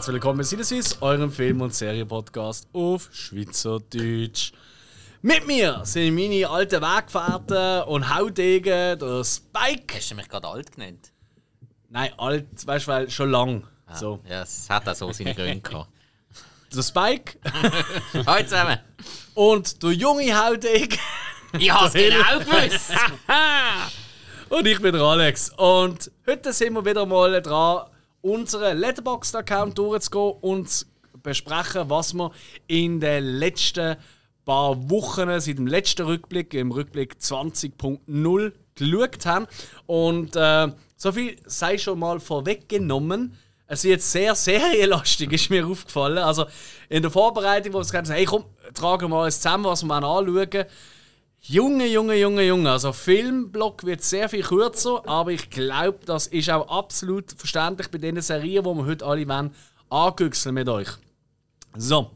Herzlich willkommen bei Sinneswiss, eurem Film- und Serienpodcast auf Schweizerdeutsch. Mit mir sind meine alten Weggefährten und Haudegen, der Spike. Hast du mich gerade alt genannt? Nein, alt, weißt du, weil schon lang. Ah, So. Ja, es hat auch so seine Gründe gehabt. Der Spike Hallo zusammen! und der junge Haudegen. Ich hab's genau gewusst! Und ich bin der Alex. Und heute sind wir wieder mal dran, unseren Letterboxd-Account durchzugehen und besprechen, was wir in den letzten paar Wochen, seit dem letzten Rückblick, im Rückblick 20.0 geschaut haben. Und äh, so viel sei schon mal vorweggenommen. Es wird sehr serienlastig, ist mir aufgefallen. Also in der Vorbereitung, wo wir gesagt haben, hey komm, tragen wir alles zusammen, was wir anschauen. Junge, Junge, Junge, Junge. Also Filmblock wird sehr viel kürzer, aber ich glaube, das ist auch absolut verständlich bei den Serien, die wir heute alle wollen, angüchseln mit euch. So.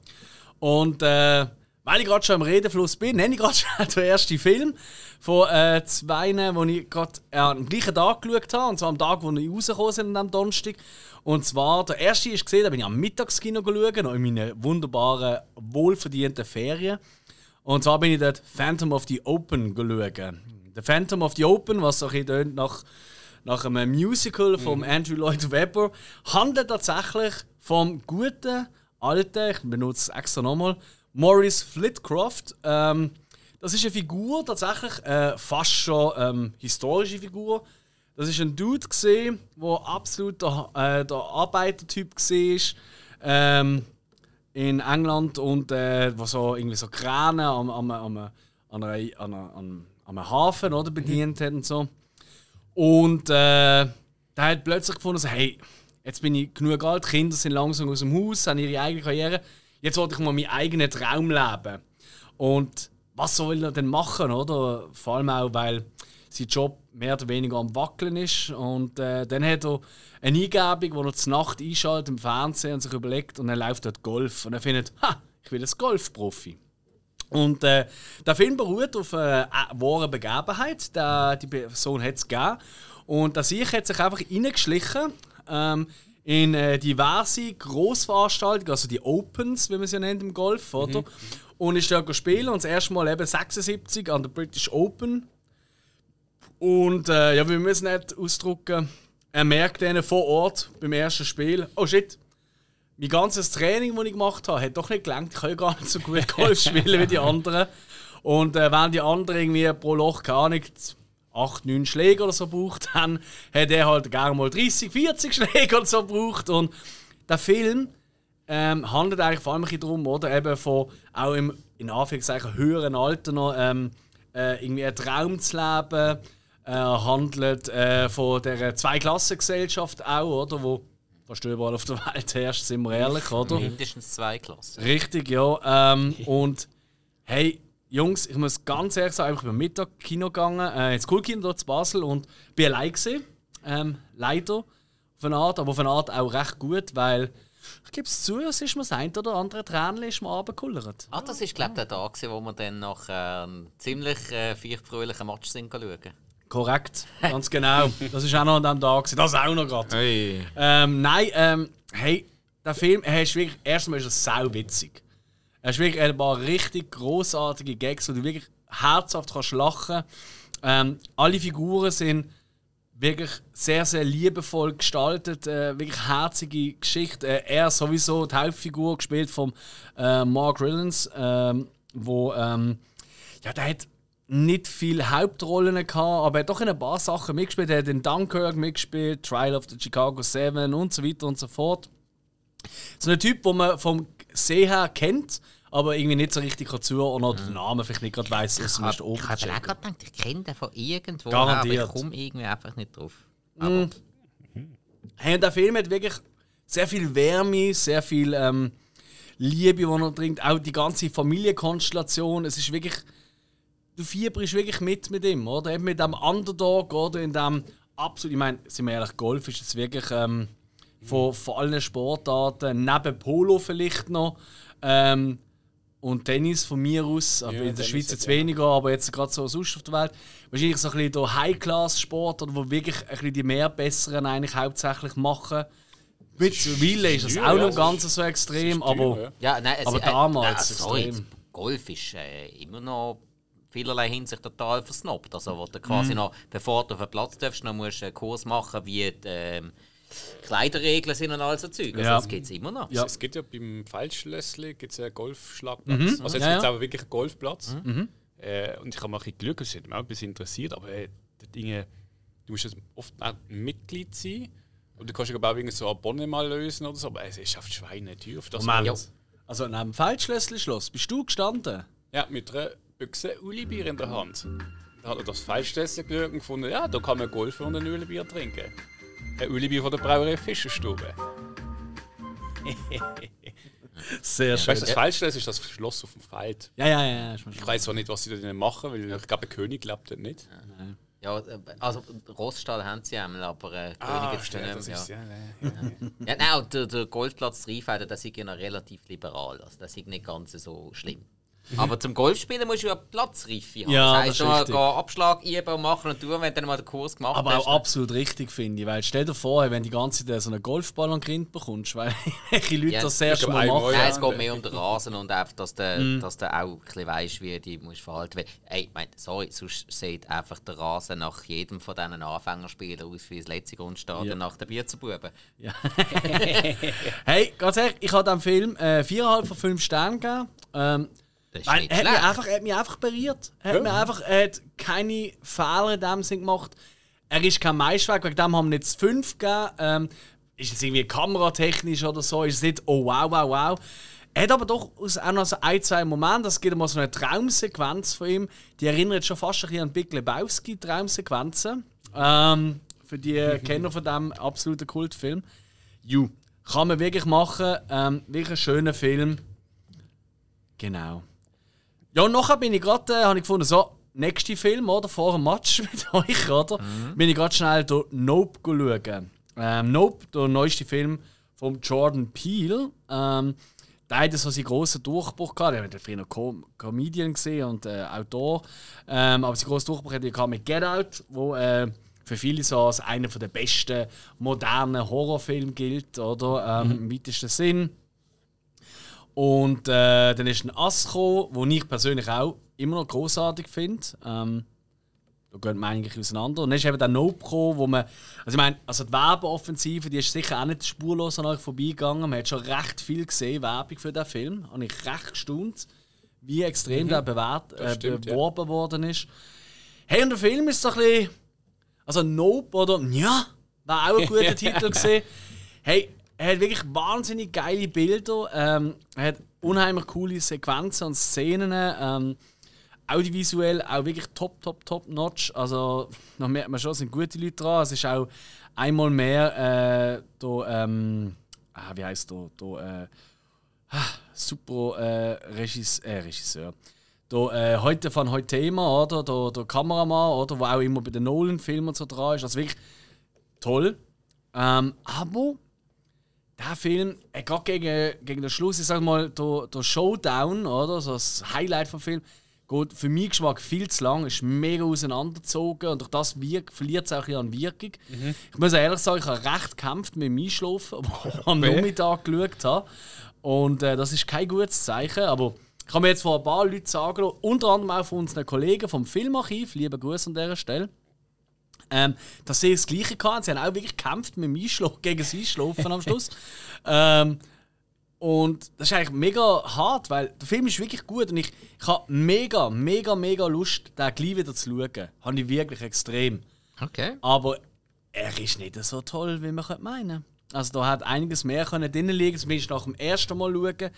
Und äh, weil ich gerade schon im Redefluss bin, nenne ich gerade schon den ersten Film von äh, zwei, die ich gerade äh, am gleichen Tag geschaut habe. Und zwar am Tag, wo ich rausgekommen sind, am Donnerstag. Und zwar, der erste ist gesehen, da bin ich am Mittagskino geschaut, noch in meinen wunderbaren, wohlverdienten Ferien. Und zwar bin ich dort Phantom of the Open geschaut. Der Phantom of the Open, was so ein bisschen nach, nach einem Musical von Andrew Lloyd Webber, handelt tatsächlich vom guten, alten, ich benutze es extra nochmal, Maurice Flitcroft. Ähm, das ist eine Figur, tatsächlich äh, fast schon ähm, historische Figur. Das ist ein Dude gesehen, der absolut der, äh, der Arbeitertyp war. Ähm, in England und äh, wo so irgendwie so Kräne am, am, am, an einer, an einer, an einem Hafen oder, bedient hat und so. Und äh, der hat plötzlich gefunden, so, hey, jetzt bin ich genug alt, die Kinder sind langsam aus dem Haus, haben ihre eigene Karriere, jetzt wollte ich mal meinen eigenen Traum leben. Und was soll er denn machen, oder? Vor allem auch, weil sein Job mehr oder weniger am Wackeln ist. Und äh, dann hat er eine Eingebung, wo er zur Nacht einschaltet im Fernsehen und sich überlegt, und er läuft dort Golf. Und er findet, ha, ich will ein Golfprofi. Und äh, der Film beruht auf einer äh, wahren Begebenheit. Der, die Person hat es gegeben. Und der Sieg hat sich einfach reingeschlichen ähm, in äh, diverse Grossveranstaltungen, also die Opens, wie man sie nennt im Golf, oder? Und ist dort gespielt und das erste Mal eben 76 an der British Open. Und äh, ja, wir müssen nicht ausdrücken, er merkt dann vor Ort beim ersten Spiel, oh shit, mein ganzes Training, das ich gemacht habe, hat doch nicht gelangt. Ich kann ja gar nicht so gut Golf spielen wie die anderen. Und äh, wenn die anderen irgendwie pro Loch, keine Ahnung, 8, 9 Schläge oder so braucht haben, hat er halt gerne mal 30, 40 Schläge oder so braucht. Und der Film ähm, handelt eigentlich vor allem darum, oder? Eben von auch im in Anführungszeichen höheren Alter noch ähm, äh, irgendwie einen Traum zu leben. Äh, handelt äh, von der Zweiklassengesellschaft auch, oder? Wo fast überall auf der Welt herrscht, sind wir ehrlich, oder? Mindestens zwei Klassen. Richtig, ja. Ähm, und hey, Jungs, ich muss ganz ehrlich sagen, ich bin Mittag Kino gegangen, äh, ins Coolkino dort in Basel und bin allein gewesen. Ähm, leider. Auf eine Art, aber auf eine Art auch recht gut, weil ich gebe es zu, es ist mir das ein oder andere Tränchen ist mir runtergekullert. Ah, das ist, glaube ich, der Tag, wo wir dann nach äh, einem ziemlich äh, feuchtfröhlichen Match sind schauen. Korrekt, ganz genau. Das ist auch noch an diesem Tag. gewesen. Das auch noch gerade. Hey. Ähm, nein, ähm, hey, der Film, er ist wirklich, erstmal ist er sau witzig. Er ist wirklich ein paar richtig großartige Gags, wo du wirklich herzhaft kannst lachen. Ähm, alle Figuren sind wirklich sehr, sehr liebevoll gestaltet, äh, wirklich herzige Geschichte. Äh, er sowieso die Hauptfigur gespielt von äh, Mark Rylance, ähm, wo ähm, ja, der hat nicht viele Hauptrollen gehabt, aber er hat doch in ein paar Sachen mitgespielt. Er hat in Dunkirk mitgespielt, Trial of the Chicago Seven und so weiter und so fort. So ein Typ, den man vom Sehen her kennt, aber irgendwie nicht so richtig kann zuordnen oder den Namen vielleicht nicht gerade weiss, aus dem Ich ersten habe hab auch gerade gedacht, ich kenne den von irgendwo, Garantiert. aber ich komme irgendwie einfach nicht drauf. Mm. Hey, und der Film hat wirklich sehr viel Wärme, sehr viel ähm, Liebe, die er trinkt. Auch die ganze Familienkonstellation. Es ist wirklich. Du fieberst wirklich mit mit ihm, oder? Eben mit dem Underdog, oder? In dem absolut. Ich meine, sind wir ehrlich, Golf ist jetzt wirklich ähm, von, von allen Sportarten, neben Polo vielleicht noch. Ähm, und Tennis von mir aus, aber Ja, in der Tennis Schweiz jetzt ja. weniger, aber jetzt gerade so sonst auf der Welt. Wahrscheinlich so ein bisschen der High-Class-Sport, oder wo wirklich ein bisschen die mehr Besseren eigentlich hauptsächlich machen. Mittlerweile ist es auch noch ganz so extrem, aber, Ja, nein, es, Aber äh, damals äh, sorry, extrem. Golf ist äh, immer noch vielerlei Hinsicht total versnobbt. Also, wo du quasi noch, bevor du auf den Platz darfst, noch musst einen Kurs machen, wie die ähm, Kleiderregeln sind und all so Zeug. Also, Ja. das gibt es immer noch. Ja. Es gibt ja beim Feldschlössli gibt's einen Golfschlagplatz. Also jetzt Ja, gibt es ja. aber wirklich einen Golfplatz. Äh, und ich habe mal ein bisschen geschaut, es hat mich auch ein bisschen interessiert, aber äh, die Dinge, du musst jetzt oft auch Mitglied sein. Und du kannst ja irgendwie so Abonnement mal lösen oder so, aber es ist auf die Schweine. Auf das Moment. Ja. Also neben dem Feldschlössli-Schloss bist du gestanden? Ja, mit einer Büchse Ulibier in der Hand. Da hat er das Feldschlössli geschaut und gefunden, ja, da kann man golfen und ein Ulibier trinken. Ein Ulibier von der Brauerei Fischerstube. Sehr schön. Weißt du, das Feldschloss ist das Schloss auf dem Feld. Ja, ja, ja, Ich weiß zwar nicht, was sie da machen, weil ich glaube, der König glaubt dort nicht. Ja, äh, also Roststall haben sie einmal, aber äh, Ah, König jetzt ja, nicht das mehr. ist Ja. ja. ja. Ja, nein, und der, der Golfplatz Rheinfelden, das ist ja noch relativ liberal. Also, das ist nicht ganz so schlimm. Aber zum Golfspielen musst du ja Platzreife haben. Ja, das das heisst, ist du gehen Abschlag üben und machen und tun, wenn du dann mal den Kurs gemacht Aber hast. auch absolut richtig, finde ich. Weil stell dir vor, wenn du die ganze Zeit so einen Golfball an Grind bekommst, weil welche Leute Ja, das sehr schnell einmal, machen. ja. Nein, es geht mehr um den Rasen und einfach, dass du, dass du auch ein bisschen weißt, wie du dich verhalten musst. Ey, ich mein, sorry, sonst sieht einfach der Rasen nach jedem von diesen Anfängerspielen aus wie das letzte Grundstadion Ja. nach der Bierzenbuben. Hey, ganz ehrlich, ich habe dem Film äh, 4,5 von 5 Sternen gegeben. Ähm, Das er hat mich, einfach, er hat mich einfach berührt. Er hat, mir einfach, er hat keine Fehler in dem Sinn gemacht. Er ist kein Meisterwerk, wegen dem haben wir jetzt 5 gegeben. Ähm, ist es irgendwie kameratechnisch oder so, ist es nicht, oh wow, wow, wow. Er hat aber doch aus auch noch so ein, zwei Momente, es gibt mal so eine Traumsequenz von ihm, die erinnert schon fast ein bisschen an Big Lebowski Traumsequenzen. Ähm, für die Kenner von dem absoluten Kultfilm. Ju, kann man wirklich machen. Ähm, wirklich ein schöner Film. Genau. Ja, und nachher bin ich gerade, äh, habe ich gefunden, so, nächster Film, oder? Vor dem Match mit euch, oder? Bin ich gerade schnell durch Nope schauen. Ähm, nope, der neueste Film von Jordan Peele. Ähm, der hat so seinen grossen Durchbruch gehabt. Er hat früher noch Com Comedian gesehen und äh, Autor. Ähm, aber sein grossen Durchbruch hat er mit Get Out, wo äh, für viele so als einer der besten modernen Horrorfilme gilt, oder? Ähm, Im weitesten Sinn. Und äh, dann ist ein Ass gekommen, den ich persönlich auch immer noch großartig finde. Ähm, da gehen wir eigentlich auseinander. Und dann ist eben der Nope gekommen, wo man. Also ich meine, also die Werbeoffensive, die ist sicher auch nicht spurlos an euch vorbeigegangen. Man hat schon recht viel gesehen, Werbung für den Film. Habe ich recht gestaunt, wie extrem der bewährt, äh, stimmt, ja. beworben worden ist. Hey, und der Film ist so ein bisschen. Also Nope oder Ja, war auch ein guter Titel gesehen. Hey, er hat wirklich wahnsinnig geile Bilder. Ähm, er hat unheimlich coole Sequenzen und Szenen. Ähm, audiovisuell auch wirklich top, top, top notch. Also, da merkt man schon, es sind gute Leute dran. Es ist auch einmal mehr äh, da, ähm, ah, wie heißt der? da äh, ah, super äh, Regis äh, Regisseur. Da, äh, heute von heute Thema, oder? Der, der Kameramann, oder? Der auch immer bei den Nolan-Filmen so dran ist. Also wirklich toll. Ähm, aber der Film, äh, gerade gegen, gegen den Schluss, ich sag mal, der, der Showdown, oder? So das Highlight vom Film, geht für meinen Geschmack viel zu lang, ist mega auseinandergezogen und durch das wirk, verliert es auch an Wirkung. Ich muss ehrlich sagen, ich habe recht gekämpft mit dem Einschlafen, obwohl ich am Nachmittag geschaut habe. Und äh, das ist kein gutes Zeichen, aber ich kann mir jetzt von ein paar Leuten sagen, lassen, unter anderem auch von unseren Kollegen vom Filmarchiv, liebe Grüße an dieser Stelle, ähm, dass sie das Gleiche hatten. Sie haben auch wirklich gekämpft mit dem Einschlafen, gegen das Einschlafen am Schluss. ähm, und das ist eigentlich mega hart, weil der Film ist wirklich gut und ich, ich habe mega, mega, mega Lust, den gleich wieder zu schauen. Habe ich wirklich extrem. Okay. Aber er ist nicht so toll, wie man könnte meinen Also da hat einiges mehr können drin liegen, zumindest nach dem ersten Mal schauen.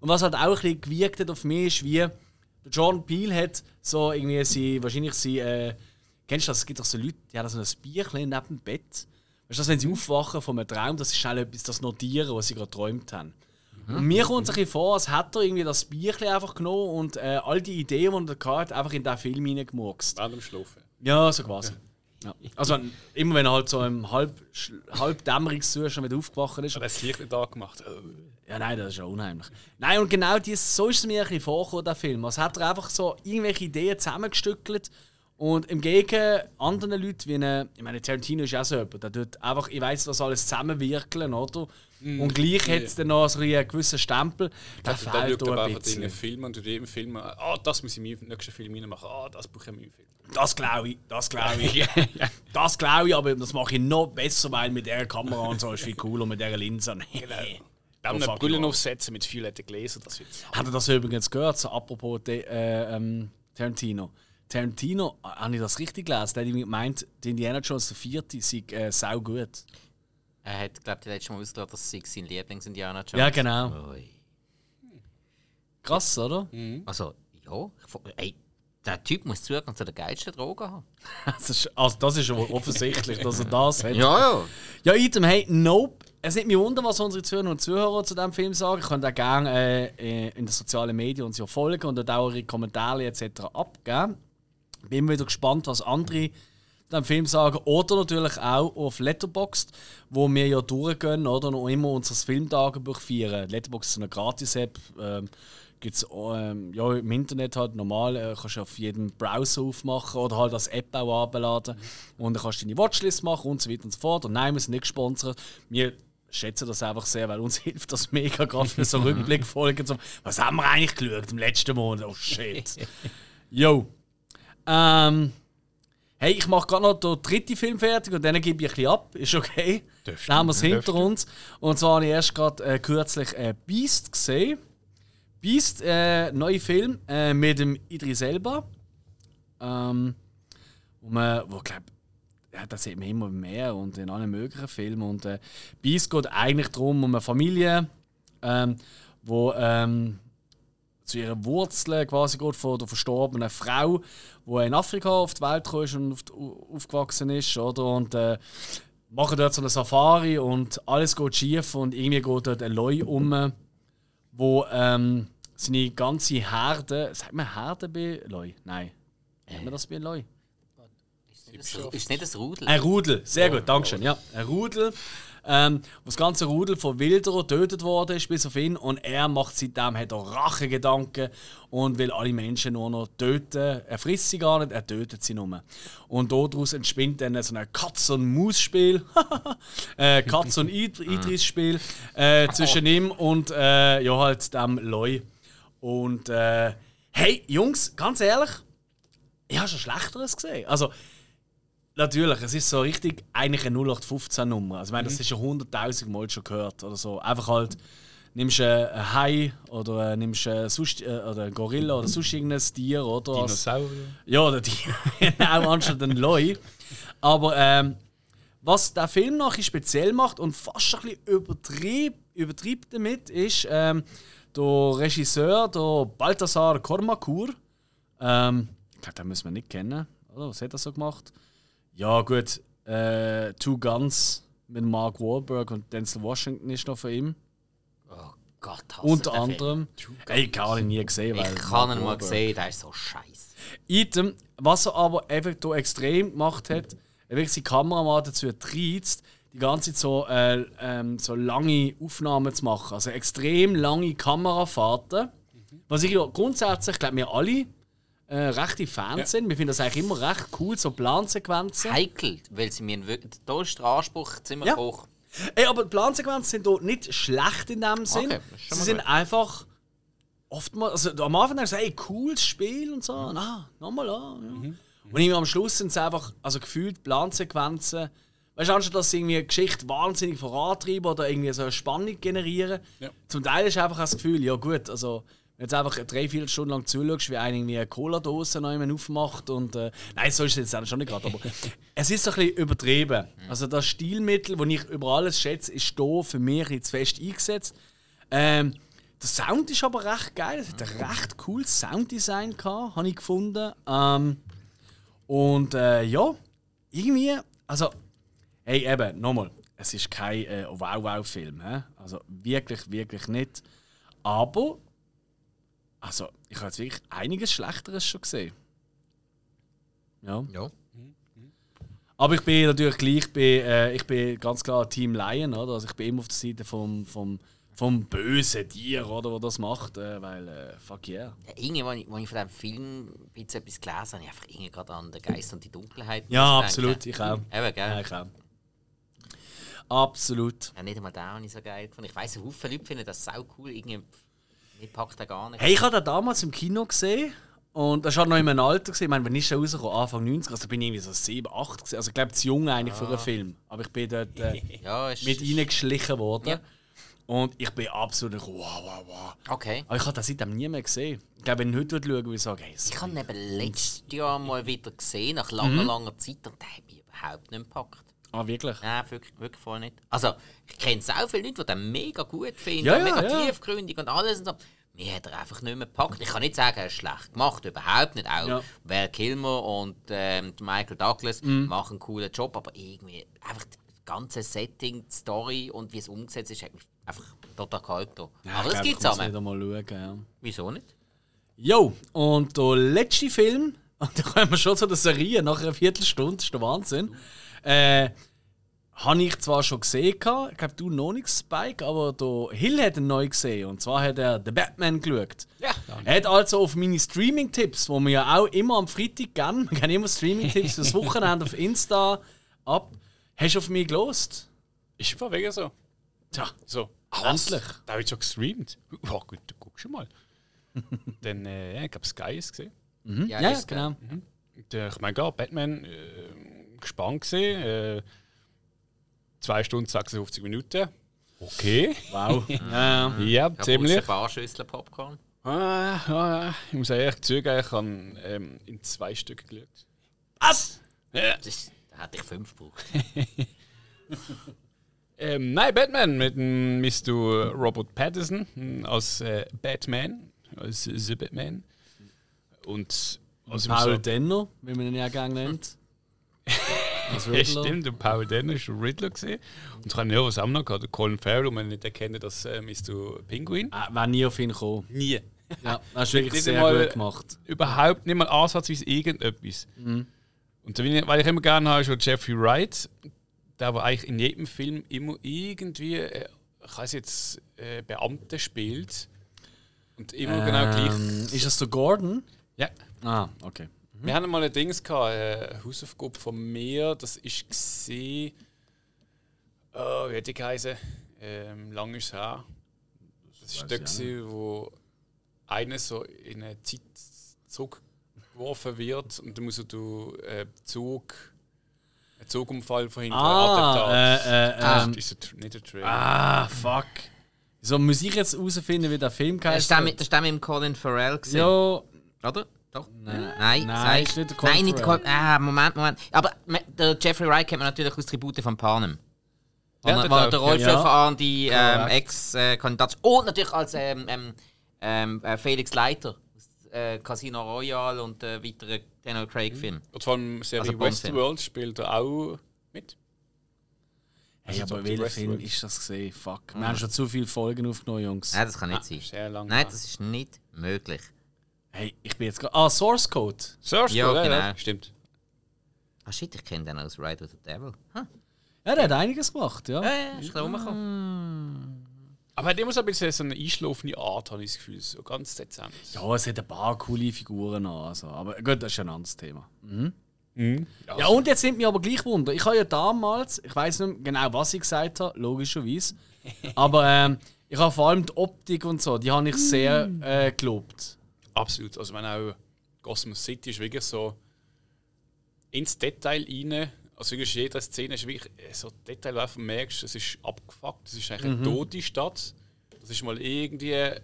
Und was halt auch ein bisschen gewirkt hat auf mich, ist wie der Jordan Peele hat so irgendwie sie wahrscheinlich sie äh, kennst du das? Es gibt doch so Leute, die haben so ein Bierchen neben dem Bett. Weißt du, wenn sie aufwachen von einem Traum, dass sie schnell etwas das notieren, was sie gerade geträumt haben. Und mir kommt es ein bisschen vor, als hätte er irgendwie das Bierchen einfach genommen und äh, all die Ideen, die er hatte, einfach in diesen Film hineingemurkst. Während dem Schlafen. Ja, so quasi. Ja. Also immer wenn er halt so im halb, halb Dämmerungszustand wieder aufgewacht ist. Hat er das Licht nicht angemacht? Oh. Ja, nein, das ist ja unheimlich. Nein, und genau dies, so ist es mir ein bisschen vorgekommen, der Film. Also hat er einfach so irgendwelche Ideen zusammengestückelt Und im Gegenteil anderen Leuten, wie eine, ich meine, Tarantino ist auch so jemand, der tut einfach, ich weiß, was alles zusammenwirkeln, oder? Und gleich hat es dann noch so einen gewissen Stempel. Der Der fehlt da ein bisschen. Film und in jedem Film, ah, das muss ich in nächsten Film reinmachen, ah, das brauche ich in meinem Film. Das glaube ich, das glaube ich. das glaube ich, aber das mache ich noch besser, weil mit dieser Kamera und so ist viel cooler mit dieser Linse. Dann Oh, eine Brille aufsetzen mit violetten Gläsern, das wird Hat er das übrigens gehört, so apropos de, äh, ähm, Tarantino? Tarantino, äh, habe ich das richtig gelesen? Der hat gemeint, die Indiana Jones der vierte sei äh, sau gut. Er hat, glaube ich, letztes Mal ausgelassen, dass sie sein Lieblings-Indiana Jones Ja, genau. Ui. Krass, oder? Also, ja. Ey, der Typ muss Zugang zu den geilsten Drogen haben. Das ist, also das ist aber offensichtlich, dass er das hat. ja. Ja, Item, hey, nope. Es nimmt mich wunder, was unsere Zuhörer und Zuhörer zu diesem Film sagen. Ich könnt auch gerne äh, äh, in den sozialen Medien uns ja folgen und auch eure Kommentare etc. abgeben. Bin wieder gespannt, was andere diesem Film sagen. Oder natürlich auch auf Letterboxd, wo wir ja durchgehen oder noch immer unser Filmtagebuch feiern. Letterboxd ist eine Gratis-App. Ähm, Gibt es ähm, ja, im Internet halt normal, äh, kannst du auf jedem Browser aufmachen oder halt als App auch abladen. Und dann kannst du deine Watchlist machen und so weiter und so fort. Und nein, wir sind nicht gesponsert. Wir schätzen das einfach sehr, weil uns hilft das mega gerade für so Rückblickfolgen. So, was haben wir eigentlich geschaut im letzten Monat? Oh shit. Yo. Ähm, hey, ich mache gerade noch den dritten Film fertig und dann gebe ich ein bisschen ab. Ist okay. Dürfte, Dann haben wir es hinter uns. Und zwar habe ich erst gerade äh, kürzlich äh, Beast gesehen. Beast, äh, neuer Film äh, mit dem Idris Elba. Ähm, wo man, wo glaub, ja, das sieht man immer mehr und in allen möglichen Filmen. Und äh, Beast geht eigentlich darum, um eine Familie, ähm, wo ähm, zu ihren Wurzeln quasi geht von der verstorbenen Frau, die in Afrika auf die Welt gekommen ist und auf aufgewachsen ist, oder? Und äh, machen dort so eine Safari und alles geht schief und irgendwie geht dort ein Leu um, wo ähm, seine ganze Herde, sagt man Herde bei Leu? Nein. Sagt man das bei Leu? Ist nicht das Rudel? Ein Rudel, sehr gut, Dankeschön. Ja, ein Rudel, ähm, wo das ganze Rudel von Wilderer getötet worden ist, bis auf ihn. Und er macht seitdem hat er Rachegedanken und will alle Menschen nur noch töten. Er frisst sie gar nicht, er tötet sie nur. Und daraus entspinnt dann so ein Katz- und Maus-Spiel, äh, Katz- und Id- Idris-Spiel äh, zwischen ihm und äh, ja, halt dem Loi. Und äh, hey, Jungs, ganz ehrlich, ich habe schon Schlechteres gesehen. Also, Natürlich, es ist so richtig eigentlich eine 0815-Nummer. Also, ich meine, das ist schon 100.000 Mal schon gehört. Oder so. Einfach halt, nimmst du einen Hai oder äh, nimmst du sonst, äh, oder einen Gorilla oder sonst irgendein Tier. Oder als- Dinosaurier. ja, der Tier. genau, anstatt den Loi. Aber ähm, was der Film bisschen speziell macht und fast ein bisschen übertrieb, übertrieben damit, ist ähm, der Regisseur, der Balthasar Kormakur. Ähm, ich glaube, den müssen wir nicht kennen. Oder? Was hat er so gemacht? Ja, gut. Äh, Two Guns mit Mark Wahlberg und Denzel Washington ist noch von ihm. Oh Gott, hasse Unter den Film. anderem. Ey, ich habe ihn nie gesehen. weil Ich habe ihn mal gesehen, der ist so scheiße. Item, was er aber einfach hier extrem gemacht hat, er wirklich seine Kameramann dazu treizt, die ganze Zeit so, äh, ähm, so lange Aufnahmen zu machen. Also extrem lange Kamerafahrten. Was ich ja grundsätzlich, glaube wir alle äh, rechte Fans sind. Wir finden das eigentlich immer recht cool, so Plansequenzen. Heikel, weil sie mir wirklich. Da ist der Anspruch ziemlich Ja. hoch. Ey, aber die Plansequenzen sind hier nicht schlecht in dem Sinn. Okay, Sie sind gut. einfach oftmals, also am Anfang denkst du, hey, cooles Spiel und so, na, nochmal an. Ja. Und irgendwie am Schluss sind es einfach, also gefühlt Plansequenzen, weißt du, anstatt dass sie irgendwie eine Geschichte wahnsinnig vorantreiben oder irgendwie so eine Spannung generieren, Ja. zum Teil ist einfach das Gefühl, ja gut, also jetzt einfach drei, vier Stunden lang zuschaust, wie einer eine Cola-Dose noch jemand aufmacht und äh, nein, so ist es jetzt auch schon nicht gerade, aber es ist so ein bisschen übertrieben. Also das Stilmittel, das ich über alles schätze, ist hier für mich jetzt fest eingesetzt. Ähm, der Sound ist aber recht geil, es hat ein recht cooles Sounddesign gehabt, habe ich gefunden. Ähm, und äh, ja, irgendwie, also, hey, eben, nochmal, es ist kein äh, Wow-Wow-Film, also wirklich, wirklich nicht. Aber, also, ich habe jetzt wirklich einiges Schlechteres schon gesehen. Ja. Ja. Aber ich bin natürlich gleich, bei, äh, ich bin ganz klar Team Lion, oder? Also ich bin immer auf der Seite vom, vom vom bösen Tier, oder, wo das macht, äh, weil, äh, fuck yeah. Ja, irgendwie, als ich, als ich von diesem Film ein bisschen etwas gelesen habe, habe ich einfach irgendwie gerade an den Geist und die Dunkelheit Ja, denken. absolut, ich auch. Eben, Ja, gell? ich auch. Absolut. Ja, nicht einmal den habe ich so geil gefunden. Ich weiss, viele Leute finden das sau cool. Irgendwie, mir packt er gar nicht. Hey, ich habe den damals im Kino gesehen. Und das war noch in einem Alter. Gewesen. Ich meine, wann ist der rausgekommen? Anfang 90 Also bin ich irgendwie so 7, 8 gewesen. Also ich glaube, zu jung eigentlich für einen Film. Aber ich bin dort äh, ja, ist, mit reingeschlichen worden. Ja. Und ich bin absolut wow, wow, wow. Okay. Aber ich habe das seitdem nie mehr gesehen. Ich glaube, wenn ich heute schaue, würde ich sagen, hey, Ich habe ihn letztes Jahr mal wieder gesehen, nach langer, langer Zeit, und der hat mich überhaupt nicht gepackt. Ah, wirklich? Nein, wirklich, wirklich voll nicht. Also, ich kenne auch viele Leute, die den mega gut finden, Ja, ja, mega ja. tiefgründig und alles. Und so. Mir hat er einfach nicht mehr gepackt. Ich kann nicht sagen, er ist schlecht gemacht, überhaupt nicht. Auch Ja. Val Kilmer und ähm, Michael Douglas Mhm. machen einen coolen Job, aber irgendwie einfach das ganze Setting, die Story und wie es umgesetzt ist, hat mich einfach total kalt gelassen. Ja, aber das gibt es wieder mal schauen, ja. Wieso nicht? Jo, und der letzte Film, und da kommen wir schon zu der Serie nach einer Viertelstunde, das ist der Wahnsinn. Äh, habe ich zwar schon gesehen, gehabt, ich glaube, du noch nicht, Spike, aber der Hill hat ihn neu gesehen. Und zwar hat er The Batman geschaut. Ja. Er hat also auf meine Streaming-Tipps, wo wir ja auch immer am Freitag geben, wir geben immer Streaming-Tipps fürs Wochenende auf Insta ab, hast du auf mich gelost? Ist von wegen so. Tja, So. endlich. Da habe ich schon gestreamt. Ja, gut, dann guck schon mal. Dann, äh, ich glaube, Sky ist gesehen. Ja, Ja, ist genau. Äh, ich meine, klar, Batman, äh, gespannt gesehen. Äh, 2 Stunden 56 Minuten. Okay. Wow. ja. Ja, ziemlich. ein paar Schüsseln Popcorn. Ah, ah, ich muss ehrlich zugeben, ich habe ähm, in zwei Stück geschaut. Was? Ja. Das, da hätte ich fünf gebraucht. Ähm, nein, Batman mit dem Mr. Robert Pattinson hm, als äh, Batman, als The Batman. Und also Paul Denner, wie man ihn ja gerne nennt. Als Ja, stimmt, der Paul Denner ist der Riddler gesehen. Und ich habe ja was auch noch gehabt, Colin Farrell, und man nicht erkennt, das äh, Mr. Pinguin. Ah, wäre nie auf ihn gekommen. Nie. Ja, das ist wirklich sehr einmal- gut gemacht. Überhaupt nicht mal ansatzweise irgendetwas. Mhm. Und ich, weil ich immer gerne habe, ist schon Jeffrey Wright, der aber eigentlich in jedem Film immer irgendwie, äh, ich weiß jetzt, äh, Beamte spielt. Und immer genau gleich. Ähm, ist das so Gordon? Ja. Ah, okay. Wir hatten mal ein Dings gehabt, eine Hausaufgabe von mir, das ist gesehen. Oh, wie hat die geheißen? Ähm, lang ist es her. Das war der, gewesen, wo einer so in eine Zeit zurückgeworfen wird und dann muss er durch äh, Zug, einen Zugunfall verhindern. Ah, äh, äh, Das ähm, ist ein nicht ein Trailer. ah, fuck. So muss ich jetzt herausfinden, wie der Film heißt. mit, das der mit dem Colin Farrell gesehen. Ja, Oder? Doch? Nein. Nein, Nein, ist nicht der Colin Nein, nicht der Farrell. Ah, Moment, Moment. Aber der Jeffrey Wright kennt man natürlich aus Tribute von Panem. Ja, der war auch. der Rollstuhlfahrer Ja. an die ähm. Ex-Kandidat. Und natürlich als ähm, ähm, ähm, äh, Felix Leiter. aus, Äh, Casino Royale und äh, weitere Daniel Craig-Film. Und von Serie Also. Westworld spielt er auch mit. hey, Also aber welcher Film ist das gesehen? Fuck. Wir haben schon zu viele Folgen aufgenommen, Jungs. Nein, das kann nicht sein. Sehr lang. Nein, das ist nicht möglich. Hey, ich bin jetzt gerade. Ah, Source Code. Source Ja, Code, ja, genau. ja, stimmt. Ah shit, ich kenne den aus Ride with the Devil. Huh. Ja, der hat einiges gemacht, ja. Ja, ja, ist klar rumgekommen. Aber er hat immer so ein bisschen so eine einschlafende Art, habe ich das Gefühl. So ganz dezent. Ja, es hat ein paar coole Figuren an. Also. Aber gut, das ist ein anderes Thema. Mhm. Ja, und jetzt sind mir aber gleich Wunder. Ich habe ja damals, ich weiß nicht mehr genau, was ich gesagt habe, logischerweise. aber ähm, ich habe vor allem die Optik und so, die habe ich sehr äh, gelobt. Absolut. Also, wenn auch Gotham City ist wirklich so ins Detail rein. Also, wirklich jede Szene ist wirklich äh, so Detail, wo du merkst, es ist abgefuckt. Es ist eigentlich eine tote Stadt. Das ist mal irgendwie äh,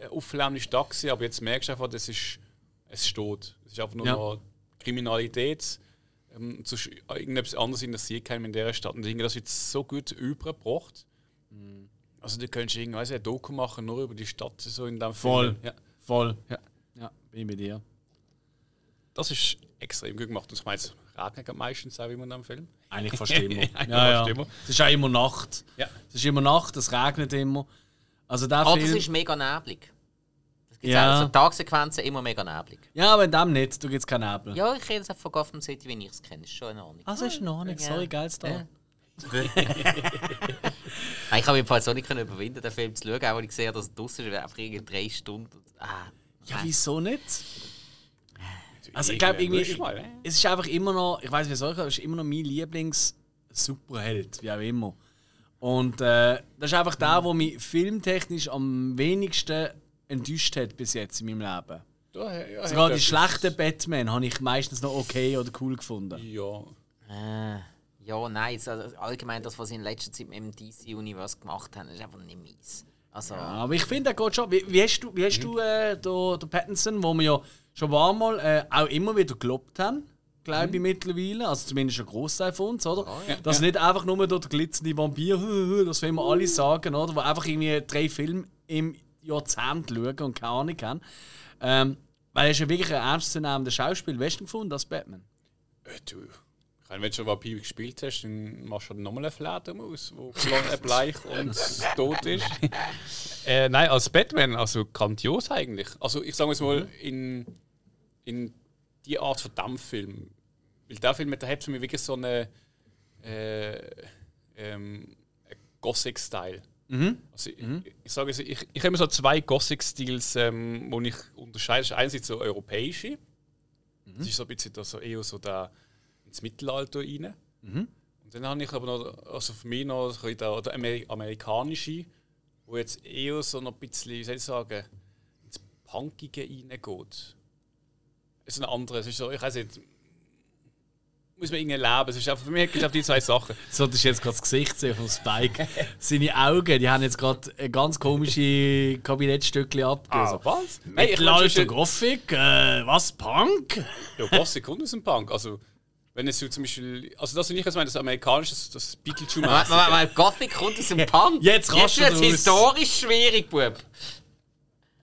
eine auflärmende Stadt, gewesen, aber jetzt merkst du einfach, das ist, es steht. Es ist einfach nur Ja. noch Kriminalität. Ähm, sonst irgendetwas anderes interessiert keinen in dieser Stadt. Und ich denke, das wird so gut übergebracht. Also, du könntest irgendwie ein Doku machen, nur über die Stadt so in dem Voll. Film. Ja. Voll. Ja. Ja, bin ich bei dir. Das ist extrem gut gemacht. Und ich meine, es regnet meistens auch immer in dem Film. Eigentlich fast immer. Eigentlich ja, ja. immer. Es ist auch immer Nacht. Ja. Es ist immer Nacht, es regnet immer. Also der das Film. ist mega neblig. Das gibt's Ja. auch. So Tagsequenzen immer mega neblig. Ja, aber in dem nicht, da gibt es keinen Nebel. Ja, ich rede jetzt von Gotham City, wie ich es kenne. Ist schon in Ordnung. Ah, das ist noch nicht. Sorry, Ja. geil Star. Ja. Ich habe mich im Fall so nicht überwinden, den Film zu schauen, auch wenn ich sehe, dass es draußen ist, einfach irgendwie drei Stunden. Ah, Ja, wieso nicht? Also ich glaube irgendwie, äh? es ist einfach immer noch, ich weiß nicht wieso, es ist immer noch mein Lieblings-Superheld, wie auch immer. Und äh, das ist einfach der, der mich filmtechnisch am wenigsten enttäuscht hat bis jetzt in meinem Leben. Ja, ja, Sogar die schlechten Batman habe ich meistens noch okay oder cool gefunden. Ja. Äh, ja, nein, also allgemein das, was sie in letzter Zeit mit dem DC-Universum gemacht haben, ist einfach nicht mies. Also, Aber ich finde, er geht schon. Wie, wie hast du, wie hast du äh, den, den Pattinson, wo wir ja schon ein paar Mal äh, auch immer wieder gelobt haben, glaube ich mittlerweile, also zumindest ein Großteil von uns, oder? Dass nicht einfach nur der glitzernde Vampir, das wollen wir alle sagen, oder? Wo einfach irgendwie drei Filme im Jahrzehnt schauen und keine Ahnung haben. Ähm, weil er ist ja wirklich ein ernstzunehmender Schauspiel. Weißt du ihn gefunden als Batman? Äh, du. Wenn du schon Vampir gespielt hast, dann machst du halt nochmal einen Fledermaus, äh, bleich und tot ist. äh, nein, als Batman, also grandios eigentlich. Also ich sage es mal, in, in die Art von Dampffilm. Weil der Film, der hat für mich wirklich so eine äh, ähm, einen Gothic-Style. Also ich, ich sage es, ich, ich habe immer so zwei Gothic-Stils, ähm, wo ich unterscheide. Das ist einerseits so europäische. Das ist so ein bisschen da so eher so der ins Mittelalter rein. Und dann habe ich aber noch, also für mich noch ein der, der Ameri amerikanische, wo jetzt eher so noch ein bisschen, wie soll ich sagen, ins Punkige reingeht. Es ist ein anderes, es ist so, ich weiß nicht, muss man irgendwie leben. Es ist einfach, für mich gibt es einfach die zwei Sachen. So, das ist jetzt gerade das Gesicht sehen von Spike. Seine Augen, die haben jetzt gerade ein ganz komische Kabinettstückchen abgegeben. Ah, was? Mittelalter Gothic, äh, was, Punk? Ja, Gothic und aus dem Punk. Also, wenn es so zum Beispiel, also das, was ich jetzt meine, das amerikanische, das, das Beetlejuice. Moment, Moment, Moment, Gothic kommt aus dem Punk. Jetzt Jetzt rastet wird es historisch schwierig, Bub.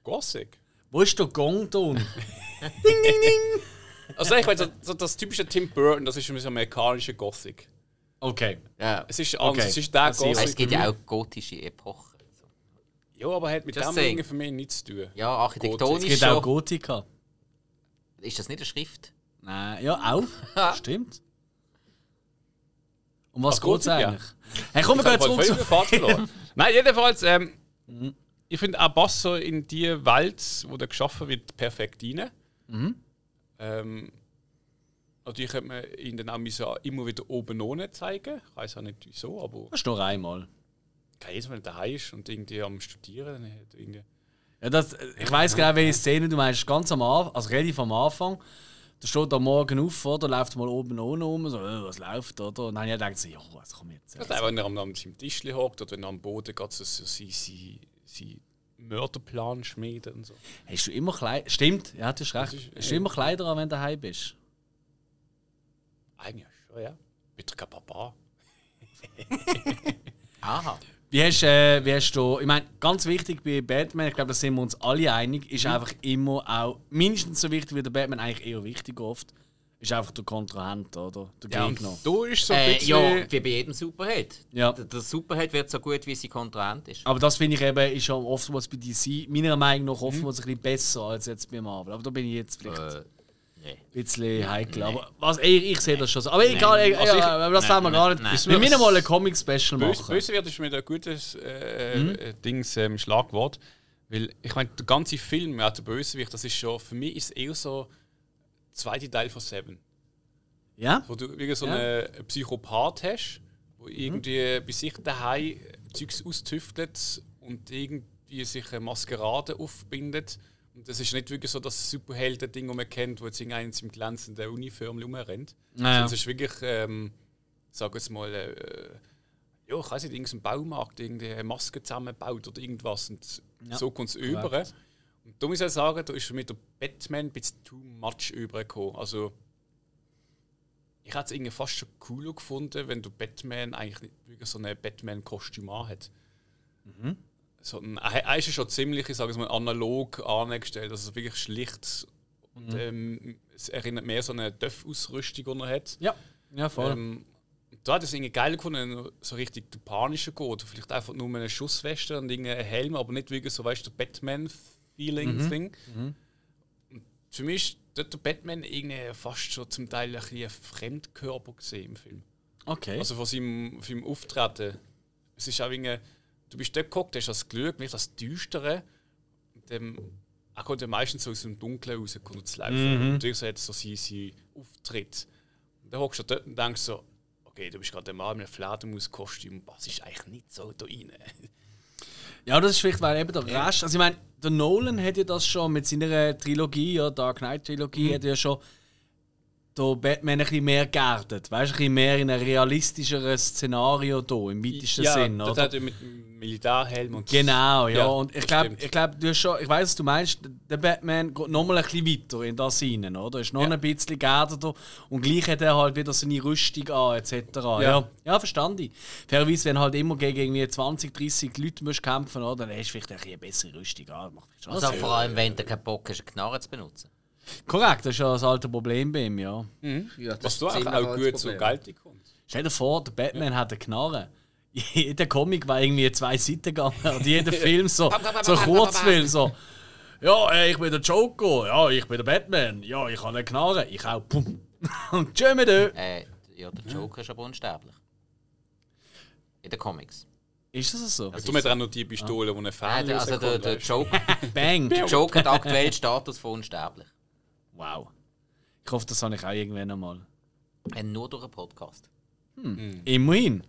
Gothic. Wo ist der Gongton? Also ich meine, so, so das typische Tim Burton, das ist ein amerikanische Gothic. Okay. Ja. Es ist anders, Okay. es ist der. Gothic. Es gibt ja auch gotische Epochen. Ja, aber hat mit Just dem irgendwie für mich nichts zu tun. Ja, Es architektonisch gibt auch. Gotika. Ist das nicht eine Schrift? Nein, ja, auch. Stimmt. Um was geht es Gotik, ja. eigentlich? Hey, komm, wir gehen zurück zu... Nein, jedenfalls, ähm, ich finde, er passt so in die Welt, wo der geschaffen wird, perfekt rein. Ähm, natürlich könnte man ihn dann auch immer wieder oben ohne zeigen. Ich weiß auch nicht wieso, aber Das ist nur einmal. Mal, wenn er daheim ist und irgendwie am Studieren, dann er irgendwie. Ja, das, ich weiss genau, welche Szene du meinst. Ganz am Anfang, also relativ am Anfang. Da steht er morgen auf, oder? Läuft mal oben ohne rum, so, äh, was läuft, oder? Und dann ich gedacht, so, ja, was kommt jetzt? Also, wenn er am, am seinem Tisch hockt oder wenn er am Boden geht, so, so sein, sein, sein Mörderplan schmieden und so. Hast du immer Kleider? Stimmt, ja, du hast recht. ist- Hast du immer Kleider an, wenn du daheim bist? Eigentlich schon, ja. Doch kein Papa. Aha. Wie hast, äh, wie hast du, ich meine, ganz wichtig bei Batman, ich glaube, da sind wir uns alle einig, ist einfach immer auch, mindestens so wichtig wie der Batman, eigentlich eher wichtig oft, ist einfach der Kontrahent, oder? Der Ja, Gegner. du ist so ein Äh, bisschen. ja, wie bei jedem Superheld. Ja. Der, der Superheld wird so gut, wie sein Kontrahent ist. Aber das finde ich eben, ist schon oftmals bei DC, meiner Meinung nach, Mhm. oftmals ein bisschen besser als jetzt bei Marvel. Aber da bin ich jetzt vielleicht Äh, nee. bisschen heikel. Aber was, ich, ich sehe das schon so. Aber egal, äh, Also ich- ja, das wollen wir gar nicht. nein. Wir müssen mal ein Comic-Special machen. böse wird ist mir ein gutes äh, Mhm. äh, Dings, ähm, Schlagwort. Weil ich meine, der ganze Film, ja, der Bösewicht, das ist schon, für mich ist es eher so der zweite Teil von Seven. Ja? Wo du wirklich so Ja. Mhm. einen, einen Psychopath hast, wo irgendwie bei sich daheim Zeugs austüftelt und irgendwie sich eine Maskerade aufbindet. Und das ist nicht wirklich so das Superhelden-Ding, das man kennt, wo jetzt irgendeiner in seinem glänzenden Uniform rumrennt. Naja. Sondern Es ist wirklich, ähm, sag jetzt mal, äh, ja, ich weiß nicht, irgendein Baumarkt, irgendeine Maske zusammenbaut oder irgendwas. Und Ja, so kommt es über. Und da muss ich sagen, da ist mich der Batman ein bisschen too much übergekommen. Also, ich hätte es irgendwie fast schon cooler gefunden, wenn du Batman eigentlich nicht wirklich so ein Batman-Kostüm hat. Sondern er er ist schon ziemlich, ich sage es mal, analog angestellt. Also wirklich schlicht. Und ähm, es erinnert mehr so eine Döff-Ausrüstung, die er hat. Ja, ja voll. Ähm, da hat es irgendwie geil gefunden, so richtig der panische geht. Vielleicht einfach nur mit einer Schussweste und irgendeinen Helm, aber nicht wirklich so, weißt du, Batman-Feeling-Thing. Und Für mich ist dort der Batman irgendwie fast schon zum Teil ein, ein Fremdkörper gesehen im Film. Okay. Also von seinem, von seinem Auftreten. Es ist auch irgendwie, du bist dort geguckt, hast das Glück, nicht das Düstere. Dem, er kommt ja meistens so aus dem Dunkeln raus, kommt zu laufen. Und natürlich so hat so seinen, seinen Auftritt. Und dann hockst du dort und denkst so, okay, du bist gerade der Mann mit einem Fledermauskostüm, was ist eigentlich nicht so da rein? Ja, das ist vielleicht, weil eben der Rest. Also, ich meine, der Nolan hat ja das schon mit seiner Trilogie, ja, Dark Knight Trilogie, hat ja schon der Batman ein bisschen mehr geerdet. Weißt du, ein bisschen mehr in ein realistischeres Szenario da, im weitesten Sinn, das oder? hat ja mit dem Militärhelm und Genau, ja. Ja, und ich das glaube, ich glaub, du hast schon, ich weiß, was du meinst, der Batman geht nochmal ein bisschen weiter in das hinein, oder? Ist noch Ja. ein bisschen geerdeter und gleich hat er halt wieder seine Rüstung an, etc. Ja, ja, ja verstand ich. Fairerweise, wenn halt immer gegen irgendwie 20, 30 Leute musst kämpfen, oder? Dann hast du vielleicht ein bisschen eine bessere Rüstung an. Macht schon Also Sinn. vor allem, wenn du keinen Bock hast, eine Knarre zu benutzen. Korrekt, das ist ja das alte Problem bei ihm, ja. Ja, das Was du ist auch, auch gut zur. Geltung kommt. Stell dir vor, der Batman hat eine Knarre. Jeder Comic war irgendwie zwei Seiten gegangen. Und jeder Film so, so ein Kurzfilm so. Ja, ich bin der Joker. Ja, ich bin der Batman. Ja, ich habe eine Knarre. Ich auch. Pum. Und tschö mit dir. Äh, ja, der Joker ist aber unsterblich. In den Comics. Ist das so? Das Du hast auch noch die Pistole, die eine Nein, Fernseher der, also der, der, Joker, Bang. der Joker hat aktuell Status von unsterblich. Wow. Ich hoffe, das habe ich auch irgendwann einmal. Äh, nur durch einen Podcast. Immerhin.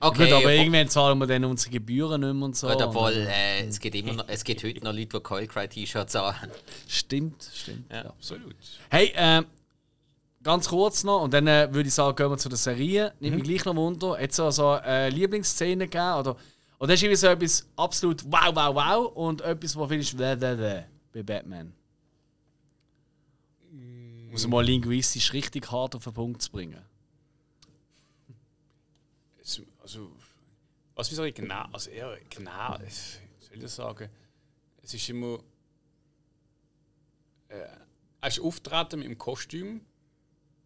Okay, Gut, aber ja, irgendwann zahlen wir dann unsere Gebühren nicht mehr und so. Gut, obwohl, äh, es, gibt immer noch, es gibt heute noch Leute, die Coil Cry T-Shirts haben. Stimmt, stimmt. Ja. Absolut. Hey, ähm, ganz kurz noch, und dann äh, würde ich sagen, gehen wir zu der Serie. Nimmt mich gleich noch Wunder. Es so, so äh, Lieblingsszene gegeben? Oder, oder hast du irgendwie so etwas absolut wow, wow, wow und etwas, wo findest bläh, bei Batman? Muss mal linguistisch richtig hart auf den Punkt zu bringen. Es, also, was wie soll ich genau, also eher genau, wie soll ich das sagen? Es ist immer. Äh, er ist auftreten mit dem Kostüm,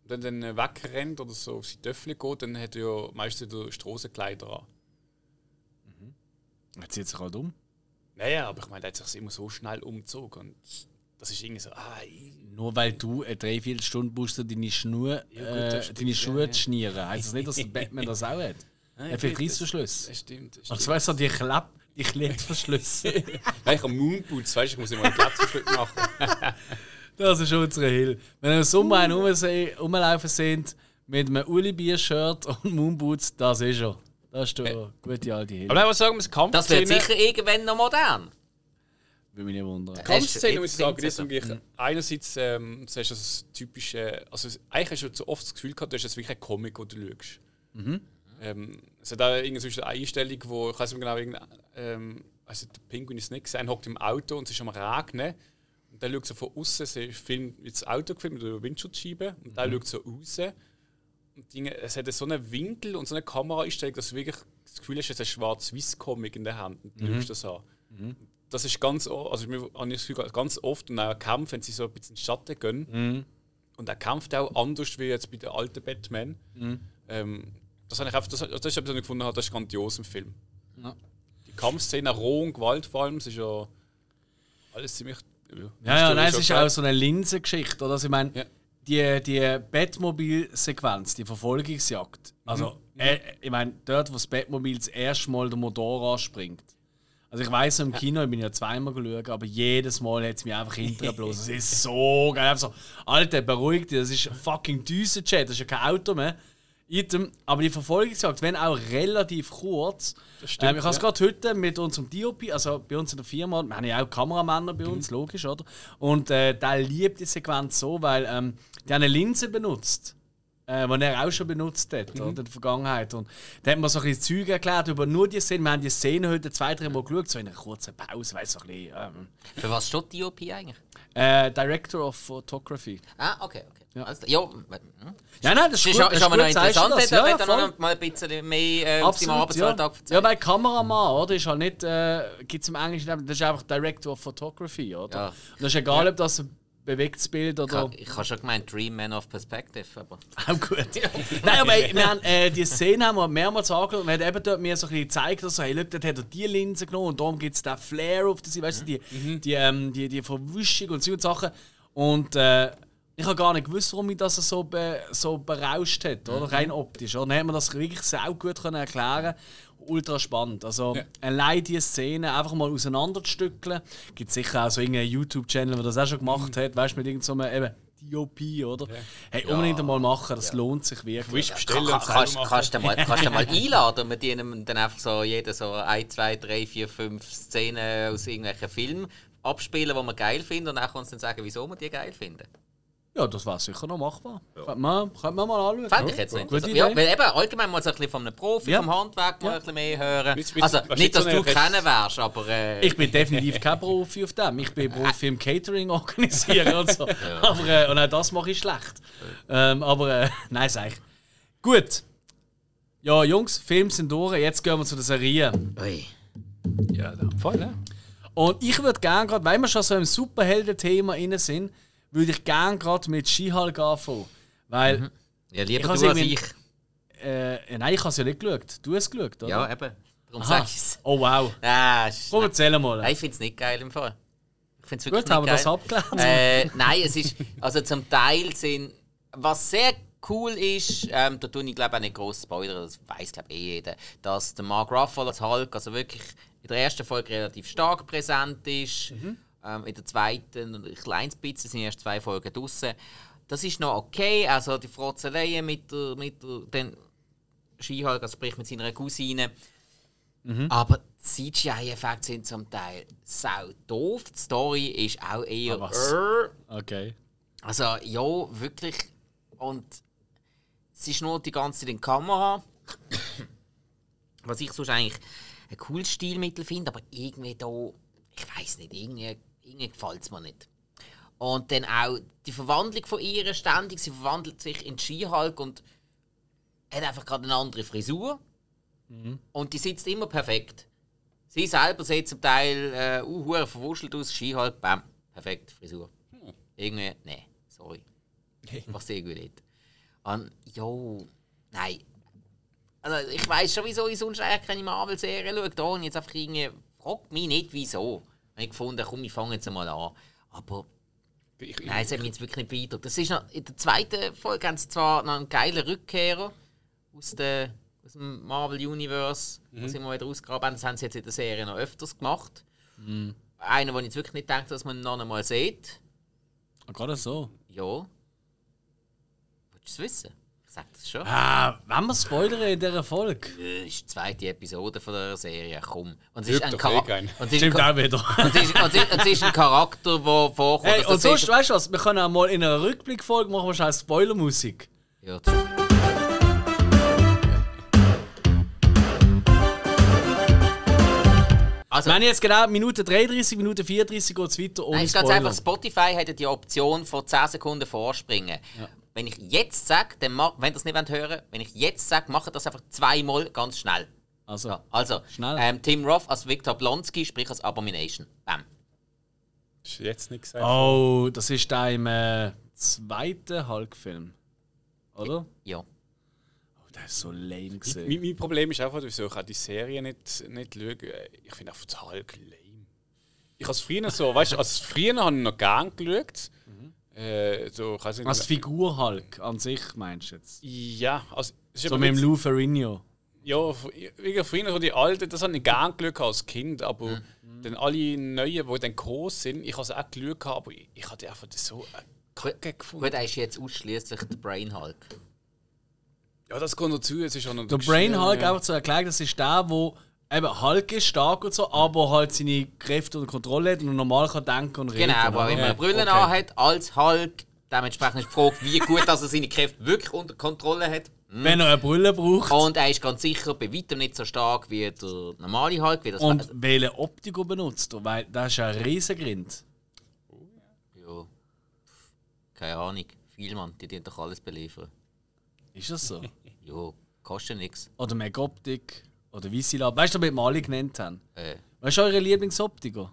dann, dann wegrennt oder so auf seine Töffel geht, dann hat er ja meistens den Strassenkleider an. Jetzt zieht sich halt um. Naja, aber ich meine, er hat sich immer so schnell umgezogen und das ist irgendwie so, ah, ich- Nur weil du eine Dreiviertelstunde brauchst, deine, Schnur, Ja, gut, das äh, stimmt, deine Schuhe ja. zu schnieren. Heißt das nicht, dass der Batman das auch hat? Nein, Er für gut, Reißverschluss. Das stimmt. Das Also stimmt. weißt du, die Klapp, die Klettverschlüsse. Nein, ich habe Moonboots, weißt du, ich muss immer einen Klettverschluss machen. Das ist unsere Hill. Wenn wir im Sommer einen rumlaufen sind mit einem Uli-Bier-Shirt und Moonboots, das ist er. Das ist der gute alte Hill. Aber was sagen wir, Das wird Kampfszene, sicher irgendwann noch modern. Würde mich nicht wundern. Kampfszene muss ich sagen, die ist wirklich, einerseits, ähm, du hast das typische, also eigentlich hast du so oft das Gefühl gehabt, du hast das wirklich ein Comic, den du schaust. Ähm, es hat auch eine Einstellung, wo, ich weiß nicht genau, ähm, also der Pinguin ist nicht gesehen, hockt im Auto und es ist am Regnen. Und der schaut so von außen, sie filmt das Auto gefilmt mit der Windschutzscheibe und der schaut so raus. Und Dinge, es hat so einen Winkel und so eine Kameraeinstellung, dass du wirklich das Gefühl hast, es ist ein schwarz-weiß-Comic in der Hand und du schaust das an. Das ist ganz, also habe ich das Gefühl, ganz oft und auch Kampf, wenn sie so ein bisschen Schatten gehen. Und er kämpft auch anders wie jetzt bei den alten Batman. Ähm, das, habe ich einfach, das, das ist etwas, was ich gefunden habe, das ist grandios im Film. Ja. Die Kampfszene, roh und Gewalt vor allem, es ist ja alles ziemlich. Ja, ja, nein, es ist auch so eine Linsengeschichte. Oder? Also, ich meine, Ja. die, die Batmobil-Sequenz, die Verfolgungsjagd. Also, äh, ich meine, dort, wo das Batmobil das erste Mal den Motor anspringt. Also, ich weiss, im Kino, ich bin ja zweimal geschaut, aber jedes Mal hat es mich einfach hintergeblasen. Es ist so geil. Einfach so, Alter, beruhig dich, das ist fucking Düsenjet, das ist ja kein Auto mehr. Item. Aber die Verfolgungsjagd, wenn auch relativ kurz. stimmt, ähm, ich habe es ja. gerade heute mit unserem DOP, also bei uns in der Firma, wir haben ja auch Kameramänner bei uns, logisch, oder? Und äh, der liebt die Sequenz so, weil ähm, die haben eine Linse benutzt. Äh, die er auch schon benutzt hat oder, in der Vergangenheit. Und da hat man so ein bisschen Zeug erklärt über nur die Szene. Wir haben die Szene heute zwei, drei Mal geschaut, so in einer kurzen Pause, weißt du, so ein bisschen. Ähm, Für was steht DOP eigentlich? äh, Director of Photography. Ah, okay, okay. Ja, also, ja hm. Ja, nein, das ist ist, gut. ist aber noch interessant, das. Ja, ja, noch mal ein bisschen mehr äh, aus Arbeitsalltag ja. ja, weil Kameramann, oder? Ist halt nicht, äh, gibt es im Englischen, das ist einfach Director of Photography, oder? Ja. Und das ist egal, ob das ein bewegtes Bild Ich oder. ha- Ich habe schon gemeint, Dream Man of Perspective, aber... Auch gut. Nein, aber wir haben, äh, die Szene haben wir mehrmals angeschaut und man hat eben dort mir so ein bisschen gezeigt, dass so, hey, look, dort hat er die Linse genommen und darum gibt es den Flair auf Seite, weißt du, die, die, ähm, die, die Verwischung und so und Sachen. Und, äh, ich habe gar nicht gewusst, warum mich das so, be, so berauscht hat, oder? Rein optisch. Oder? Dann hat man das wirklich sehr gut können erklären Ultra spannend. Also, Ja. allein diese Szene einfach mal auseinanderzustückeln. Gibt sicher auch so irgendeinen YouTube-Channel, der das auch schon gemacht hat, weißt du, mit irgendeinem so eben DOP, oder? Hey, unbedingt einmal machen, das lohnt sich wirklich. Bestellen Ka und selber kannst, du mal, kannst du mal einladen und mit ihnen dann einfach so jeder so 1, 2, 3, 4, 5 Szenen aus irgendwelchen Filmen abspielen, die man geil findet und dann kannst du dann sagen, wieso man die geil finden. Ja, das wäre sicher noch machbar. Könnte, man, könnte man mal anschauen. Fände ich jetzt Gute interessant. Idee. Ja, weil eben allgemein mal so ein bisschen von einem Profi, Ja. vom Handwerk mal Ja. ein bisschen mehr hören. Mit- mit- Also nicht, dass du kennen wärst, aber äh, Ich bin definitiv kein Profi auf dem. Ich bin Profi im Catering organisieren und so. Aber, äh, und auch das mache ich schlecht. Ähm, aber äh, nein, sag ich. Gut. Ja, Jungs, Filme sind durch. Jetzt gehen wir zu der Serie. Ui. Ja, da. voll, ne? Und ich würde gerne gerade, weil wir schon so im Superhelden-Thema inne sind, würde ich gerne gerade mit She-Hulk anfangen. Weil, ja, Ich lieber hab's du als ich. äh, nein, ich habe es ja nicht geschaut. Du hast es geschaut, oder? Ja, eben. Darum Aha. sag ich es. Oh wow. Ah, Komm, erzähl mal. Nein, ich finde es nicht geil im Fall. Ich finde es wirklich Gut, haben wir das abgelernt. Äh, nein, es ist. Also zum Teil sind. Was sehr cool ist, ähm, da tue ich glaube auch nicht groß Spoiler, das weiß glaube eh jeder, dass der Mark Ruffalo als Hulk also wirklich in der ersten Folge relativ stark präsent ist. Ähm, in der zweiten ein kleines bisschen, sind erst zwei Folgen draussen. Das ist noch okay, also die Frotzeleien mit der, mit der den Skihulk, also sprich mit seiner Cousine. Aber die CGI-Effekte sind zum Teil sau doof. Die Story ist auch eher. Ah, was? Okay. also, ja, wirklich. Und es ist nur die ganze Zeit in Kamera. Was ich sonst eigentlich ein cooles Stilmittel finde, aber irgendwie da, ich weiß nicht, irgendwie, irgendwie gefällt es mir nicht. Und dann auch die Verwandlung von ihr ständig, sie verwandelt sich in Skihulk und hat einfach gerade eine andere Frisur. Und die sitzt immer perfekt. Sie selber sieht zum Teil äh, uh, verwuschelt aus, Skihulk, bam, perfekt, Frisur. Irgendwie, nee, sorry. Was irgendwie nicht. Und, jo, nein. Also, ich weiß schon, wieso ich sonst eigentlich keine Marvel-Serie schaue. Da und jetzt einfach irgendwie, frag mich nicht, wieso. Und ich gefunden, komm, ich fange jetzt mal an. Aber Ich, nein, es hat mich jetzt wirklich nicht beeindruckt. Das ist noch, in der zweiten Folge haben sie zwar noch einen geilen Rückkehrer aus, der, aus dem Marvel-Universe, was sie mal wieder ausgegraben haben. Das haben sie jetzt in der Serie noch öfters gemacht. Einer, wo ich jetzt wirklich nicht denke, dass man ihn noch einmal sieht. Ah, Gerade so. Ja. Willst du es wissen? Ich sag das schon. Ah, wenn wir spoilern in dieser Folge. Das ist die zweite Episode von der Serie, komm. Und es ist ein, doch Chara eh Stimmt auch wieder. und es ist, und es ist, und es ist ein Charakter, der vorkommt. Hey, und sonst, ist- weißt du was? Wir können auch mal in einer Rückblickfolge machen, wahrscheinlich Spoilermusik. Ja, das- Also, Wir haben jetzt genau Minute 33, Minute 34 geht es weiter ohne Nein, ist ganz einfach, Spotify hat ja die Option von 10 Sekunden vorspringen. Wenn ich jetzt sage, dann wenn ihr das nicht wollt hören wenn ich jetzt sage, macht das einfach zweimal ganz schnell. Also, Ja, also, Schnell. Ähm, Tim Roth als Victor Blonsky, sprich als Abomination. Bam. Das ist jetzt nicht gesagt. oh, das ist da im äh, zweiten Hulk-Film. Oder? Ja. Oh, der ist so lame gewesen. Mein, mein Problem ist einfach, wieso ich auch die Serie nicht, nicht schaue. Ich finde einfach das Hulk lame. Ich habe es früher so, weißt du, als früher habe ich noch gern geschaut. Äh, so, ich weiß nicht, Als Figur Hulk an sich meinst du jetzt? ja, also, So mit dem Lou Ferrigno. Ja, wegen früher so die alten, das habe ich gern geschaut als Kind, aber Mhm. dann alle neuen, die dann groß sind, ich habe es auch geschaut, aber ich, ich hatte einfach das so kacke gefunden. Gut, er ist jetzt ausschließlich der Brain Hulk. Ja, das kommt dazu, es ist auch noch Der Brain Hulk, ja. einfach zu erklären, das ist der, wo eben Hulk ist, stark und so, aber halt seine Kräfte unter Kontrolle hat und normal kann denken und reden. Genau, wo er oder? immer eine Brille okay. anhat, als Hulk. Dementsprechend ist die Frage, wie gut dass er seine Kräfte wirklich unter Kontrolle hat. Wenn er eine Brille braucht. Und er ist ganz sicher bei weitem nicht so stark wie der normale Hulk. Wie das Und welche Optik er benutzt weil das ist ein Riesengrind. ja. Keine Ahnung. Viel, Mann. Die tun doch alles beliefern. Ist das so? Ja, kostet nichts. Oder Make-Optik? Oder Visilab? Weißt du, damit wir alle genannt haben? Äh. Was ist eure Lieblingsoptiker?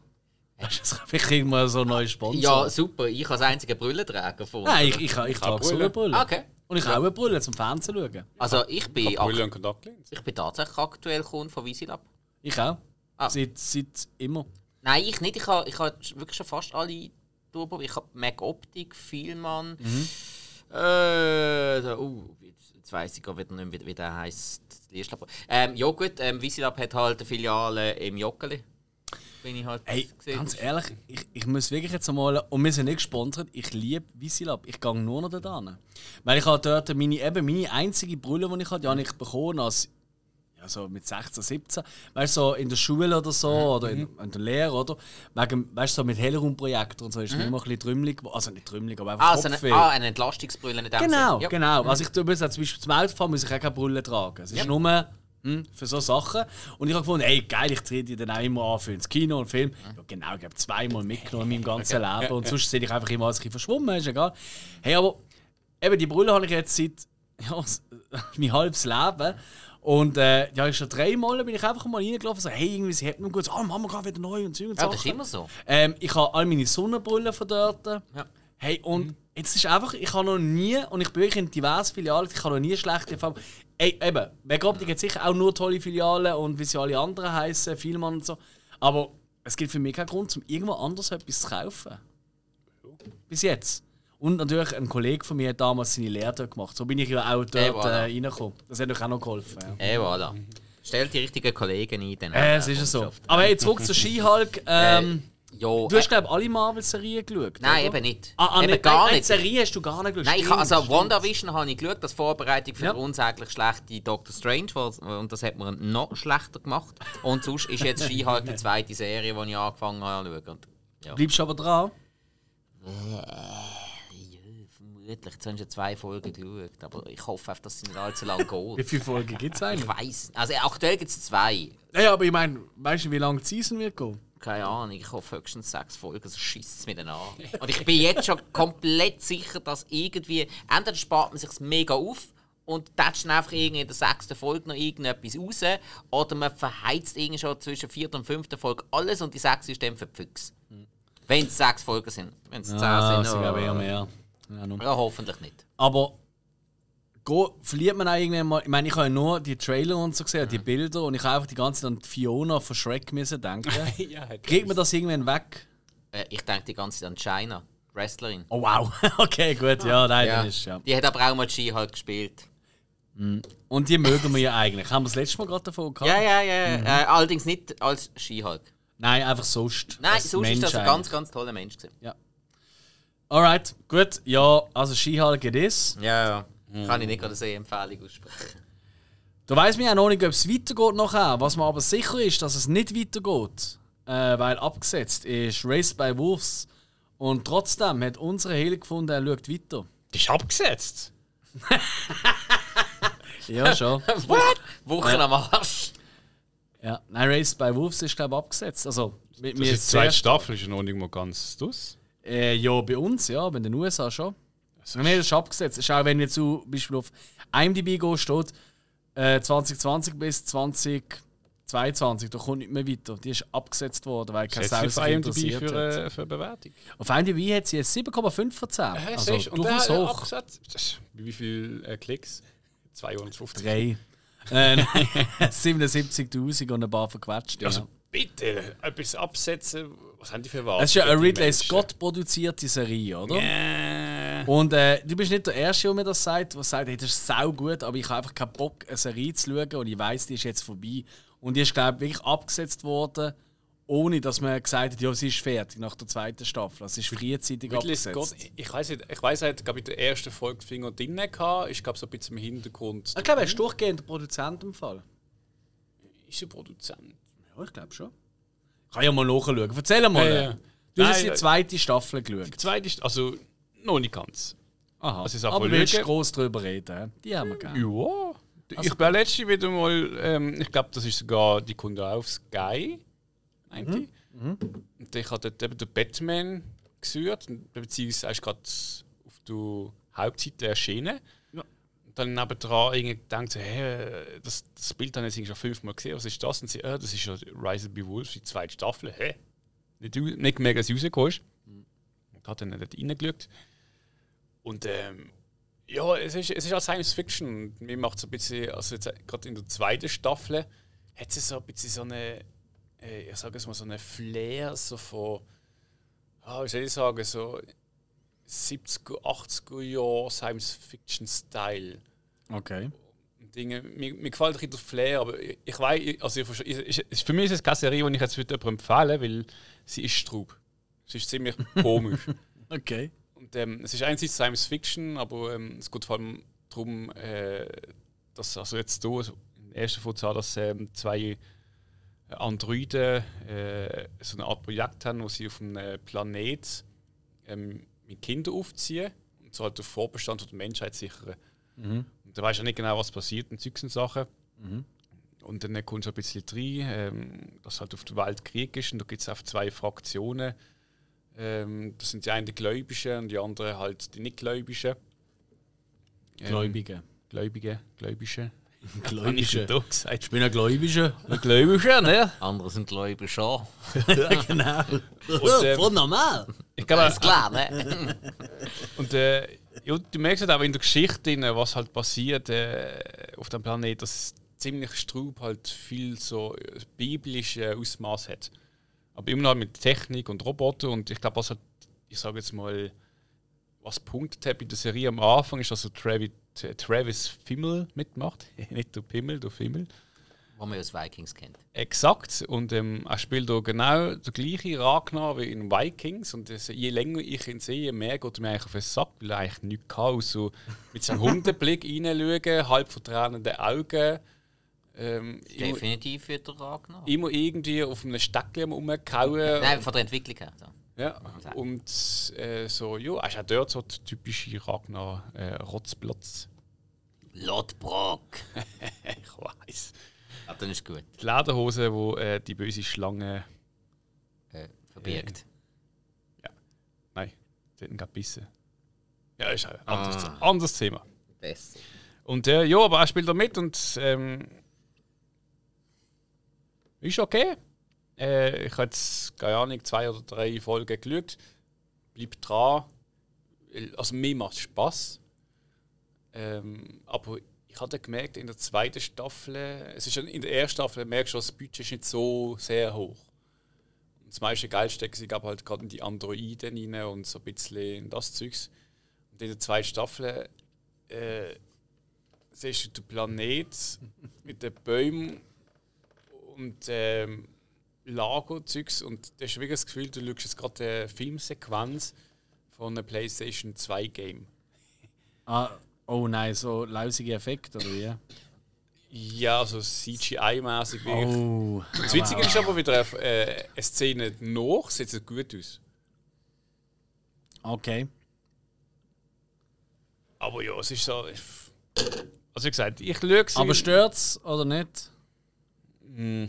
Weißt du, das kann vielleicht irgendwann so ein neuer Sponsor. Ja, super. Ich als einziger Brillenträger von uns. Nein, ich, ich, ich, ich trage so eine Brille. Okay. Und ich habe auch eine Brille zum Fernsehen schauen. Also ich bin, Brille ak und Kontaktlinsen. ich bin tatsächlich aktuell Kunde von Visilab. Ich auch. Ah. Seit, seit immer. Nein, ich nicht. Ich habe ich ha wirklich schon fast alle Turbo. Ich habe Mac Optik, Vielmann. Mhm. Äh, da, uh, jetzt, weiss ich gar nicht wie, wie der heisst. Ähm, ja gut, ähm, Visilab hat halt eine Filiale im Joggeli. Bin ich halt Hey, gesehen. ganz ehrlich, ich, ich muss wirklich jetzt einmal, und wir sind nicht gesponsert, ich liebe Visilab. Ich gehe nur noch dort hin. Weil ich habe dort meine, eben meine einzige Brille, die ich hatte, die habe ich bekommen als ja, so mit 16, 17. Weißt du, so in der Schule oder so, oder in, in der Lehre, oder? Wegen, weißt du, so mit Hellraumprojektor und so, ist mir immer ein bisschen trümmelig, also nicht trümmelig, aber einfach ah, so Kopfweh. eine, ah, eine Entlastungsbrille in dem Genau. Ja. genau. Also ich tue jetzt zum Beispiel zum Autofahren muss ich auch keine Brille tragen. Es ist Ja. nur hm, für so Sachen. Und ich habe gefunden, ey geil, ich trete die dann auch immer an für ins Kino und Film. Ja, genau, ich habe zweimal mitgenommen in meinem ganzen Leben. Und sonst sehe ich einfach immer als ein bisschen verschwommen, ist egal. Hey, aber eben die Brille habe ich jetzt seit ja, mein halbes Leben. Und äh, ja, ich schon dreimal bin ich einfach mal reingelaufen so, hey, irgendwie, sie hat mir gut, oh, machen wir gerade wieder neu und so und Ja, das ist immer so. Ähm, ich habe all meine Sonnenbrillen von dort. Ja. Hey, und jetzt ist einfach, ich habe noch nie, und ich bin wirklich in diversen Filialen, ich habe noch nie schlechte Erfahrungen. Ey, eben, Megoptik hat sicher auch nur tolle Filialen und wie sie alle anderen heißen, Vielmann und so. Aber es gibt für mich keinen Grund, um irgendwo anders etwas zu kaufen. Bis jetzt. Und natürlich ein Kollege von mir hat damals seine Lehre dort gemacht. So bin ich ja auch dort Ey, äh, voilà. reingekommen. Das hat natürlich auch noch geholfen. Ja. Eh, voilà. Stell die richtigen Kollegen ein. Dann Äh, es ist ja so. Aber hey, zurück zu She-Hulk. Ähm, Ja, du hast, glaube ich, alle Marvel-Serien geschaut. Nein, oder? eben nicht. Ah, ah eben nicht, gar nein, nicht. Serie hast du gar nicht geschaut. Nein, ich also stimmt. WandaVision habe ich geschaut, das Vorbereitung für Ja. unsäglich schlechte Doctor Strange, und das hat mir noch schlechter gemacht. Und sonst ist jetzt She-Hulk die zweite Serie, die ich angefangen habe zu schauen. Und, ja. Bleibst du aber dran? Ja, vermutlich. Jetzt haben schon zwei Folgen geschaut, aber ich hoffe dass sie nicht allzu lange Wie geht. viele Folgen gibt es Ich eigentlich? weiß. Also aktuell gibt es zwei. Ja, aber ich meine, weißt du, wie lange die Season wird gehen? Keine Ahnung, ich hoffe höchstens sechs Folgen, so schießt es mir dann an. Und ich bin jetzt schon komplett sicher, dass irgendwie. Entweder spart man sich mega auf und tätscht dann einfach irgendwie in der sechsten Folge noch irgendetwas raus, oder man verheizt irgendwie schon zwischen vierter und fünfter Folge alles und die sechste ist dann für die Füchse. Wenn es sechs Folgen sind. Wenn es zehn Ah, sind, sie glaube eher oh. mehr. Ja. Ja, hoffentlich nicht. Aber go, verliert man auch irgendwann mal. Ich meine, ich habe ja nur die Trailer und so gesehen, die Bilder und ich habe einfach die ganze Zeit an die Fiona von Shrek müssen denken. ja, Kriegt man das irgendwann weg? Äh, ich denke die ganze Zeit an China, Wrestlerin. Oh wow. okay, gut, ja, nein, dann ist ja. Die hat aber auch mal Ski halt gespielt. Und die mögen wir ja eigentlich. Haben wir das letzte Mal gerade davon gehabt? Ja, ja, ja. Äh, allerdings nicht als Ski-Hulk. Nein, einfach sonst. Nein, sonst ist das ein Mensch ganz, ganz toller Mensch. Gewesen. Ja. Alright, gut. Ja, also Skihulk it is. Ja, ja. Kann ich nicht gerade eine Empfehlung aussprechen. Da weiss man ja noch nicht, ob es weitergeht nachher. Was man aber sicher ist, dass es nicht weitergeht. Äh, weil abgesetzt ist Race by Wolves. Und trotzdem hat unsere Heli gefunden, er schaut weiter. Die ist abgesetzt. Ja, schon. Wochen am Arsch. ja. Nein, Race by Wolves ist, glaube ich, abgesetzt. Also, mit Das mir ist die zweite Staffel, ist noch nicht mal ganz dus. Äh, ja, bei uns, ja, aber in den USA schon. Nein, das ist abgesetzt. Schau, wenn jetzt zum Beispiel auf IMDb gehst, steht äh, 2020 bis 2022, da kommt nicht mehr weiter. Die ist abgesetzt worden, weil kein Sau sich IMDb interessiert für, hat. äh, für eine Bewertung. Auf IMDb hat sie jetzt 7,5 von 10. Also siehst du, und durchaus hoch. Abgesetzt. Wie viele äh, Klicks? 250. Drei. äh, nein, 77.000 und ein paar verquetscht. Ja. Bitte, etwas absetzen. Was haben die für Wahl? es ist ja eine Ridley Scott produzierte Serie, oder? Äh, Und äh, du bist nicht der Erste, der mir das sagt, der sagt, hey, das ist sau gut, aber ich habe einfach keinen Bock, eine Serie zu schauen und ich weiß, die ist jetzt vorbei. Und die ist, glaube ich, wirklich abgesetzt worden, ohne dass man gesagt hat, ja, sie ist fertig nach der zweiten Staffel. Also, es ist frühzeitig Ridley abgesetzt. Scott, ich weiß nicht, ich weiß, er hat glaube ich, in der ersten Folge die Finger drin gehabt. Ich glaube, so ein bisschen im Hintergrund. Ich glaube, er ist durchgehend der Produzent im Fall. Ist ein Produzent. Ja, ich glaube schon. Kann ja mal nachschauen. Erzähl mal. Ja, ja. Du hast Nein, die äh, zweite Staffel geschaut. Die zweite also noch nicht ganz. Aha. Also, aber du willst groß drüber reden. Die haben wir gerne. Ja. Also- ich war letztens wieder mal, ähm, ich glaube, das ist sogar, die auch auf Sky. Eigentlich. Mhm. Und ich habe dort eben den Batman gesucht, beziehungsweise ist gerade auf der Hauptseite erschienen. Dann nebendran irgendwie gedacht, so, hey, das, das Bild habe ich jetzt schon fünfmal gesehen, was ist das? Und sie, äh, das ist ja Rise of the Wolves, die zweite Staffel. Hä? Nicht, nicht gemerkt, dass du rauskommst. Und hat dann dort reingeschaut. Und ähm, ja, es ist, es ist auch Science Fiction. Mir macht so ein bisschen, also jetzt gerade in der zweiten Staffel, hat es so ein bisschen so eine, äh, ich sage es mal, so eine Flair so von, ah, wie soll ich sagen, so 70er, 80er Jahre Science-Fiction-Style. Okay. Dinge. Mir, mir gefällt ein bisschen der Flair, aber ich, ich weiß, also ich, ich, für mich ist es keine Serie, die ich jetzt jemandem empfehlen weil sie ist Straub. Sie ist ziemlich komisch. Okay. Und ähm, es ist einerseits Science Fiction, aber ähm, es geht vor allem darum, äh, dass also jetzt also im ersten haben, dass ähm, zwei Androiden äh, so eine Art Projekt haben, wo sie auf einem Planet ähm, mit Kindern aufziehen und so halt den Vorbestand der Menschheit sichern. Und da weiß ja nicht genau, was passiert und Zeugs und Sachen. Und dann kommst du ein bisschen rein, ähm, dass halt auf der Welt Krieg ist und da gibt es auch zwei Fraktionen. Ähm, das sind die einen die Gläubigen und die anderen halt die Nichtgläubigen. Ähm, Gläubige. Gläubige, Gläubische. Gesagt. Ich bin ein Gläubiger. Gläubische, ne? Andere sind gläubig schon. genau. Und, ähm, Voll normal. Ich glaube, Ist klar, ne? Und äh, ja, du merkst halt auch in der Geschichte, was halt passiert äh, auf dem Planeten, dass es ziemlich Straub halt viel so äh, biblische Ausmaß hat. Aber immer noch mit Technik und Roboter und ich glaube, was halt, ich sage jetzt mal, was punktet hat bei der Serie am Anfang, ist, dass also Travis, Travis Fimmel mitmacht. Nicht der Pimmel, der Fimmel. Was man aus Vikings kennt. Exakt. Und ähm, er spielt da genau der gleiche Ragnar wie in Vikings. Und das, je länger ich ihn sehe, je mehr geht er mir eigentlich auf den Sack, weil er eigentlich nichts kann. So mit seinem Hundeblick reinschauen, halb vertränende Augen. Ähm, immer, Definitiv wird der Ragnar. immer irgendwie auf einem Steckchen rumgehauen. Nein, von der Entwicklung her. So. Ja. Und äh, so, ja, er ist auch dort so der typische Ragnar äh, Rotzplatz. Lotbrock. ich weiß. Ja, dann ist gut. Die Lederhose, wo äh, die böse Schlange. Äh, verbirgt. Nein, sie hat ihn gebissen. Ja, ist ein anderes, anderes Thema. Besser. Und äh, ja, aber er spielt da mit und ähm, ist okay. Äh, ich habe jetzt, keine Ahnung, zwei oder drei Folgen geschaut. Bleib dran. Also mir macht es Spass. Ähm, aber ich hatte gemerkt, in der zweiten Staffel, es ist in der ersten Staffel, merkst du, das Budget ist nicht so sehr hoch. Und das meiste Geld stecken sie glaube halt gerade in die Androiden rein und so ein bisschen in das Zeugs. Und in der zweiten Staffel äh, siehst du den Planet mit den Bäumen und ähm, Lago-Zeugs und du hast wirklich das Gefühl, du schaust jetzt gerade eine Filmsequenz von einem PlayStation 2 Game. Ah, oh nein, so lausige Effekte oder wie? Ja, also CGI-mäßig. Oh. Das Witzige ist aber wieder äh, eine Szene nach, sieht es gut aus. Okay. Aber ja, es ist so. Also wie gesagt, ich schaue sie. Aber stört's oder nicht? Mm.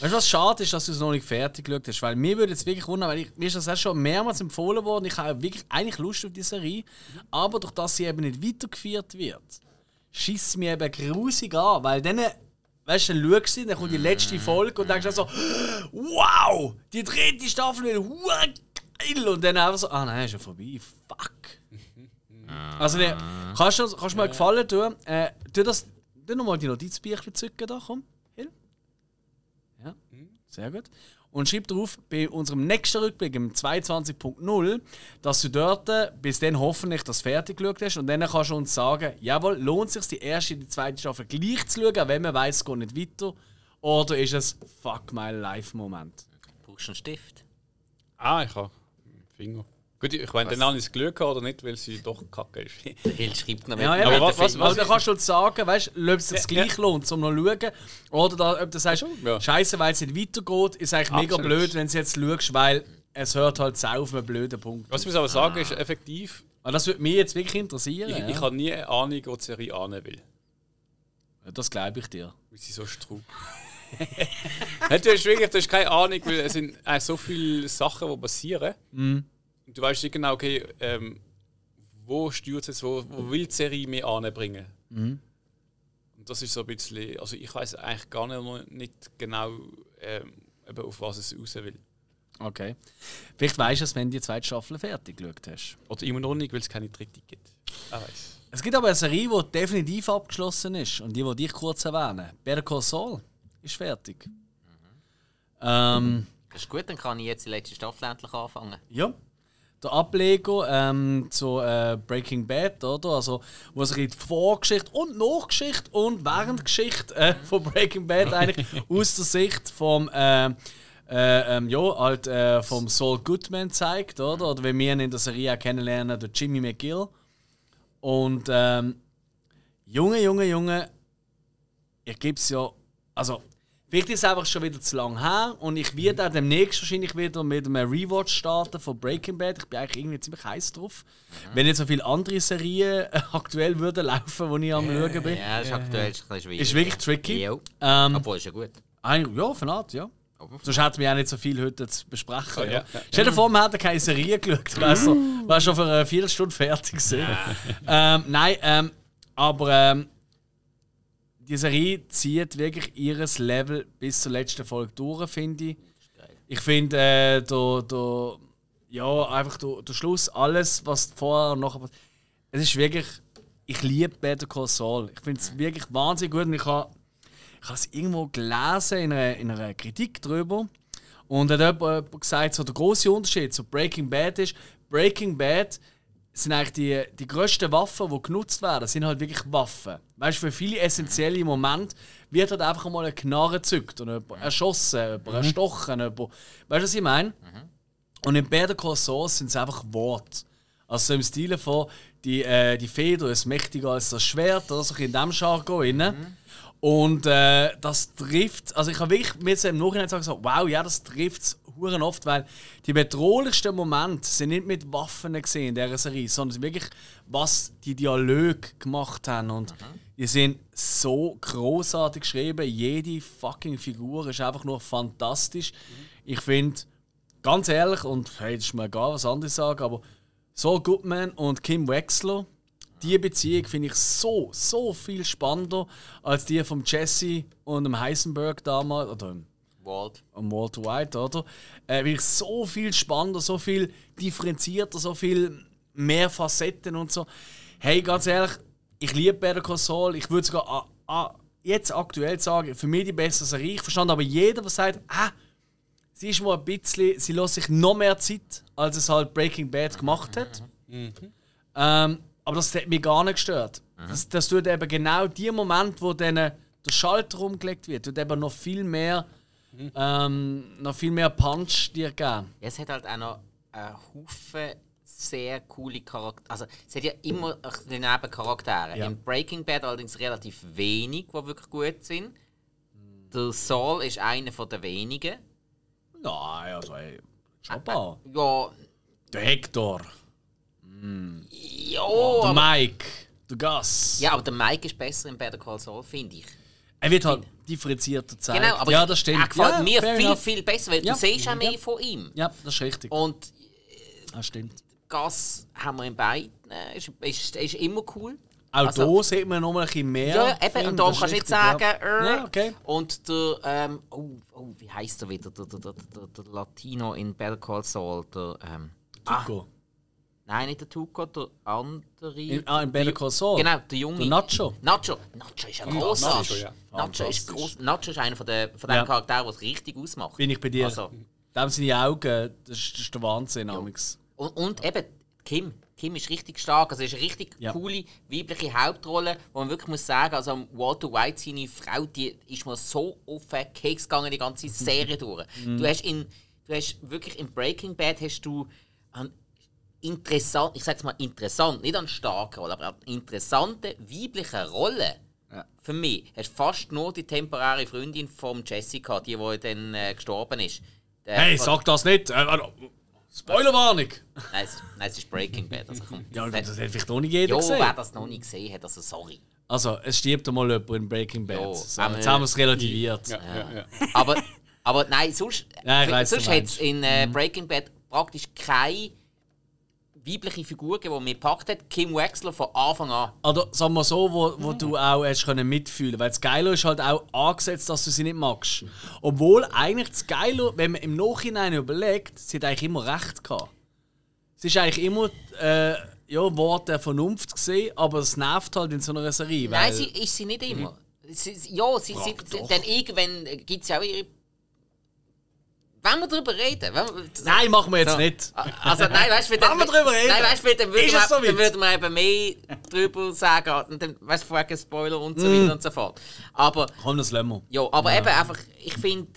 Weißt du, was schade ist, dass du es noch nicht fertig geschaut hast? Weil mir würde jetzt wirklich wundern, weil ich, mir ist das auch schon mehrmals empfohlen worden. Ich habe wirklich eigentlich Lust auf die Serie. Aber durch das sie eben nicht weitergeführt wird, schießt mir eben grusig an. Weil dann, weißt du, dann schaust du, dann kommt die letzte Folge und denkst dann so, wow, die dritte Staffel wird geil. Und dann einfach so, ah nein, ist ja vorbei. Fuck. Also, ne, kannst du kannst du mir einen gefallen tun? Äh, tu das, tu nochmal die Notizbücher zücken da, komm. Sehr gut. Und schreib drauf, bei unserem nächsten Rückblick, im 22.0, dass du dort äh, bis dann hoffentlich das fertig geschaut hast und dann kannst du uns sagen, jawohl, lohnt es sich die erste und die zweite Staffel gleich zu schauen, wenn man weiß, es geht nicht weiter, oder ist es Fuck my life Moment? Brauchst du einen Stift? Ah, ich habe einen Finger. Gut, ich meine, dann habe ich das Glück gehabt oder nicht, weil sie doch kacke ist. Der Hill schreibt noch mit. Ja, ja, Aber was- was- was- dann kannst du uns sagen, weißt du, ob es sich Ja, gleich lohnt, um noch zu schauen. Oder da, ob du sagst, Ja. Scheiße, weil es nicht weitergeht, ist eigentlich mega Absolut. blöd, wenn du jetzt schaust, weil es hört halt so auf einen blöden Punkt. Was ich muss aber sagen, ist effektiv, Aber das würde mich jetzt wirklich interessieren. ich, ja. ich habe nie eine Ahnung, wo die Serie ahnen will. das glaube ich dir. Weil sie so strub. Du hast wirklich du hast keine Ahnung, weil es sind äh, so viele Sachen, die passieren. Und du weißt nicht genau, okay, ähm, wo steuert es wo, wo will die Serie mich anbringen. Und das ist so ein bisschen, also ich weiß eigentlich gar nicht, nicht genau, ähm, eben auf was es raus will. Okay. Vielleicht weißt du es, wenn du die zweite Staffel fertig geschaut hast. Oder immer noch nicht, weil es keine dritte gibt. Wer weiß. Es gibt aber eine Serie, die definitiv abgeschlossen ist und die, die ich kurz erwähne. Better Saul ist fertig. Ähm, Das ist gut, dann kann ich jetzt die letzte Staffel endlich anfangen. Ja. Der Ableger ähm, zu äh, Breaking Bad, oder? Also, wo sich die Vorgeschichte und Nachgeschichte und Währendgeschichte äh, von Breaking Bad eigentlich aus der Sicht vom äh, äh, ähm, ja, halt, äh, vom Saul Goodman zeigt, oder? Oder wie wir ihn in der Serie auch kennenlernen, der Jimmy McGill. Und ähm, Junge, Junge, Junge, ich gebe es ja. Also, vielleicht ist es einfach schon wieder zu lang her und ich werde auch demnächst wahrscheinlich wieder mit einem Rewatch starten von Breaking Bad. Ich bin eigentlich irgendwie ziemlich heiß drauf. Wenn jetzt so viele andere Serien äh, aktuell würden laufen, die ich am Schauen bin. Ja, das ist aktuell ein bisschen schwierig. Ist wirklich tricky. Jo. Ähm, Obwohl, ist ja gut. eigentlich- ja, von Art, ja. Sonst hätten wir auch nicht so viel heute zu besprechen. ja, ja. ja. Stell dir vor, wir hätten keine Serie geschaut. Weißt du, war schon für eine Viertelstunde fertig gewesen. ähm, nein, ähm, aber ähm, die Serie zieht wirklich ihres Level bis zur letzten Folge durch, finde ich. Ich finde, äh, der, der, ja, einfach der, der Schluss, alles, was vorher und nachher passiert, es ist wirklich, ich liebe Better Call Saul. Ich finde es wirklich wahnsinnig gut und ich habe ich es irgendwo gelesen in einer, in einer Kritik darüber. Und da hat jemand jemand gesagt, so der große Unterschied zu Breaking Bad ist, Breaking Bad sind eigentlich die, die grössten Waffen, die genutzt werden, sind halt wirklich Waffen. Weißt du, für viele essentielle Momente wird halt einfach mal eine Knarre gezückt und jemand erschossen, jemand erstochen, jemand. Weißt du, was ich meine? Und in Better Call Saul sind es einfach Worte. Also so im Stile von, die, äh, die Feder ist mächtiger als das Schwert, oder so in diesem Jargon. Mhm. Und äh, das trifft, also ich habe wirklich mir jetzt im Nachhinein gesagt, wow, ja, das trifft es oft, weil die bedrohlichsten Momente sind nicht mit Waffen gesehen in dieser Serie, sondern wirklich, was die Dialoge gemacht haben. Und die sind so großartig geschrieben. Jede fucking Figur ist einfach nur fantastisch. Ich finde, ganz ehrlich, und hey, das ist mir egal, was andere sagen, aber Saul Goodman und Kim Wexler, die Beziehung finde ich so, so viel spannender als die von Jesse und dem Heisenberg damals, oder dem Walt. am Walter White, oder? Äh, wirklich so viel spannender, so viel differenzierter, so viel mehr Facetten und so. Hey, ganz ehrlich, ich liebe Better Call Saul. Ich würde sogar ah, ah, jetzt aktuell sagen, für mich die bessere Serie. Ich verstand aber jeder, der sagt, ah, sie ist mal ein bisschen, sie lässt sich noch mehr Zeit, als es halt Breaking Bad gemacht hat. Ähm, aber das hat mich gar nicht gestört. Das, das tut eben genau die Moment, wo dann der Schalter umgelegt wird, tut eben noch viel mehr, ähm, noch viel mehr Punch dir geben. Ja, es hat halt auch noch einen Haufen sehr coole Charaktere. Also, es hat ja immer bisschen Nebencharaktere. Ja. In Breaking Bad allerdings relativ wenig, die wirklich gut sind. Der Saul ist einer von der wenigen. Nein, also ey, schon ein paar. Ja, Der Hector, ja, der Mike, der Gus. ja, aber der Mike ist besser in Better Call Saul, finde ich. Er wird halt differenzierter gezeigt. Genau, aber ja, das stimmt. er gefällt ja, mir viel, enough. viel besser, weil Ja. du siehst auch mehr Ja. von ihm. Ja, das ist richtig. Und Das stimmt. Gas haben wir in beiden. Äh, Ist, ist, ist immer cool. Auch Also- hier sieht man noch mal ein bisschen mehr. Ja, eben, Film, und darum kannst du nicht sagen, äh, Ja, ja okay. Und der, ähm, oh, oh, wie heißt er wieder? Der, der, der, der, Latino in Better Call Saul. Der, ähm, ah, Tuco. Nein, nicht der Tuco, der andere. In, ah, in Better Call Saul. Genau, der Junge. Der Nacho. Nacho. Nacho ist ein großartig. Nacho, ja. Nacho ist groß. Nacho ist einer von den, von den Ja. Charakteren, die es richtig ausmacht. Bin ich bei dir. Also, Dem seine Augen, das ist, das ist der Wahnsinn. Amix. Und, und eben Kim. Kim ist richtig stark. Also ist eine richtig Ja. coole weibliche Hauptrolle, wo man wirklich muss sagen, also Walter White, seine Frau, die ist mir so auf den Keks gegangen, die ganze Serie durch. Mhm. Du hast in, du hast wirklich in Breaking Bad hast du einen interessant, ich sag's mal interessant, nicht an starke Rolle, aber eine interessante weibliche Rolle. Für mich hast du fast nur die temporäre Freundin von Jessica, die, die dann äh, gestorben ist. Der- Hey, sag das nicht! Äh, Spoilerwarnung! Nein, es, nein, es ist Breaking Bad. Also, komm. Ja, das hat vielleicht auch nicht jeder Jo, gesehen. wer das noch nicht gesehen hat, also sorry. Also, es stirbt einmal jemand in Breaking Bad. Jo, so, aber- jetzt haben wir es relativiert. Ja, ja, ja. Aber, aber nein, sonst, Ja, weiss, sonst hat es in äh, Breaking Bad praktisch keine weibliche Figur die mir gepackt hat. Kim Wexler von Anfang an. Oder sagen wir so, wo, wo du auch hast können mitfühlen Weil das Geilo ist halt auch angesetzt, dass du sie nicht magst. Obwohl eigentlich das Geilo, wenn man im Nachhinein überlegt, sie hat eigentlich immer recht gehabt. Sie ist eigentlich immer äh, ja, Wort der Vernunft gesehen, aber es nervt halt in so einer Serie. Nein, sie ist sie nicht immer. Sie, sie- ja, sie, sie, dann irgendwann gibt es ja auch ihre wenn wir darüber reden. Wir, Nein, machen wir jetzt So. nicht. Also nein, weißt du, Wenn wir drüber reden, Nein, weißt du, dann würde ist man, es soweit. dann würde man eben mehr drüber sagen, und dann, weißt du, vorher Spoiler und so Mm. weiter und so fort. Aber, Komm, das lassen wir. ja, aber eben einfach, ich finde,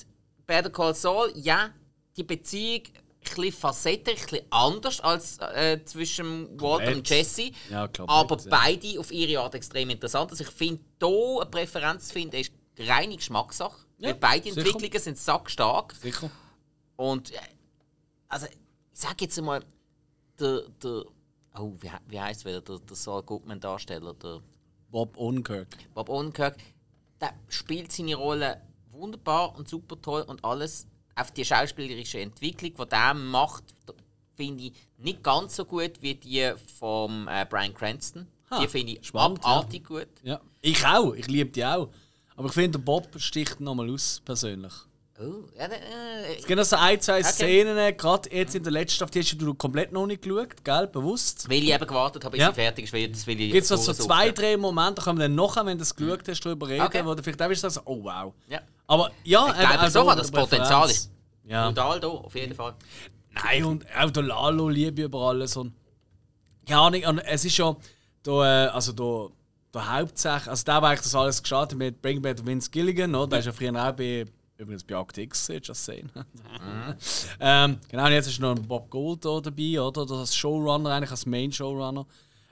Better Call Saul, ja, die Beziehung ein bisschen facettenreich, ein bisschen anders als äh, zwischen Komplett. und Jesse. Ja, klar, aber ja. beide auf ihre Art extrem interessant. Also ich finde, hier eine Präferenz zu finden, ist reine Geschmackssache. Ja, beide sicher. Entwicklungen sind sackstark. Sicher. Und äh, also, ich sag jetzt mal, der, der oh, wie, wie heißt wieder der, der Saul Goodman Darsteller, der Bob Odenkirk. Bob Odenkirk, der spielt seine Rolle wunderbar und super toll und alles auf die schauspielerische Entwicklung, die der macht, finde ich nicht ganz so gut wie die von äh, Brian Cranston. Ha, die finde ich spannend, ja. abartig gut. Ja. Ich auch. Ich liebe die auch. Aber ich finde, der Bob sticht nochmal aus, persönlich. Oh, ja, äh, Es gibt noch so ein, zwei Okay. Szenen, gerade jetzt in der letzten Staffel, die hast du komplett noch nicht geschaut, gell? Bewusst. weil ich eben gewartet habe, bis Ja. sie fertig ist, weil das will ich Gibt es noch so zwei, drei Momente, da können wir dann nachher, wenn du es geschaut hast, darüber reden, Okay. wo du vielleicht auch sagen, oh wow. Ja. Aber ja, Ich glaube eben, sofort, auch das der Potenzial ist Ja. brutal da, auf jeden Fall. Nein, und auch der Lalo liebe ich über alles. Und ja, nicht, und es ist ja da, äh, also da, da hauptsächlich, also da war eigentlich das alles gestartet mit Bring Back Vince Gilligan, oder? Der ist ja früher auch bei, übrigens bei Act X, just saying. ähm, genau, und jetzt ist noch ein Bob Gold da dabei, oder? Das als Showrunner, eigentlich als Main Showrunner.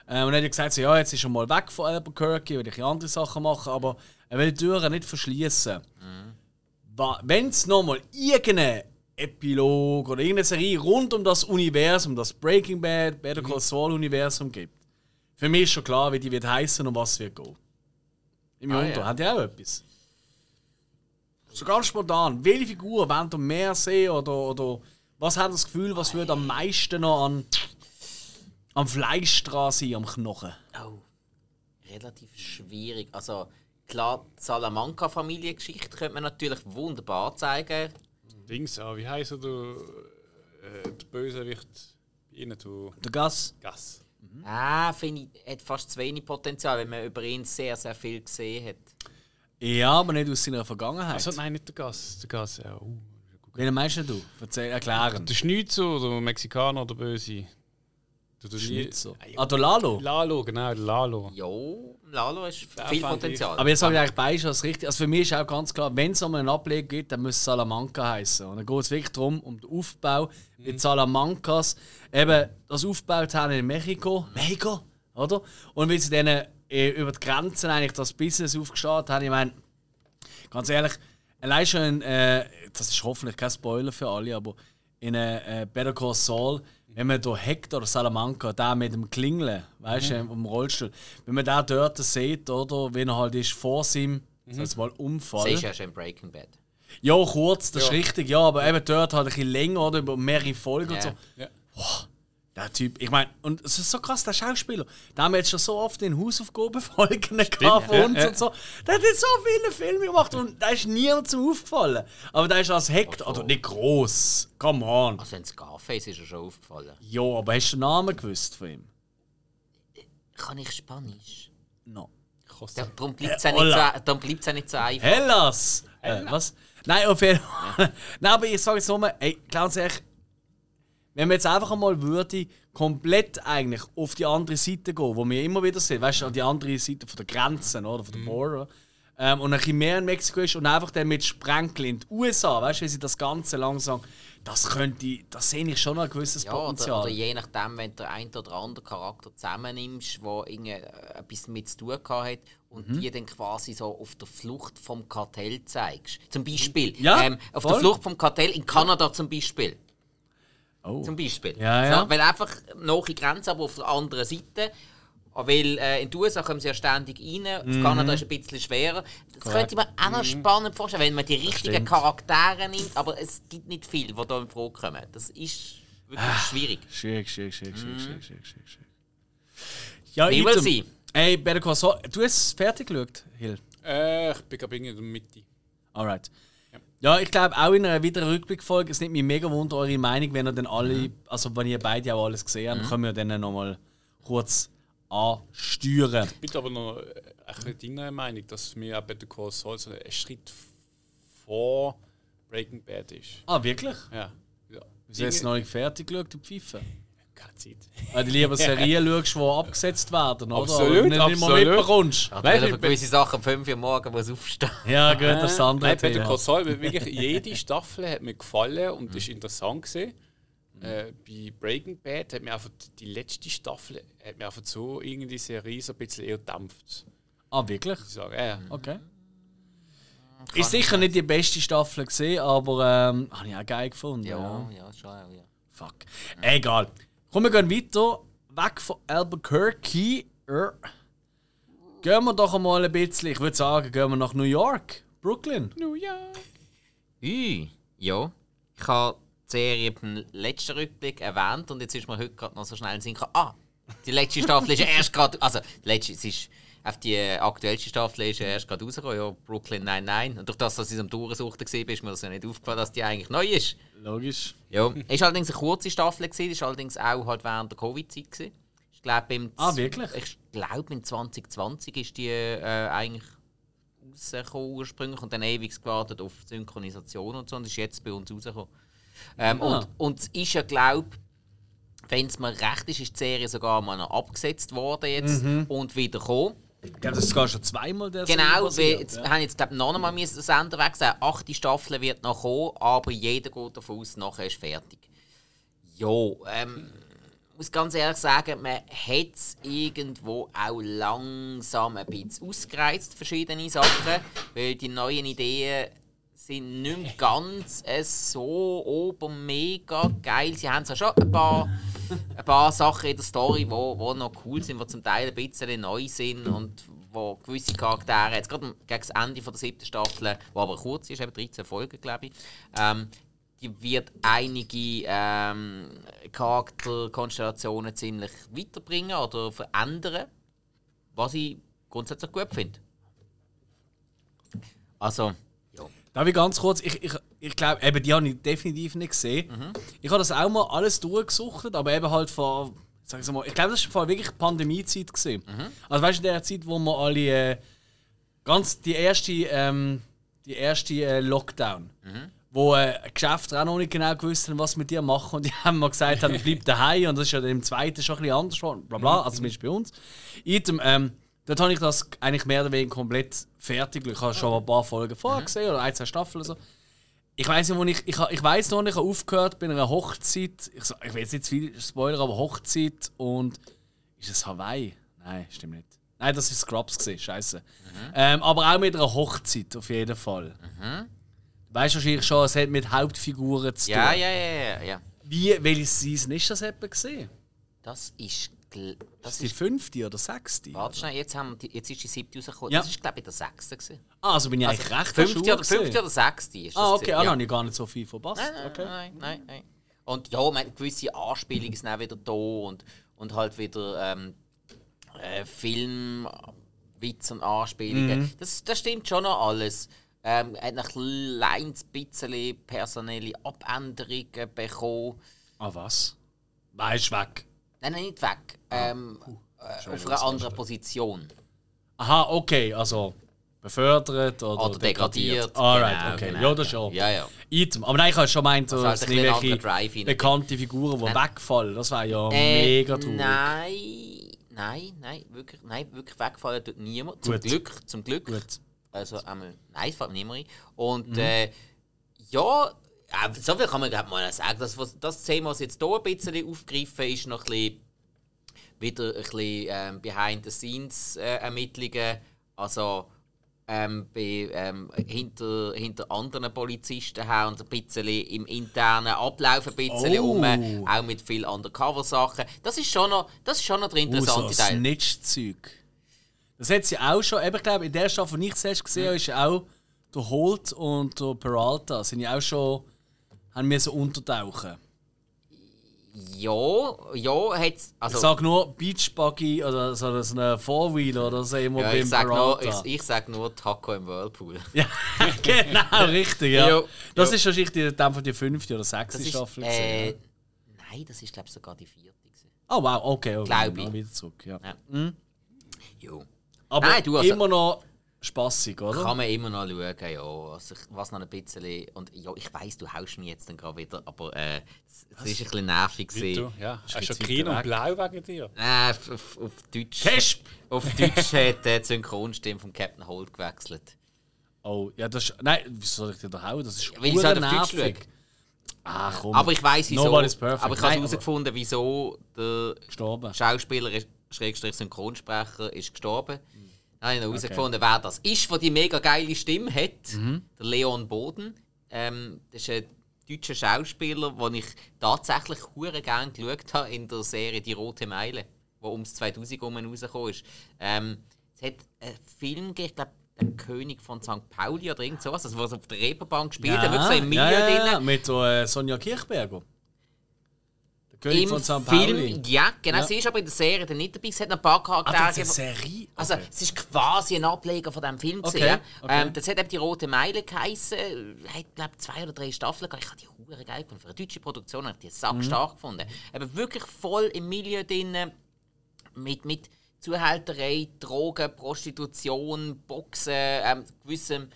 Ähm, und er hat ja gesagt, so, ja, jetzt ist er mal weg von Albuquerque, will ich andere Sachen machen, aber er will die Türen nicht verschließen. Wenn es nochmal irgendeine Epilog oder irgendeine Serie rund um das Universum, das Breaking Bad, Better Call Saul Universum gibt, für mich ist schon klar, wie die wird heißen und was wird gehen. Im Ah, Junto ja. hat ja auch etwas. So ganz spontan. Welche Figur wollt ihr mehr sehen oder, oder was hat das Gefühl, was würde am meisten noch an am Fleisch dran sein, am Knochen? Oh, relativ schwierig. Also klar, die Salamanca-Familiengeschichte könnte man natürlich wunderbar zeigen. Dings auch, wie heißt er, der, äh, der Bösewicht bei Ihnen, du Der Gas? Gas. Ah, finde ich, hat fast zu wenig Potenzial, weil man über ihn sehr, sehr viel gesehen hat. Ja, aber nicht aus seiner Vergangenheit. Also nein, nicht der Gas. Der Gas, ja. Uh. Wen meinst du? Erzähl, erklären. Der Schnitzer, der Mexikaner, der Böse. Der, der Schnitzer. Ah, der Lalo. Lalo, genau, der Lalo. Ja, Lalo ist viel Potenzial. Aber jetzt sage ich eigentlich beide das richtig. Also für mich ist auch ganz klar, wenn es um einen Ableg geht, dann muss es Salamanca heißen. Und dann geht es wirklich darum, um den Aufbau mit Salamancas. Eben das aufgebaut haben in Mexiko. Mexiko, oder? Und wie sie dann äh, über die Grenzen eigentlich das Business aufgestartet haben, ich meine, ganz ehrlich, allein schon, äh, das ist hoffentlich kein Spoiler für alle, aber in äh, äh, Better Call Saul, wenn man da Hector oder Salamanca, da mit dem Klingeln, weißt du, im Rollstuhl, wenn man da dort sieht, oder, wenn er halt ist vor seinem, mhm. mal, Das Unfall. ist ja schon in Breaking Bad. Ja, kurz, das ist richtig, ja, aber eben dort halt ein bisschen länger, oder, über mehrere Folgen und Ja. so. Ja. Der Typ, ich meine, und es ist so krass, der Schauspieler. Da haben wir jetzt schon so oft in Hausaufgabenfolgen gehabt von ja, uns ja. und so. Der hat jetzt so viele Filme gemacht und da ist niemandem aufgefallen. Aber der ist als so. also nicht groß. Come on. Also in Scarface ist er schon aufgefallen. Ja, aber hast du den Namen gewusst von ihm? Kann ich Spanisch? No. Da- Darum bleibt es ja, Äh, nicht so- ja nicht so einfach. Hellas! Äh, was? Nein, auf jeden Fall. Nein, aber ich sage jetzt nochmal, ey, ganz ehrlich, wenn man jetzt einfach einmal würde, komplett eigentlich auf die andere Seite gehen, wo wir immer wieder sehen, weißt du, an die andere Seite von der Grenzen oder von der Border, ähm, und ein bisschen mehr in Mexiko ist und einfach dann mit Sprenkel in die USA, weißt du, wie sie das Ganze langsam, das könnte, das sehe ich schon ein gewisses Ja, oder, Potenzial. oder je nachdem, wenn du einen oder anderen Charakter zusammennimmst, der äh, etwas damit zu tun hat und Mhm. die dann quasi so auf der Flucht vom Kartell zeigst. Zum Beispiel. Ja, ähm, auf voll. der Flucht vom Kartell in Kanada zum Beispiel. Oh. Zum Beispiel. Ja, ja. So, weil einfach nahe Grenze, aber auf der anderen Seite. Weil äh, in den USA kommen sie ja ständig rein, auf Mhm. Kanada ist es ein bisschen schwerer. Das könnte ich mir auch noch spannend vorstellen, wenn man die richtigen. Charaktere nimmt, aber es gibt nicht viel, die hier in Frage kommen. Das ist wirklich Ah. schwierig. Schwierig, schwierig, schwierig, schwierig, schwierig, schwierig, schwierig, schwierig. Ja, Wie will sie? Ey, Better Call Saul, du hast es fertig geschaut, Hill? Äh, ich bin gerade irgendwie in der Mitte. Alright. Ja, ich glaube auch in einer weiteren Rückblickfolge, es nimmt mich mega wunder eure Meinung, wenn ihr dann alle, also wenn ihr beide auch alles gesehen habt, können wir dann nochmal kurz ansteuern. Ich bin aber noch ein bisschen deiner Meinung, dass wir auch Better Call Saul so einen Schritt vor Breaking Bad ist. Ah, wirklich? Ja. ja. Hast jetzt noch nicht fertig geschaut, du Pfeife. Keine Zeit. Weil du lieber Serien schaust, die abgesetzt werden, oder? Absolut, Und nicht mal absolut. mitbekommst. Ja, Nein, Nein, für ich- gewisse Sachen um 5 Uhr morgens muss aufstehen. Ja, gut, das ist das andere Nein, Thema. Cosol, wirklich jede Staffel hat mir gefallen und ist interessant gesehen. Äh, bei Breaking Bad hat mir einfach die letzte Staffel hat mir einfach so irgendwie die Serie so ein bisschen eher dämpft. Ah, wirklich? Ich sage, äh, Okay. Ist sicher nicht die beste Staffel gesehen, aber ähm, habe ich auch geil gefunden. Ja. Ja, ja, schon, ja. Fuck. Egal. Komm, wir gehen weiter. Weg von Albuquerque. Er. Gehen wir doch einmal ein bisschen, ich würde sagen, gehen wir nach New York. Brooklyn. New York. Ui, ja. Ich habe die Serie beim letzten Rückblick erwähnt und jetzt ist mir heute gerade noch so schnell in Sinn gekommen. Ah, die letzte Staffel ist ja erst gerade. Also, die letzte, es ist. Auf die aktuellste Staffel ist erst gerade rausgekommen, ja, Brooklyn 99. Und durch das, dass ich am Durchsuchten war, ist mir das ja nicht aufgefallen, dass die eigentlich neu ist. Logisch. Ja, es war allerdings eine kurze Staffel, gewesen, es war allerdings auch halt während der Covid-Zeit. gewesen. Ich glaube, im, Ah, wirklich? Ich glaube, in 2020 ist die äh, eigentlich rausgekommen ursprünglich und dann ewig gewartet auf Synchronisation und so und ist jetzt bei uns rausgekommen. Ähm, Ah. und, und es ist ja, glaube wenn es mir recht ist, ist die Serie sogar mal noch abgesetzt worden jetzt Mhm. und wieder gekommen. Ich glaube, das ist sogar schon zweimal der Genau, wir jetzt, ja. haben jetzt glaub, noch einmal müssen den Sender wechseln. Die achte Staffel wird noch kommen, aber jeder geht davon aus, nachher ist fertig. Jo, ähm, ich muss ganz ehrlich sagen, man hat es irgendwo auch langsam ein bisschen ausgereizt, verschiedene Sachen, weil die neuen Ideen sind nicht ganz äh, so ober mega geil. Sie haben zwar schon ein paar, ein paar Sachen in der Story, die wo, wo noch cool sind, die zum Teil ein bisschen neu sind und wo gewisse Charaktere, jetzt gerade gegen das Ende von der siebten Staffel, die aber kurz ist, eben 13 Folgen, glaube ich, ähm, die wird einige ähm, Charakterkonstellationen ziemlich weiterbringen oder verändern, was ich grundsätzlich gut finde. Also. Darf ich ganz kurz, ich, ich, ich glaube, eben die habe ich definitiv nicht gesehen. Ich habe das auch mal alles durchgesucht, aber eben halt vor, sag ich mal, ich glaube, das war wirklich Pandemiezeit. Gewesen. Also weißt du, in der Zeit, wo wir alle äh, ganz die erste, ähm, die erste äh, Lockdown, wo äh, Geschäfte auch noch nicht genau gewusst haben, was mit dir machen und die haben mal gesagt, haben, bleib daheim und das ist ja dann im zweiten schon ein bisschen anders geworden, bla bla, also zumindest bei uns. Item, ähm, dort habe ich das eigentlich mehr oder weniger komplett fertig. Ich habe schon ein paar Folgen vorher gesehen oder ein, zwei Staffeln oder so. Ich weiß nicht, wo ich, ich, ich weiß noch nicht, ich habe aufgehört bei einer Hochzeit. Ich, so- ich will jetzt nicht zu viel Spoiler, aber Hochzeit und ist es Hawaii? Nein, stimmt nicht. Nein, das ist Scrubs gesehen, scheiße. Ähm, aber auch mit einer Hochzeit auf jeden Fall. Du weißt wahrscheinlich schon, es hat mit Hauptfiguren zu tun. Ja, ja, ja, ja, ja. Wie, welche Season ist das etwa gesehen? Das ist. Das Die ist. fünfte oder sechste? Warte schnell, jetzt, haben die, jetzt ist die siebte rausgekommen. Ja. Das ist, glaube ich, der sechste. Gewesen. Ah, also bin ich eigentlich recht Fünfte oder, fünfte oder sechste ist das. Ah, okay, ah, ja. habe ich gar nicht so viel verpasst. Nein, nein, okay. nein, nein, nein. Und ja, man, gewisse Anspielungen sind auch wieder da und, und halt wieder ähm, äh, Filmwitze und Anspielungen. Mhm. Das, das stimmt schon noch alles. Ähm, hat ein kleines bisschen personelle Abänderungen bekommen. Ah, was? Nein, ist weg. Nein, nein, nicht weg. Ähm, äh, auf einer anderen Position. Aha, okay, also befördert oder, Oder degradiert. Alright, Genau, okay. genau, ja, das ist genau. ja. Ja. Item. Aber nein, ich habe schon gemeint, Also dass halt es ein nicht bisschen anderer welche Drive rein. bekannte Figuren, die Nein. wegfallen. Das wäre ja Äh, mega traurig. Nein, nein, nein, wirklich, nein, wirklich wegfallen tut niemand. Zum Gut. Glück, zum Glück. Gut. Also einmal, nein, es fällt mir niemand ein. Und Mhm. äh, ja, äh, so viel kann man glaub, mal sagen. Das, was, das Thema, was jetzt hier ein bisschen aufgegriffen ist, noch ein bisschen, wieder ein bisschen ähm, Behind-the-Scenes-Ermittlungen. also ähm, bei, ähm, hinter, hinter anderen Polizisten her und ein bisschen im internen Ablauf ein bisschen Oh. um, auch mit viel Undercover-Sachen. Das ist schon noch, das ist schon noch der Uh, so interessante Teil. Snitch-Zeug. Das hat sie auch schon, ich glaube, in der Staffel, die ich zuerst gesehen habe, ist ja auch der Holt und der Peralta sind ja auch schon, haben wir so untertauchen. Ja, ja, hat's, also... Ich sage nur Beachbuggy oder so, so eine Four-Wheeler oder so immer Ja, ich sag, nur, ich, ich sag nur Taco im Whirlpool. Ja, genau, richtig, ja. Jo. Das Jo. ist wahrscheinlich die, dann die fünfte oder sechste Staffel. äh, nein, das ist glaube ich sogar die vierte. gewesen. Oh wow, okay, okay. glaub dann ich. Wieder zurück, ja. Ja. Jo. Aber Nein, du, also- immer noch spaßig, oder? Kann man immer noch schauen, ja. Also ich, was noch ein bisschen. Und ja, ich weiss, du haust mich jetzt dann gerade wieder, aber äh, es, ist ein bisschen nervig. Du? Ja, hast du grün und blau wegen dir? Nein, auf, auf, auf Deutsch. Kesp! Auf Deutsch hat äh, die Synchronstimme von Captain Holt gewechselt. Oh, ja, das ist. Nein, wieso soll ich dir da hauen? Das ist Weil ich halt auf Deutsch nervig. schaue. Ah, komm. Aber ich weiss wieso. Nobody's perfect. Aber ich habe herausgefunden, wieso der gestorben. Schauspieler, Schrägstrich Synchronsprecher, ist gestorben. Dann habe ich noch herausgefunden, wer das ist, der die mega geile Stimme hat. Mhm. Der Leon Boden. Ähm, das ist ein deutscher Schauspieler, den ich tatsächlich hure gerne geschaut habe in der Serie Die Rote Meile, die ums 2000 herum rausgekommen ist. Ähm, es hat einen Film gegeben, ich glaube, der König von St. Pauli oder irgend sowas, also was auf der Reeperbahn gespielt hat, wirklich so im Milieu ja, ja, drin. mit so, äh, Sonja Kirchberger. König Im. Film, ja, genau. Ja. Sie ist aber in der Serie dann nicht dabei. Es hat noch ein paar Ah, Charaktere. das ist eine Serie? Also, Okay. es ist quasi ein Ableger von diesem Film. Okay, Gewesen, ja. okay. ähm, das hat eben die Rote Meile geheißen. Hat, glaube zwei oder drei Staffeln gehabt. Ich habe die Hure geil gefunden. Für eine deutsche Produktion habe ich die Mhm. sackstark gefunden. Eben wirklich voll im Milieu drin. Mit, mit Zuhälterei, Drogen, Prostitution, Boxen, ähm, gewissem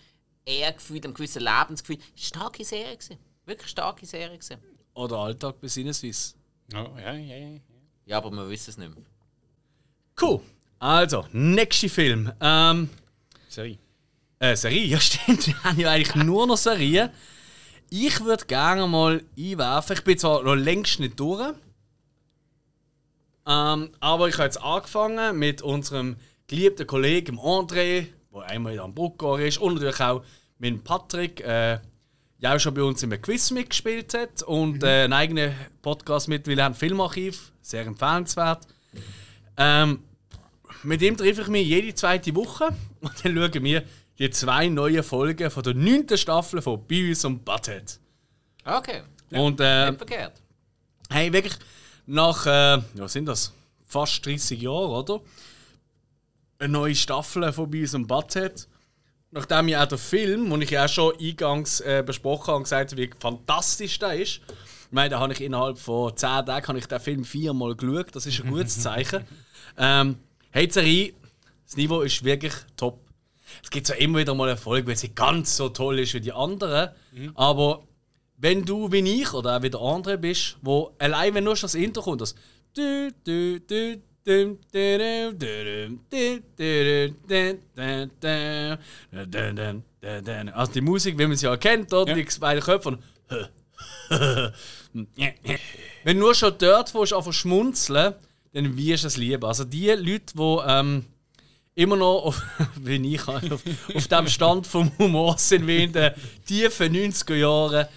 Ehrgefühl, einem gewissen Lebensgefühl. Starke Serie gewesen. Wirklich starke Serie gewesen. Oder Alltag bei Sinneswiss. Oh, ja, ja, ja. Ja, aber wir wissen es nicht mehr. Cool. Also, nächster Film. Ähm, Serie. äh, Serie, ja stimmt. Wir haben ja eigentlich nur noch Serien. Ich würde gerne mal einwerfen. Ich bin zwar noch längst nicht durch. Ähm, aber ich habe jetzt angefangen mit unserem geliebten Kollegen André, der einmal in Bruckgau ist, und natürlich auch mit Patrick, äh, der auch schon bei uns im Quiz mitgespielt hat und äh, einen eigenen Podcast mit Wilhelm Filmarchiv, sehr empfehlenswert. Ähm, mit ihm treffe ich mich jede zweite Woche und dann schauen wir die zwei neuen Folgen von der neunten Staffel von Beavis und Butthead. Okay. Und äh, Nicht verkehrt. Hey, wirklich, nach, äh, was sind das? Fast 30 Jahren, oder? Eine neue Staffel von Beavis und Butthead. Nachdem ich auch den Film, den ich ja auch schon eingangs äh, besprochen habe und gesagt habe, wie fantastisch der ist. Ich meine, da habe ich innerhalb von 10 Tagen habe ich den Film viermal geschaut. Das ist ein gutes Zeichen. ähm, hey, Serie, das Niveau ist wirklich top. Es gibt zwar immer wieder mal eine Folge, weil sie ganz so toll ist wie die anderen. Aber wenn du wie ich oder auch wie der andere bist, wo allein wenn nur schon das Intro kommt, das du, du, du, also die Musik, wie man sie ja kennt, dort ja. liegt bei den Köpfen. Wenn nur schon dort wo anfängst schmunzeln, dann wirst du es lieben. Also die Leute, die ähm, immer noch, auf, wie ich, auf, auf dem Stand vom Humor sind wie in den tiefen 90er Jahren,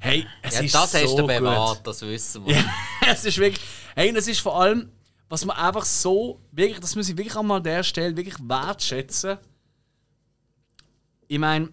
hey, es ja, ist das so hast du bewahrt, gut. das wissen wir. Ja, es ist wirklich, hey, das ist vor allem was man einfach so, wirklich, das muss ich wirklich einmal an der Stelle wirklich wertschätzen. Ich meine,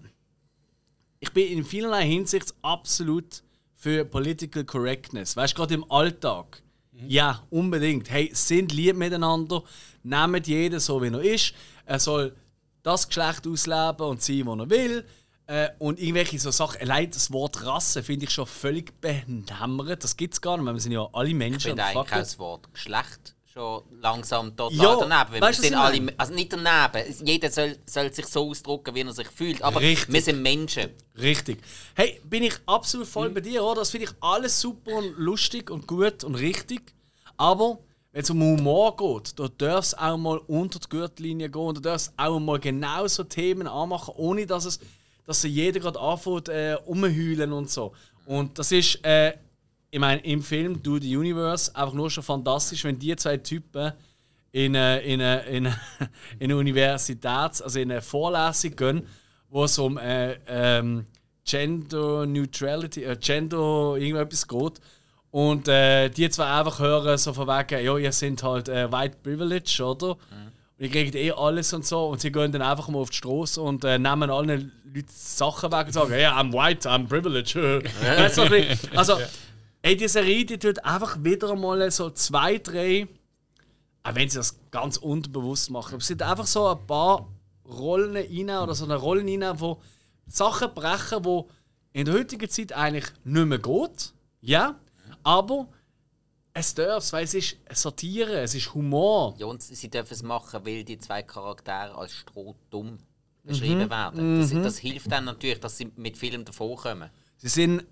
ich bin in vielerlei Hinsicht absolut für Political Correctness. Weißt du, gerade im Alltag. Ja, unbedingt. Hey, sind lieb miteinander, nehmt jeden so, wie er ist. Er soll das Geschlecht ausleben und sein, was er will. Äh, und irgendwelche so Sachen. Allein das Wort Rasse finde ich schon völlig behämmert. Das gibt es gar nicht mehr. Wir sind ja alle Ich Menschen. finde und eigentlich das Wort Geschlecht schon langsam total Ja, daneben. Weil weißt wir sind alle, also nicht daneben. Jeder soll, soll sich so ausdrücken, wie er sich fühlt. Aber Richtig. wir sind Menschen. Richtig. Hey, bin ich absolut voll bei dir, oder? Das finde ich alles super und lustig und gut und richtig. Aber wenn es um Humor geht, da darf es auch mal unter die Gürtellinie gehen und da darf es auch mal genau so Themen anmachen, ohne dass es dass sie jeder gerade anfängt, äh, umheulen und so. Und das ist, äh, ich meine, im Film Do the Universe einfach nur schon fantastisch, wenn die zwei Typen in eine, in eine, in eine, in eine Universität, also in eine Vorlesung gehen, wo es um äh, ähm, Gender Neutrality, äh, Gender irgendetwas geht. Und äh, die zwei einfach hören, so von wegen, ja, ihr seid halt äh, White Privilege, oder? Und ihr kriegt eh alles und so. Und sie gehen dann einfach mal auf die Straße und äh, nehmen allen Leuten Sachen weg und sagen, ja, I'm white, I'm privileged. Weißt du, so ein bisschen. also, ey, die Serie, die tut einfach wieder mal so zwei, drei auch wenn sie das ganz unterbewusst machen. Aber es sind einfach so ein paar Rollen rein oder so eine Rollen rein, wo Sachen brechen, wo in der heutigen Zeit eigentlich nicht mehr geht. Ja, aber es darf, weil es ist Satire, es ist Humor. Ja, und sie dürfen es machen, weil die zwei Charaktere als Stroh dumm beschrieben werden. Das, das hilft dann natürlich, dass sie mit Filmen davonkommen. Sie sind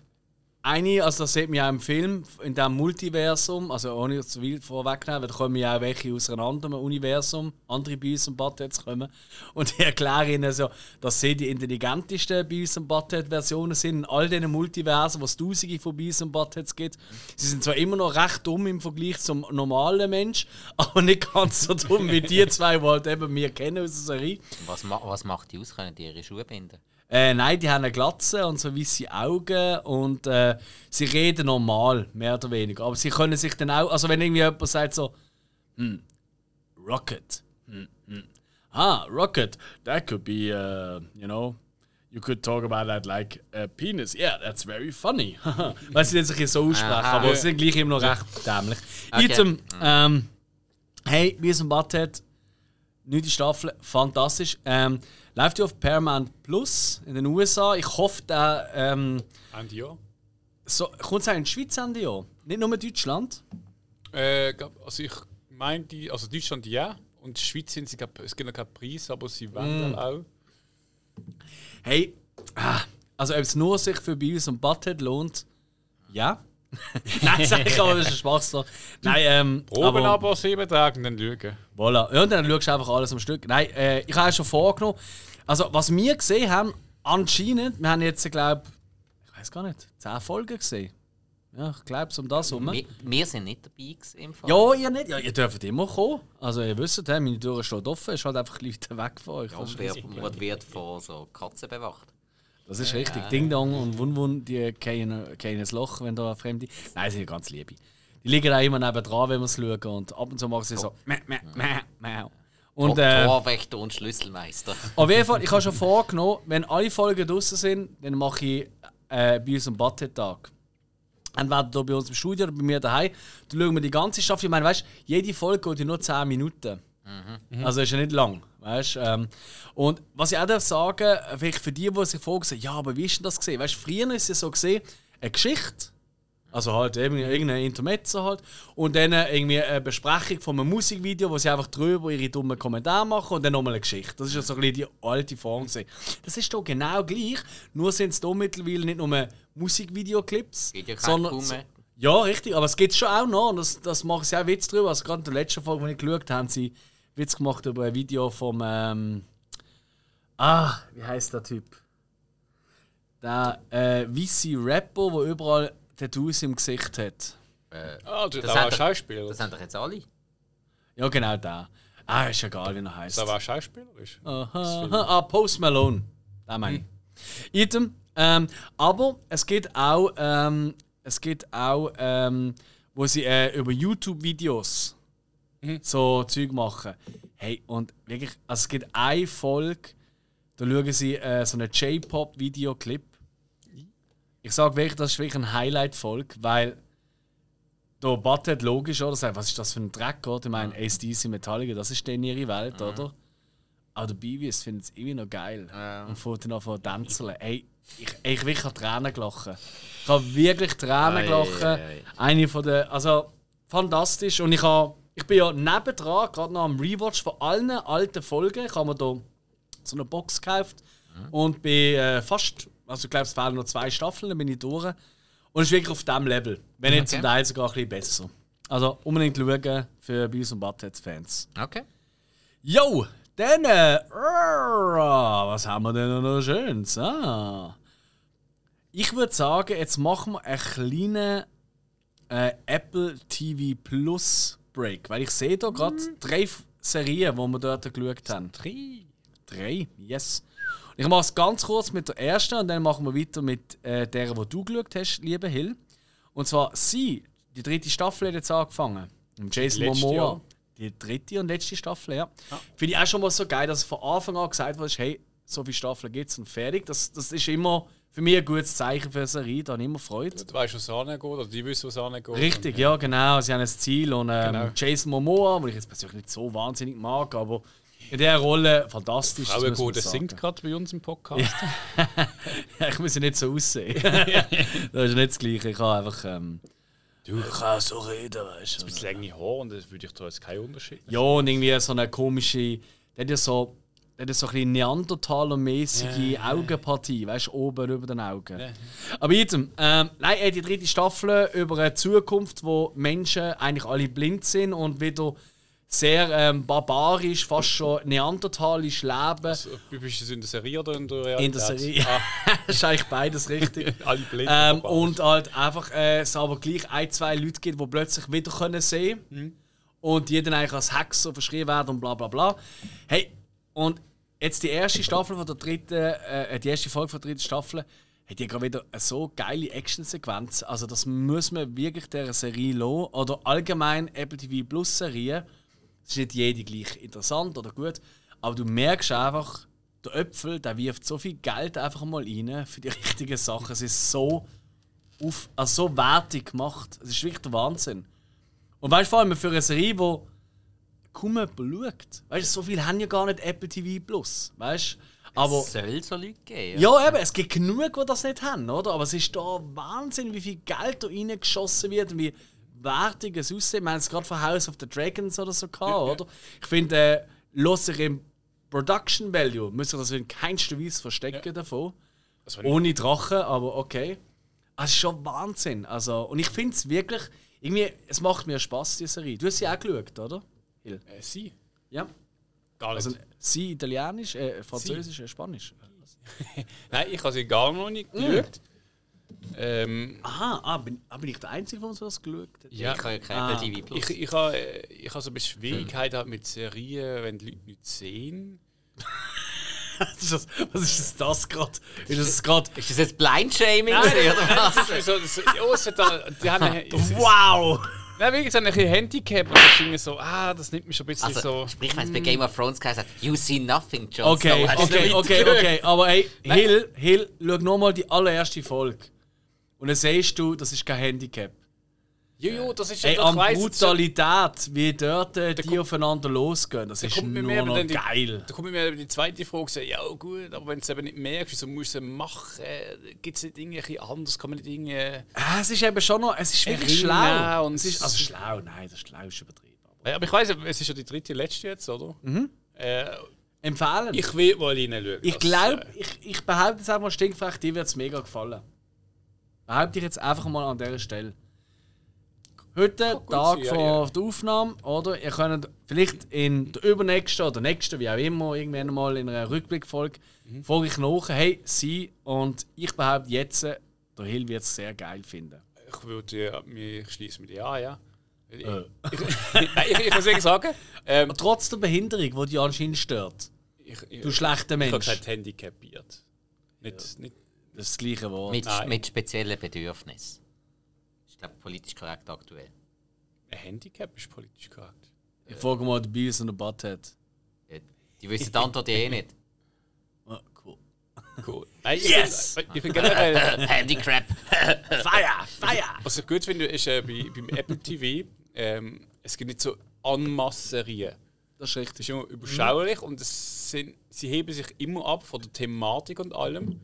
eine, also das sieht man ja im Film, in diesem Multiversum, also ohne zu viel vorwegnehmen, weil da kommen ja auch welche aus einem anderen Universum, andere Beavis und Buttheads kommen. Und ich erkläre ihnen so, dass sie die intelligentesten Beavis und Butthead-Versionen sind in all diesen Multiversen, wo es tausende von Beavis und Buttheads gibt. Sie sind zwar immer noch recht dumm im Vergleich zum normalen Mensch, aber nicht ganz so dumm wie die zwei, die halt eben wir kennen aus der Serie. Was, ma was macht die aus? Können die ihre Schuhe binden? Äh, nein, die haben eine Glatze und so weiße Augen und äh, sie reden normal, mehr oder weniger. Aber sie können sich dann auch, also wenn irgendwie jemand sagt so, hm, Rocket, hm, hm. ah, Rocket, that could be, uh, you know, you could talk about that like a penis. Yeah, that's very funny. Weil sie sich so aussprechen, Aha. aber sie sind gleich immer noch recht dämlich. Okay. Item, ähm, hey, wie es ein Butthead, Neunte Staffel, fantastisch. Ähm, läuft ja auf Paramount Plus in den USA. Ich hoffe, der ähm, Ende Jahr. so, kommt es auch in die Schweiz Ende Jahr. Nicht nur Deutschland. Äh, also ich meine, die, also Deutschland ja. Und die Schweiz sind sie, glaub, es gibt noch keinen Preis, aber sie Mm. wollen dann auch. Hey, ah, also ob es nur sich für Beavis und Butthead lohnt, ja. Nein, sag ich aber, das ist ein Spaß. Nein, ähm, Proben aber sieben Tage und dann schauen. Voilà. Ja, und dann schaust du einfach alles am Stück. Nein, äh, ich habe es schon vorgenommen. Also, was wir gesehen haben, anscheinend, wir haben jetzt, glaube ich, weiß gar nicht, 10 Folgen gesehen. Ja, ich glaube es um das herum. Wir, wir sind nicht dabei gewesen im Fall. Ja, ihr nicht. Ja, ihr dürft immer kommen. Also, ihr wisst, hä, meine Tür steht offen, ist halt einfach ein bisschen weiter weg von euch. Ja, Das und wer wird von so Katzen bewacht? Das ist richtig. Ding Dong und Wun Wun, die gehen ins Loch, wenn da Fremde. Nein, sie sind ganz liebe. Die liegen auch immer neben dran, wenn wir es schauen. Und ab und zu machen sie so. Mäh, mäh, mäh, mäh. Und, äh, Torwächter und Schlüsselmeister. Auf jeden Fall, ich habe schon vorgenommen, wenn alle Folgen draußen sind, dann mache ich äh, bei uns einen Butthead-Tag. Entweder hier bei uns im Studio oder bei mir daheim. Dann schauen wir die ganze Staffel. Ich meine, weißt jede Folge geht ja nur 10 Minuten. Also ist ja nicht lang. Weißt? Ähm, und was ich auch darf sagen, vielleicht für die, die sich fragen, ja, aber wie ist denn das gesehen? Weißt, früher ist es ja so gesehen, eine Geschichte. Also halt eben irgendein Intermezzo halt. Und dann irgendwie eine Besprechung von einem Musikvideo, wo sie einfach drüber ihre dummen Kommentare machen und dann nochmal eine Geschichte. Das ist ja so ein bisschen die alte Form. gewesen. Das ist doch genau gleich, nur sind es hier mittlerweile nicht nur Musikvideoclips, sondern... Ja, richtig, aber es gibt schon auch noch. und Das, das machen sie auch Witz drüber. Also gerade in der letzten Folge, die ich geschaut habe, haben sie Witz gemacht über ein Video vom. Ähm, ah, wie heißt der Typ? Der äh, weiße Rapper, der überall Tattoos im Gesicht hat. Ah, das, Das war ein Schauspieler. Das sind doch jetzt alle. Ja, genau der. Ah, ist egal, wie er heißt. Das war ein Schauspieler. Ist. Aha, ah, Post Malone. Da meine ich. Item. Ähm, aber es gibt auch, ähm, es gibt auch, ähm, wo sie äh, über YouTube-Videos so Zeug machen. Hey, und wirklich, also es gibt eine Folge, da schauen sie äh, so einen J-Pop-Videoclip. Ich sage wirklich, das ist wirklich eine Highlight-Folge, weil da Butthead logisch, oder? Sagt, was ist das für ein Dreck, oder? Ich meine, ACDC Metallica, das ist denen ihre Welt, oder? Aber der Beavis findet es irgendwie noch geil. Ja. Und fährt dann an zu tanzen. Ey, ich, ich wirklich habe Tränen gelachen. Ich habe wirklich Tränen Ei, gelachen. ei, ei. Eine von den. Also, fantastisch. Und ich, habe, ich bin ja nebendran, gerade noch am Rewatch von allen alten Folgen. Ich habe mir da so eine Box gekauft. Und bin äh, fast. Also, ich glaube, es fehlen noch zwei Staffeln, dann bin ich durch. Und es ist wirklich auf diesem Level. Wenn nicht Okay. zum Teil sogar ein bisschen besser. Also, unbedingt schauen für Beavis und Butthead-Fans. Okay. Jo, dann, äh, was haben wir denn noch Schönes? Ah. Ich würde sagen, jetzt machen wir einen kleinen äh, Apple TV Plus Break, weil ich sehe da gerade drei F- Serien, die wir dort geschaut haben. Drei. Drei, yes. Ich mache es ganz kurz mit der ersten und dann machen wir weiter mit äh, der, die du geschaut hast, lieber Hill. Und zwar sie, die dritte Staffel hat jetzt angefangen. Mit Jason Letzte Momoa. Jahr. Die dritte und letzte Staffel, ja. Finde ich auch schon mal so geil, dass von Anfang an gesagt wurde, hey, so viele Staffeln gibt es und fertig. Das, das ist immer für mich ein gutes Zeichen für eine Serie, da habe ich immer Freude. Du weißt, was angeht, oder die wissen, was angeht. Richtig, ja, genau. Sie haben ein Ziel. Und ähm, Genau. Jason Momoa, den ich jetzt persönlich nicht so wahnsinnig mag, aber in dieser Rolle fantastisch. Frauenquote sagen. sinkt gerade bei uns im Podcast. Ja, ich muss ja nicht so aussehen. das ist nicht das Gleiche. Ich kann einfach. Ähm, Du, ich kann so reden, weißt das lange Haar und das würde ich da jetzt keinen Unterschied. Ja, und irgendwie so eine komische. Der hat ja so der hat so ein bisschen Neandertaler-mäßige Augenpartie, weißt du, oben über den Augen. Aber jetzt, ähm, nein, er hat die dritte Staffel über eine Zukunft, wo Menschen eigentlich alle blind sind und wieder sehr ähm, barbarisch, fast schon neandertalisch leben. Also, bist du in der Serie oder in der Realität? In der Serie. das ist eigentlich beides richtig. Alle blind. ähm, und halt einfach äh, es aber gleich ein, zwei Leute gibt, die plötzlich wieder können sehen Mhm. und die dann eigentlich als Hexer verschrieben werden und bla bla bla. Hey, und jetzt die erste Staffel von der dritten, äh, die erste Folge von der dritten Staffel, hat die gerade wieder eine so geile Actionsequenz. Also das muss man wirklich der Serie lassen. Oder allgemein Apple TV Plus Serien. Es ist nicht jede gleich interessant oder gut, aber du merkst einfach, der Äpfel, der wirft so viel Geld einfach mal rein für die richtigen Sachen. Es ist so auf, also so wertig gemacht. Es ist wirklich der Wahnsinn. Und weißt du, vor allem für eine Serie, die kaum jemand schaut. Weißt du, so viel haben ja gar nicht Apple TV Plus. Weißt? Aber. Es soll so Leute geben. Ja, eben, es gibt genug, die das nicht haben, oder? Aber es ist da Wahnsinn, wie viel Geld da reingeschossen wird und wie wertig es aussieht. Wir haben es gerade von House of the Dragons oder so gehabt, oder? Ich finde, äh, los sich im Production Value müssen das in keinster Weise verstecken davon. War nicht- Ohne Drachen, aber okay. Es ist schon Wahnsinn. Also, und ich finde es wirklich, irgendwie, es macht mir Spaß, die Serie. Du hast sie auch geschaut, oder? Hill? Äh, sie? Ja. Gar nicht. Also, sie Italienisch, äh, Französisch, äh, Spanisch. Nein, ich habe sie gar noch nicht Mm. geschaut. Ähm, Aha, ah, bin, ah, bin ich der Einzige, der uns das geschaut hat? ja, Ich habe ja kein Ah. Apple TV Plus. ich, ich habe äh, ich habe so ein bisschen Schwierigkeiten halt mit Serien, wenn die Leute nicht sehen. Was ist das, was ist das, gerade? Ist das gerade. Ist das jetzt Blindshaming? gewesen, oder was? Das ist so, das, ja, da, die haben eine, Wow! Nein, wirklich so ein bisschen Handicap und das ich so, ah, das nimmt mich schon ein bisschen Also, so. sprich, wenn es bei Game of Thrones geheißen hat, you see nothing, Jon Okay, Snow. Okay, okay, okay. Aber hey, Hill, Hill, schau nochmal die allererste Folge. Und dann siehst du, das ist kein Handicap. Jojo, das ist Ey, doch an weiss, Brutalität, wie dort äh, die kommt- aufeinander losgehen, das ist kommt mir nur noch die- geil. Da kommt mir die zweite Frage, so, ja gut, aber wenn du es eben nicht merkst, wieso musst du es machen? Gibt es nicht irgendwie anders? Kann man nicht irgendwie... Ah, es ist eben schon noch, es ist wirklich schlau. und es ist, also es- schlau, nein, das ist schlau ist übertrieben. Aber Ja, aber ich weiss, es ist ja die dritte, letzte jetzt, oder? Äh, empfehlen. ich will mal reinschauen. Ich glaube, äh, ich, ich behaupte jetzt einfach mal stinkfrech, dir wird es mega gefallen. Behaupte ich jetzt einfach mal an dieser Stelle. Heute, gut Tag sein, ja, vor ja. der Aufnahme, oder? Ihr könnt vielleicht in der übernächsten oder nächsten, wie auch immer, irgendwann mal in einer Rückblickfolge, Mhm. frage ich nach, hey, sie und ich behaupte jetzt, der Hill wird es sehr geil finden. Ich würde ja, mich schließen mit ja, ja. Ich, Äh. ich, ich, ich muss wirklich sagen, ähm, Trotz der Behinderung, die dich anscheinend stört. ich, ich, Du schlechter ich habe Mensch. gesagt handicapiert. Nicht, nicht Das ist das gleiche Wort. Mit, Nein. mit speziellen Bedürfnissen. Ich glaube, politisch korrekt aktuell. ein Handicap ist politisch korrekt. Ich frage mal den Beavis und den Butthead. Ja, Die wissen die Antwort ja eh nicht. Ah, cool. Cool. Nein, ich Yes! Bin, ich bin generell... Handicrap! Fire! Fire! Was ich gut finde, ist äh, bei, beim Apple TV, ähm, es gibt nicht so Anmasserien. Das ist Es richtig. ist immer überschaulich und es sind, sie heben sich immer ab von der Thematik und allem.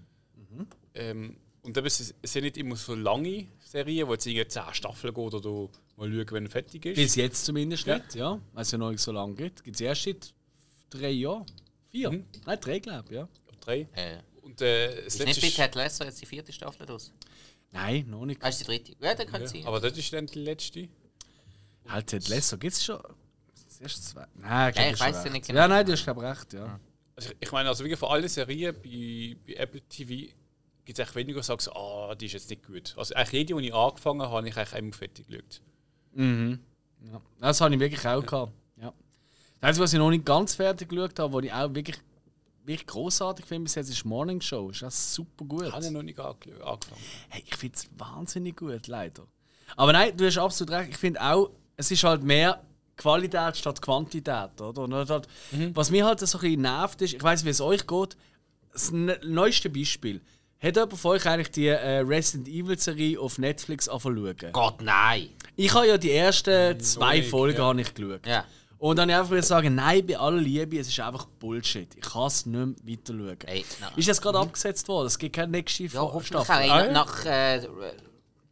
Ähm, und eben, es es sind nicht immer so lange Serien, wo jetzt irgendwie 10 Staffeln geht oder du mal schauen, wenn er fertig ist. Bis jetzt zumindest Ja. nicht, ja. Weil es ja noch nicht so lange gibt. Gibt es erst seit drei Jahren? Vier? Mhm. Nein, drei, glaube ich, ja. Drei. Äh, Und äh, das ist nicht bei Ted Lasso jetzt die vierte Staffel draus? Nein, noch nicht. Ah, ist die dritte? Ja, dann könnte sein. Aber das ist dann die letzte. Halt, Ted Lasso gibt es schon. Das erste zwei. Nein, glaub, Ja, ich ja recht. nicht genau. Ja, nein, du hast, glaube ich, recht, ja. Also ich meine, also wirklich von allen Serien bei, bei Apple TV gibt es echt weniger, die sagen, so, ah, die ist jetzt nicht gut. Also eigentlich jede, die ich angefangen habe, habe ich eigentlich immer fertig geschaut. Mhm. ja. Das habe ich wirklich auch gehabt. Ja. Das Einzige, was ich noch nicht ganz fertig geschaut habe, was ich auch wirklich, wirklich großartig finde bis jetzt, ist Morning Show. Ist das super gut. Habe ich noch nicht angefangen. Hey, ich finde es wahnsinnig gut, leider. Aber nein, du hast absolut recht. Ich finde auch, es ist halt mehr Qualität statt Quantität, oder? Und halt, Was mir halt so ein bisschen nervt ist, ich weiß, wie es euch geht. Das ne neueste Beispiel. Hat jemand von euch eigentlich die äh, Resident Evil Serie auf Netflix anfangen schauen? Gott, nein! Ich habe ja die ersten zwei nicht, Folgen ja. habe ich geschaut. Ja. Und dann habe ich einfach sagen, nein, bei aller Liebe, es ist einfach Bullshit. Ich kann es nicht mehr weiter schauen. Ey, nein. Ist jetzt gerade abgesetzt worden? Es gibt keine nächste Ja, Staffel. auch. Ey, Ah. Nach äh,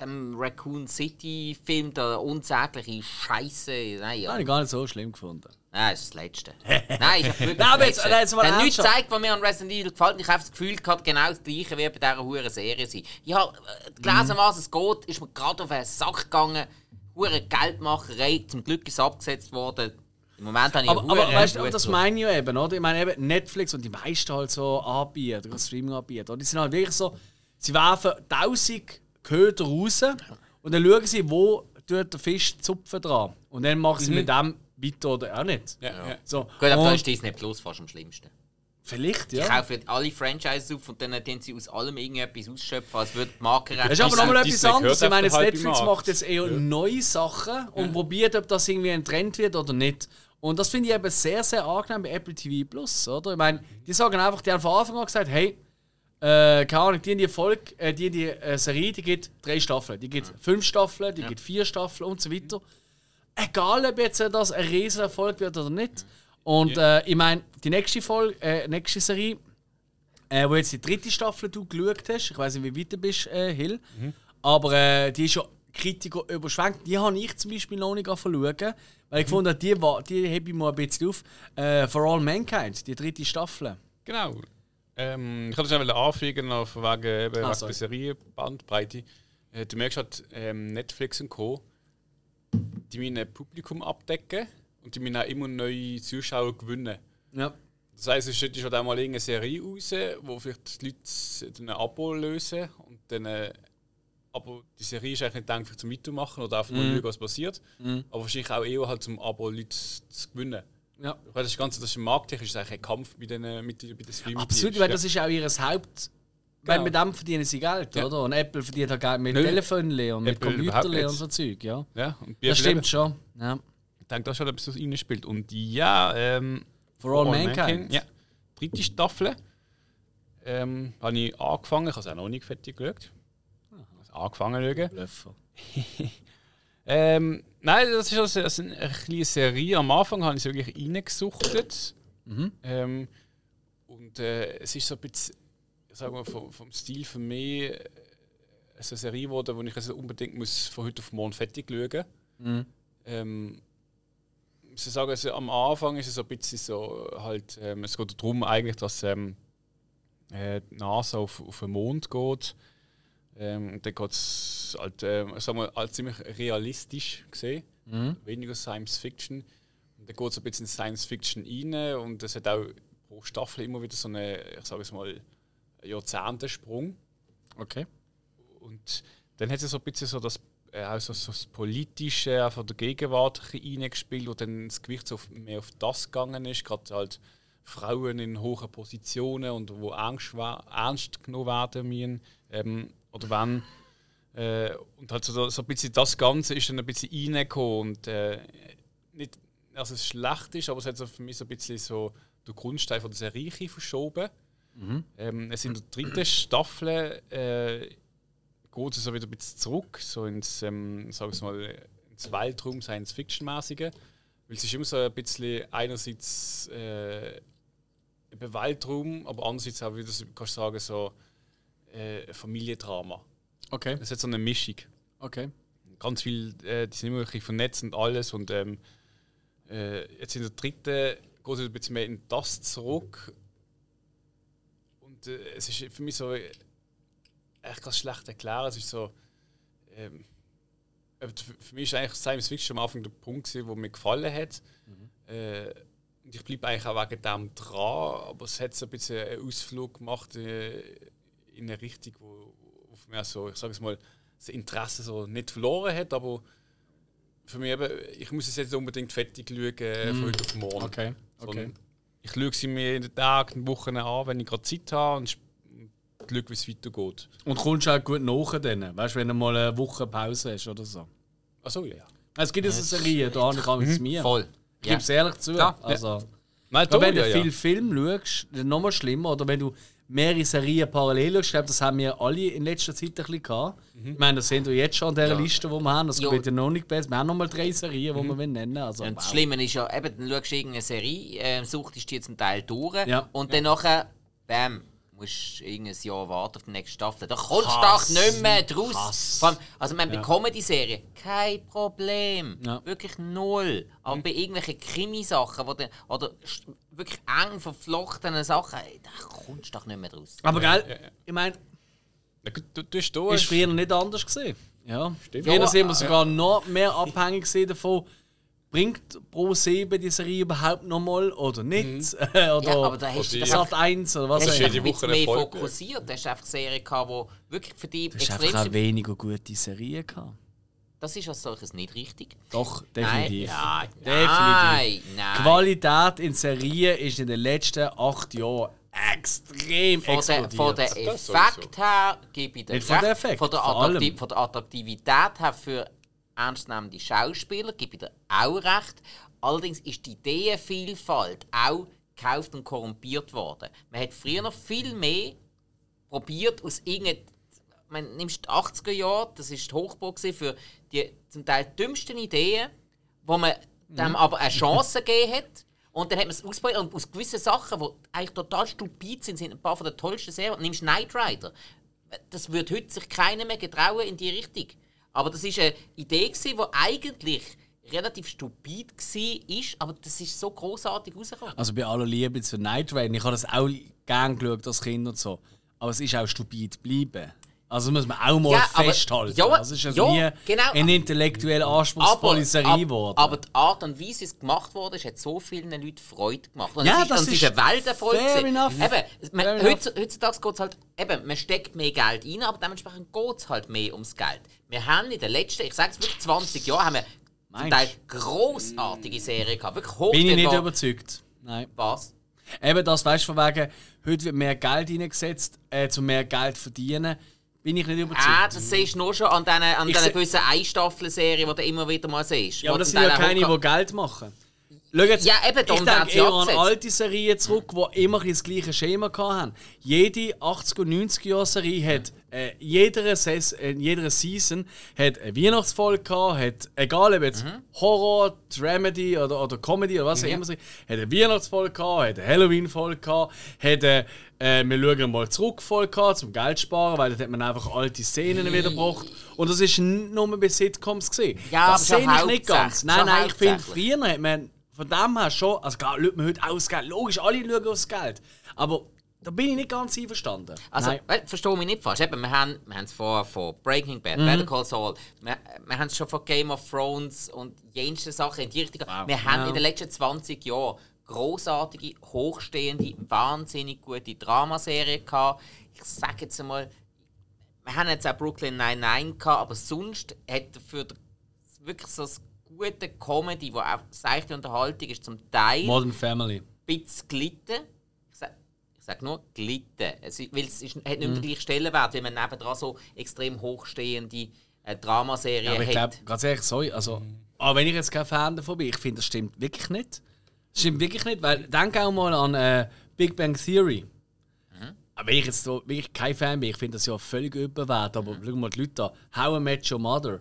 dem Raccoon City Film, der unsägliche Scheiße. Nein, ja. Habe ich gar nicht so schlimm gefunden. Nein, das ist das Letzte. Nein, ich habe wirklich Nein, das Letzte. jetzt nichts gezeigt, was mir an Resident Evil gefällt. Ich habe das Gefühl gehabt, genau das gleiche wie bei dieser huren Serie sein. Ich habe äh, gelesen, Mhm. was es geht, ist mir gerade auf den Sack gegangen. Hure Geldmacherei, zum Glück ist es abgesetzt worden. Im Moment habe ich Aber, aber weißt du, das meine ich ja eben, oder? Ich meine eben Netflix und die meisten halt so Anbieter, Streaming-Anbieter, die sind halt wirklich so, sie werfen 1000 Köder raus und dann schauen sie, wo tut der Fisch zupfen dran. Und dann machen sie mit dem weiter oder auch nicht. Ja, ja. So. Gut, aber da und ist Disney Plus fast am schlimmsten. vielleicht, Die ja. kaufen alle Franchises auf und dann tun sie aus allem irgendetwas ausschöpfen, als würde die Markenrechte... Das ist aber nochmal etwas anderes. Ich meine, halb Netflix macht jetzt eher neue Sachen und probiert, ob das irgendwie ein Trend wird oder nicht. Und das finde ich eben sehr, sehr angenehm bei Apple TV Plus, oder? Ich meine, die sagen einfach, die haben von Anfang an gesagt, hey, äh, keine Ahnung, die in die Folge, äh, die, in die äh, Serie, die gibt drei Staffeln, die gibt fünf Staffeln, die gibt vier Staffeln und so weiter. Egal, ob jetzt das ein riesen Erfolg wird oder nicht. Und äh, ich meine, die nächste Folge, äh, nächste Serie, äh, wo jetzt die dritte Staffel du geschaut hast, ich weiß nicht, wie weit du bist, äh, Hill, aber äh, die ist ja Kritiker überschwenkt. Die habe ich zum Beispiel noch nicht angefangen weil ich gefunden habe, die, die hebe ich mal ein bisschen auf. For All Mankind, die dritte Staffel. Genau. Ähm, ich wollte schnell anfügen, von wegen eben Ah, wegen der Serienbandbreite. Äh, du merkst halt, ähm, Netflix und Co., die müssen ein Publikum abdecken und die müssen auch immer neue Zuschauer gewinnen. Ja. Das heisst, es steht halt auch mal irgendeine Serie raus, wo vielleicht die Leute ein Abo lösen und dann. Äh, aber die Serie ist eigentlich nicht gedacht, für zum Weitermachen oder einfach mal Mhm. schauen, was passiert. Aber wahrscheinlich auch eher halt zum Abo Leute zu gewinnen. Ja. Weil das Ganze, das ist markttechnisch ist eigentlich ein Kampf mit den, äh, mit, mit den streaming Absolut, weil das ist auch ihr Haupt. Weil Genau. mit dem verdienen sie Geld, Ja. oder? Und Apple verdient halt Geld mit. Telefonen und mit Computern und so Zeug, ja. Ja, und Das stimmt schon. Ja. Ich denke, das hat etwas, was reinspielt. Und ja, ähm, For All Mankind. Ja, dritte Staffel. Ähm, habe ich angefangen, ich habe es auch noch nicht fertig geschaut. Also angefangen schauen. Ähm, nein, das ist also also eine kleine Serie. Am Anfang habe ich es wirklich reingesuchtet. Ähm, und äh, es ist so ein bisschen, sagen wir, vom, vom Stil für mich äh, so eine Serie geworden, wo ich also unbedingt muss von heute auf morgen fertig schauen ähm, ich muss sagen, also am Anfang ist es so ein bisschen so, halt, ähm, es geht darum eigentlich, dass ähm, äh, die NASA auf, auf den Mond geht. Ähm, und dann geht es halt, sagen wir, halt ziemlich realistisch gesehen, weniger Science Fiction. Und dann geht es ein bisschen in Science Fiction rein und es hat auch pro Staffel immer wieder so eine, ich sage es mal, Jahrzehntesprung. Okay. Und dann hat es so ein bisschen so das, äh, auch so, das Politische von der Gegenwart reingespielt, wo dann das Gewicht so mehr auf das gegangen ist. Gerade halt Frauen in hohen Positionen und wo ernst, ernst genommen werden müssen. Ähm, oder wenn. Äh, und halt so, so ein bisschen das Ganze ist dann ein bisschen reingekommen. Und äh, nicht, dass es schlecht ist, aber es hat so für mich so ein bisschen so den Grundstein von der Serie verschoben. Ähm, es in der dritten Staffel äh, geht es so wieder ein bisschen zurück, so ins, ähm, sagen wir mal, ins Weltraum, Science-Fiction-mäßige. Weil es ist immer so ein bisschen einerseits äh, Weltraum, aber andererseits auch wieder, kannst du sagen, so äh, Familiendrama. Okay. Es hat so eine Mischung. Okay. Ganz viel, äh, die sind immer ein vernetzt und alles. Und ähm, äh, jetzt in der dritten geht es ein bisschen mehr in das zurück. Und äh, es ist für mich so äh, echt ganz schlecht erklären. Es ist so. Ähm, für mich ist eigentlich Science Fiction am Anfang der Punkt, gewesen, wo mir gefallen hat. Äh, und ich bleibe eigentlich auch wegen dem dran, aber es hat so ein bisschen einen Ausflug gemacht äh, in eine Richtung, wo auf mir so, ich sage es mal, das Interesse so nicht verloren hat, aber für mich eben, ich muss es jetzt unbedingt fertig schauen äh, von heute auf morgen. Okay. Okay. Ich schaue sie mir in den Tagen, Wochen an, wenn ich gerade Zeit habe und schaue, wie es weitergeht. Und kommst auch gut nach denen, weißt du, wenn du mal eine Woche Pause hast oder so. Achso, ja. Es gibt diese Serie, da habe ich auch mit mir. Voll. Ich gebe es ehrlich zu. Ja. Also, Nein, Aber wenn ja, du ja. viel Film schaust, dann noch mal schlimmer. Oder wenn du mehrere Serien parallel schaust, ich glaube, das haben wir alle in letzter Zeit ein bisschen gehabt. Ich meine, das sehen wir jetzt schon an dieser Liste, die wir haben. Das Ja. wird ja noch nicht besser. Wir haben noch mal drei Serien, die wir nennen wollen. Also, Und das wow. Schlimme ist ja, eben, dann schaust du irgendeine Serie, äh, suchtest die zum Teil durch Ja. und dann nachher, bam, musst irgendein Jahr warten auf die nächste Staffel. Da kommst du doch nicht mehr draus. Allem, also man bei Comedy-Serien, kein Problem. Ja. Wirklich null. Aber bei irgendwelchen Krimisachen oder wirklich eng verflochtenen Sachen, ey, da kommst du doch nicht mehr draus. Aber gell, ich meine, Ja, Du, du, du ist hast früher nicht anders gesehen. Ja. Stimmt. Früher Ja, sind wir sogar noch mehr abhängig davon, bringt Pro 7 die Serie überhaupt noch mal oder nicht? oder Ja, aber da hast du Sat 1 oder was Du auch hast jede immer. bisschen mehr Folge. fokussiert. Du hast einfach Serien gehabt, die wirklich für dich Du hast extrem einfach auch sind. weniger gute Serien gehabt. Das ist als solches nicht richtig. Doch, Nein, definitiv. nein, Definitiv. nein, nein. Qualität in Serien ist in den letzten acht Jahren extrem Von der, explodiert. von der Das Effekt her gebe ich dir Nicht von recht. der Effekt, von, der allem. Attraktiv von der Attraktivität her für ernstzunehmende Schauspieler gebe ich dir auch recht. Allerdings ist die Ideenvielfalt auch gekauft und korrumpiert worden. Man hat früher noch viel mehr probiert aus irgendeinem man nimmst die 80er Jahre, das ist die Hochburg für die zum Teil dümmsten Ideen, wo man dem aber eine Chance gegeben hat. Und dann hat man es ausprobiert und aus gewissen Sachen, die eigentlich total stupid sind, sind ein paar von den tollsten Serien. Nimmst Knight Rider. Das würde heute sich keiner mehr getrauen in die Richtung. Aber das ist eine Idee, die eigentlich relativ stupid war, aber das ist so großartig rausgekommen. Also bei aller Liebe zu Night Rain, ich habe das auch gern geschaut als Kind und so. Aber es ist auch stupid geblieben. Also muss man auch mal Ja, aber- festhalten. ja, also es ist also ja, nie genau. eine intellektuell anspruchsvolle Serie ab- geworden. aber die Art und Weise, wie es gemacht wurde, ist, hat so vielen Leuten Freude gemacht. Und Ja, es ist, das ist eine Welterfolg. fair gewesen. enough. Eben, man, Fair enough. heutz- heutzutage geht es halt, eben, man steckt mehr Geld rein, aber dementsprechend geht es halt mehr ums Geld. Wir haben in den letzten, ich sage es wirklich 20 Jahren, haben wir zum Teil grossartige Serien gehabt. Wirklich Bin ich nicht überzeugt. Nein. Was? Eben das, weißt du, von wegen, heute wird mehr Geld reingesetzt, äh, um mehr Geld zu verdienen. Bin ich nicht überzeugt. Ah, das siehst du nur schon an diesen an diesen gewissen Einstaffelserien, die du immer wieder mal siehst. ja, aber das sind ja keine, die Geld machen. Schau jetzt, Ja, eben, ich denke eher an alte Serien zurück, die immer das gleiche Schema hatten. Jede 80er- und 90er-Serie hat äh, jeder, Ses äh, jeder Season hat eine Weihnachtsfolge gehabt, hat, egal ob jetzt Mhm. Horror, Dramedy oder, oder Comedy oder was auch immer, sie- hat eine Weihnachtsfolge gehabt, hat eine Halloween-Folge gehabt, hat eine äh, wir schauen mal zurück Folge gehabt, zum Geld sparen, weil dann hat man einfach alte Szenen wieder gebracht. Und das ist nur bei Sitcoms gesehen. Ja, das sehe ich nicht ganz. Nein, nein, ich finde, früher hat man von dem her schon, also klar, schaut man heute auch das Geld. Logisch, alle schauen aufs Geld. Aber da bin ich nicht ganz einverstanden. Also, Nein. äh, verstehe mich nicht falsch. Eben, wir haben wir es vorher von Breaking Mhm. Bad, Better Call Saul, wir, wir haben es schon von Game of Thrones und jenste Sachen in die Richtung. Wir haben Ja. in den letzten 20 Jahren großartige, hochstehende, wahnsinnig gute Dramaserien gehabt. Ich sage jetzt einmal, wir haben jetzt auch Brooklyn Nine-Nine gehabt, aber sonst hat für den- wirklich so das gute Comedy, wo auch seichte Unterhaltung ist, zum Teil Modern Family. bisschen gelitten. Ich sage sag nur gelitten. Es, ist- weil es ist, hat nicht Mhm. mehr den gleichen Stellenwert, weil man nebendran so extrem hochstehende äh, Dramaserien Ja, aber ich hat. glaube, ganz ehrlich, sorry, also, auch wenn ich jetzt kein Fan davon bin, ich finde, das stimmt wirklich nicht. Das stimmt wirklich nicht, weil denk auch mal an äh, Big Bang Theory. Mhm. Aber wenn ich jetzt so wirklich kein Fan bin, ich finde das ja völlig überwert, aber Mhm. schau mal die Leute an. How I Met Your Mother.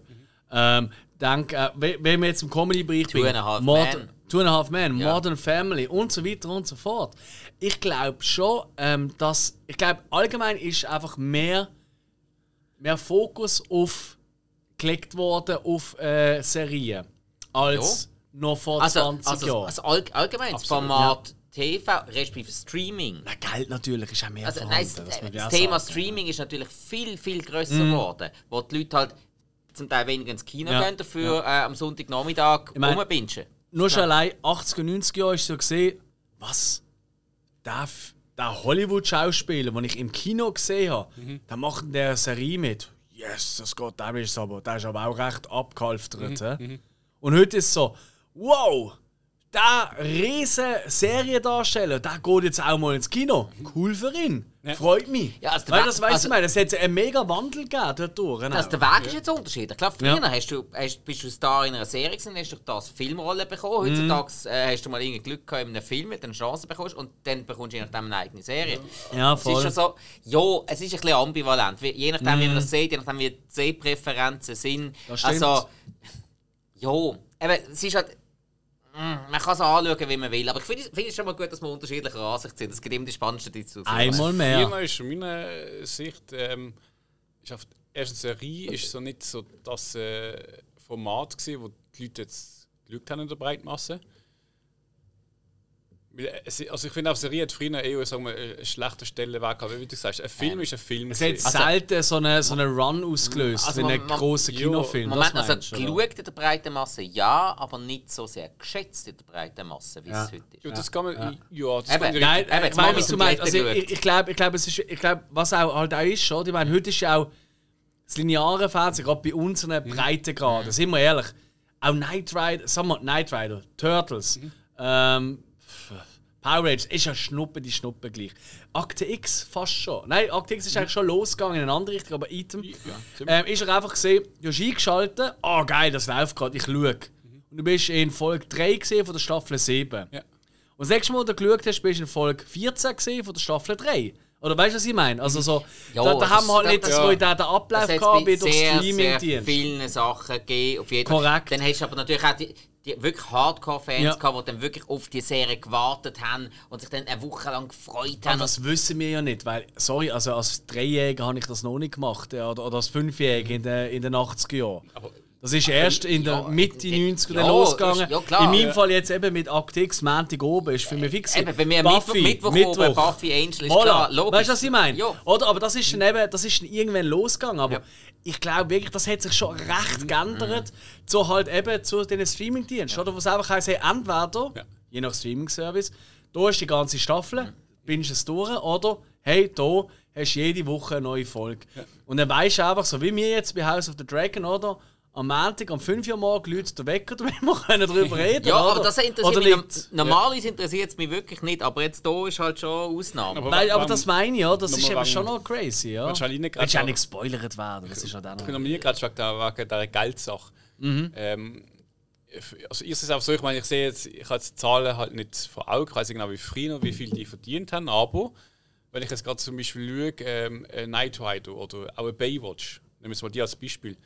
Ähm, denk, äh, wenn wir jetzt im Comedy-Bereich Two and a Half Modern, Men. Two and a Half Men, Ja. Modern Family und so weiter und so fort. Ich glaube schon, ähm, dass, ich glaube allgemein ist einfach mehr, mehr Fokus auf gelegt worden auf äh, Serien als noch vor Also, 20 also, Jahren. also all, allgemein, das Absolut, Format TV, respektive Streaming. Na, Geld natürlich ist auch mehr Also, vorhanden. nein, das, das das Thema sagen. Streaming ist natürlich viel, viel grösser geworden, wo die Leute halt zum Teil weniger ins Kino Ja, gehen, dafür äh, am Sonntagnachmittag Ich mein- rumbingen. Nur schon allein 80er, 90er Jahre ist so gesehen, was? Der, der Hollywood-Schauspieler, den ich im Kino gesehen habe, der macht in der Serie mit. Yes, das geht, der ist aber, der ist aber auch recht abgehalftert. hä? Und heute ist es so, wow, der riesen Seriendarsteller, der geht jetzt auch mal ins Kino. Cool für ihn. Freut mich. Ja, also Weil das weißt also- du mal, das hat einen mega Wandel gegeben dort durch. genau. Also der Weg ist jetzt unterschiedlich. Klar, früher Ja. hast du, hast, bist du Star in einer Serie gewesen, hast du das Filmrolle Mhm. bekommen. Heutzutage äh, hast du mal irgendwie Glück gehabt in einem Film, wenn du eine Chance bekommst und dann bekommst du je nachdem eine eigene Serie. Ja, Es ist voll. schon so, ja, es ist ein bisschen ambivalent. Je nachdem, wie man Mhm. das sieht, je nachdem, wie die Sehpräferenzen sind. Das stimmt. Also, ja, eben, es ist halt. Man kann es anschauen, wie man will. Aber ich finde find es schon mal gut, dass wir unterschiedlicher Ansicht sind. Es gibt immer die spannendsten Diskussionen. Einmal mehr. Firma ist aus meiner Sicht, ähm, ist auf der ersten Serie ist so nicht so das äh, Format gewesen, wo die Leute jetzt haben in der Breitmasse. Äh, Also ich finde auch Serie hat früher eher sagen wir, einen schlechten Stellenwert gehabt. Wie du sagst, ein Film ist ein Film. Es hat gewesen. selten so einen so eine Run ausgelöst, Also wie ein man- man- grosser Ja, Kinofilm. Moment, das also meinst du, oder? geschaut in der breiten Masse ja, aber nicht so sehr geschätzt in der breiten Masse, wie Ja. es heute ist. ja, das kann man. Ja, das Eben. kann man Nein, Eben, äh, ich mit was du meinst. Also, ich, ich glaube, ich glaub, es ist, ich glaub, was auch halt auch ist, schon, ich meine, heute ist ja auch das lineare Fernsehen, gerade bei unseren Mhm. Breitengraden, sind wir ehrlich, auch Knight Rider, sagen wir Knight Rider, Turtles, Mhm. ähm, Power Rangers, ist ja Schnuppe die Schnuppe gleich. Akte X fast schon. Nein, Akte X ist eigentlich schon losgegangen in eine andere Richtung, aber Item. Ähm, ist er einfach gesehen, du hast eingeschaltet, ah geil, das läuft gerade, ich schaue. Und du bist in Folge 3 gesehen von der Staffel 7. Ja. Und das nächste Mal, wo du geschaut hast, bist du in Folge 14 gesehen von der Staffel 3. Oder weißt du, was ich meine? Also so, Ja, da, da das haben wir halt nicht das- so in den Ablauf Es gehabt, wie durch sehr, sehr Streaming-Dienst. vielen Sachen gegeben. Auf jeden Korrekt. Dann hast du aber natürlich auch die, die wirklich Hardcore-Fans Ja. gehabt, die dann wirklich auf die Serie gewartet haben und sich dann eine Woche lang gefreut Aber haben. das wissen wir ja nicht, weil, sorry, also als Dreijähriger habe ich das noch nicht gemacht. Ja, oder, oder als Fünfjähriger in den, in den 80er Jahren. Aber- Das ist erst in der ja, Mitte äh, 90er ja, losgegangen. ja, klar. in meinem Ja. Fall jetzt eben mit Akt X, Montag oben, ist für mich fix. Eben, bei mir Buffy, Mittwoch, Mittwoch, oben, Buffy Angel ist Voilà. klar, logisch. Weißt du, was ich meine? Ja. Oder? Aber das ist dann eben, das ist dann irgendwann losgegangen. Aber Ja. ich glaube wirklich, das hat sich schon recht geändert. Zu halt eben zu den Streaming-Diensten. Oder? Wo es einfach heisst, hey, entweder, Ja. je nach Streaming-Service, da ist die ganze Staffel, bingst es durch, oder hey, da hast du jede Woche eine neue Folge. Und dann weißt du einfach, so wie wir jetzt bei House of the Dragon, oder? Am Montag um 5 Uhr morgens läutet der Wecker, damit wir können darüber reden Ja, oder? aber das interessiert Oder mich. Normalerweise interessiert es mich wirklich nicht, aber jetzt hier ist halt schon eine Ausnahme. Aber Weil, aber das meine ich, ja. Das ist eben schon noch crazy, ja. Willst du auch nicht gespoilert werden, das ist halt auch Ich noch... bin nominiert gerade der, wegen dieser Geldsache. Mhm. Ähm, also ich sehe es auch so, ich meine, ich sehe jetzt, ich habe jetzt die Zahlen halt nicht vor Augen, ich weiß nicht genau wie früher und wie viel die verdient haben, aber wenn ich jetzt gerade zum Beispiel schaue, ähm, ein Night Rider oder auch Baywatch, nehmen wir jetzt mal die als Beispiel,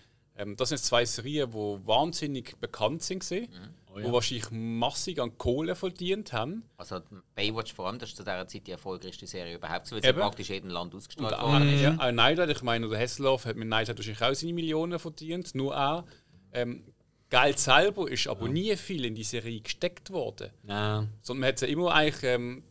ähm, das sind jetzt zwei Serien, die wahnsinnig bekannt sind, mhm. Oh die wahrscheinlich massig an Kohle verdient haben. Also Baywatch vor allem, das ist zu dieser Zeit die erfolgreichste Serie überhaupt, weil sie Eben. praktisch jedem Land ausgestrahlt worden ist. ja, auch Night Rider, ich meine, der Hasselhoff hat mit Night wahrscheinlich auch seine Millionen verdient, nur auch. Ähm, Geld selber ist aber nie viel in die Serie gesteckt worden. Ja. Sondern man hat ja immer eigentlich. Ähm,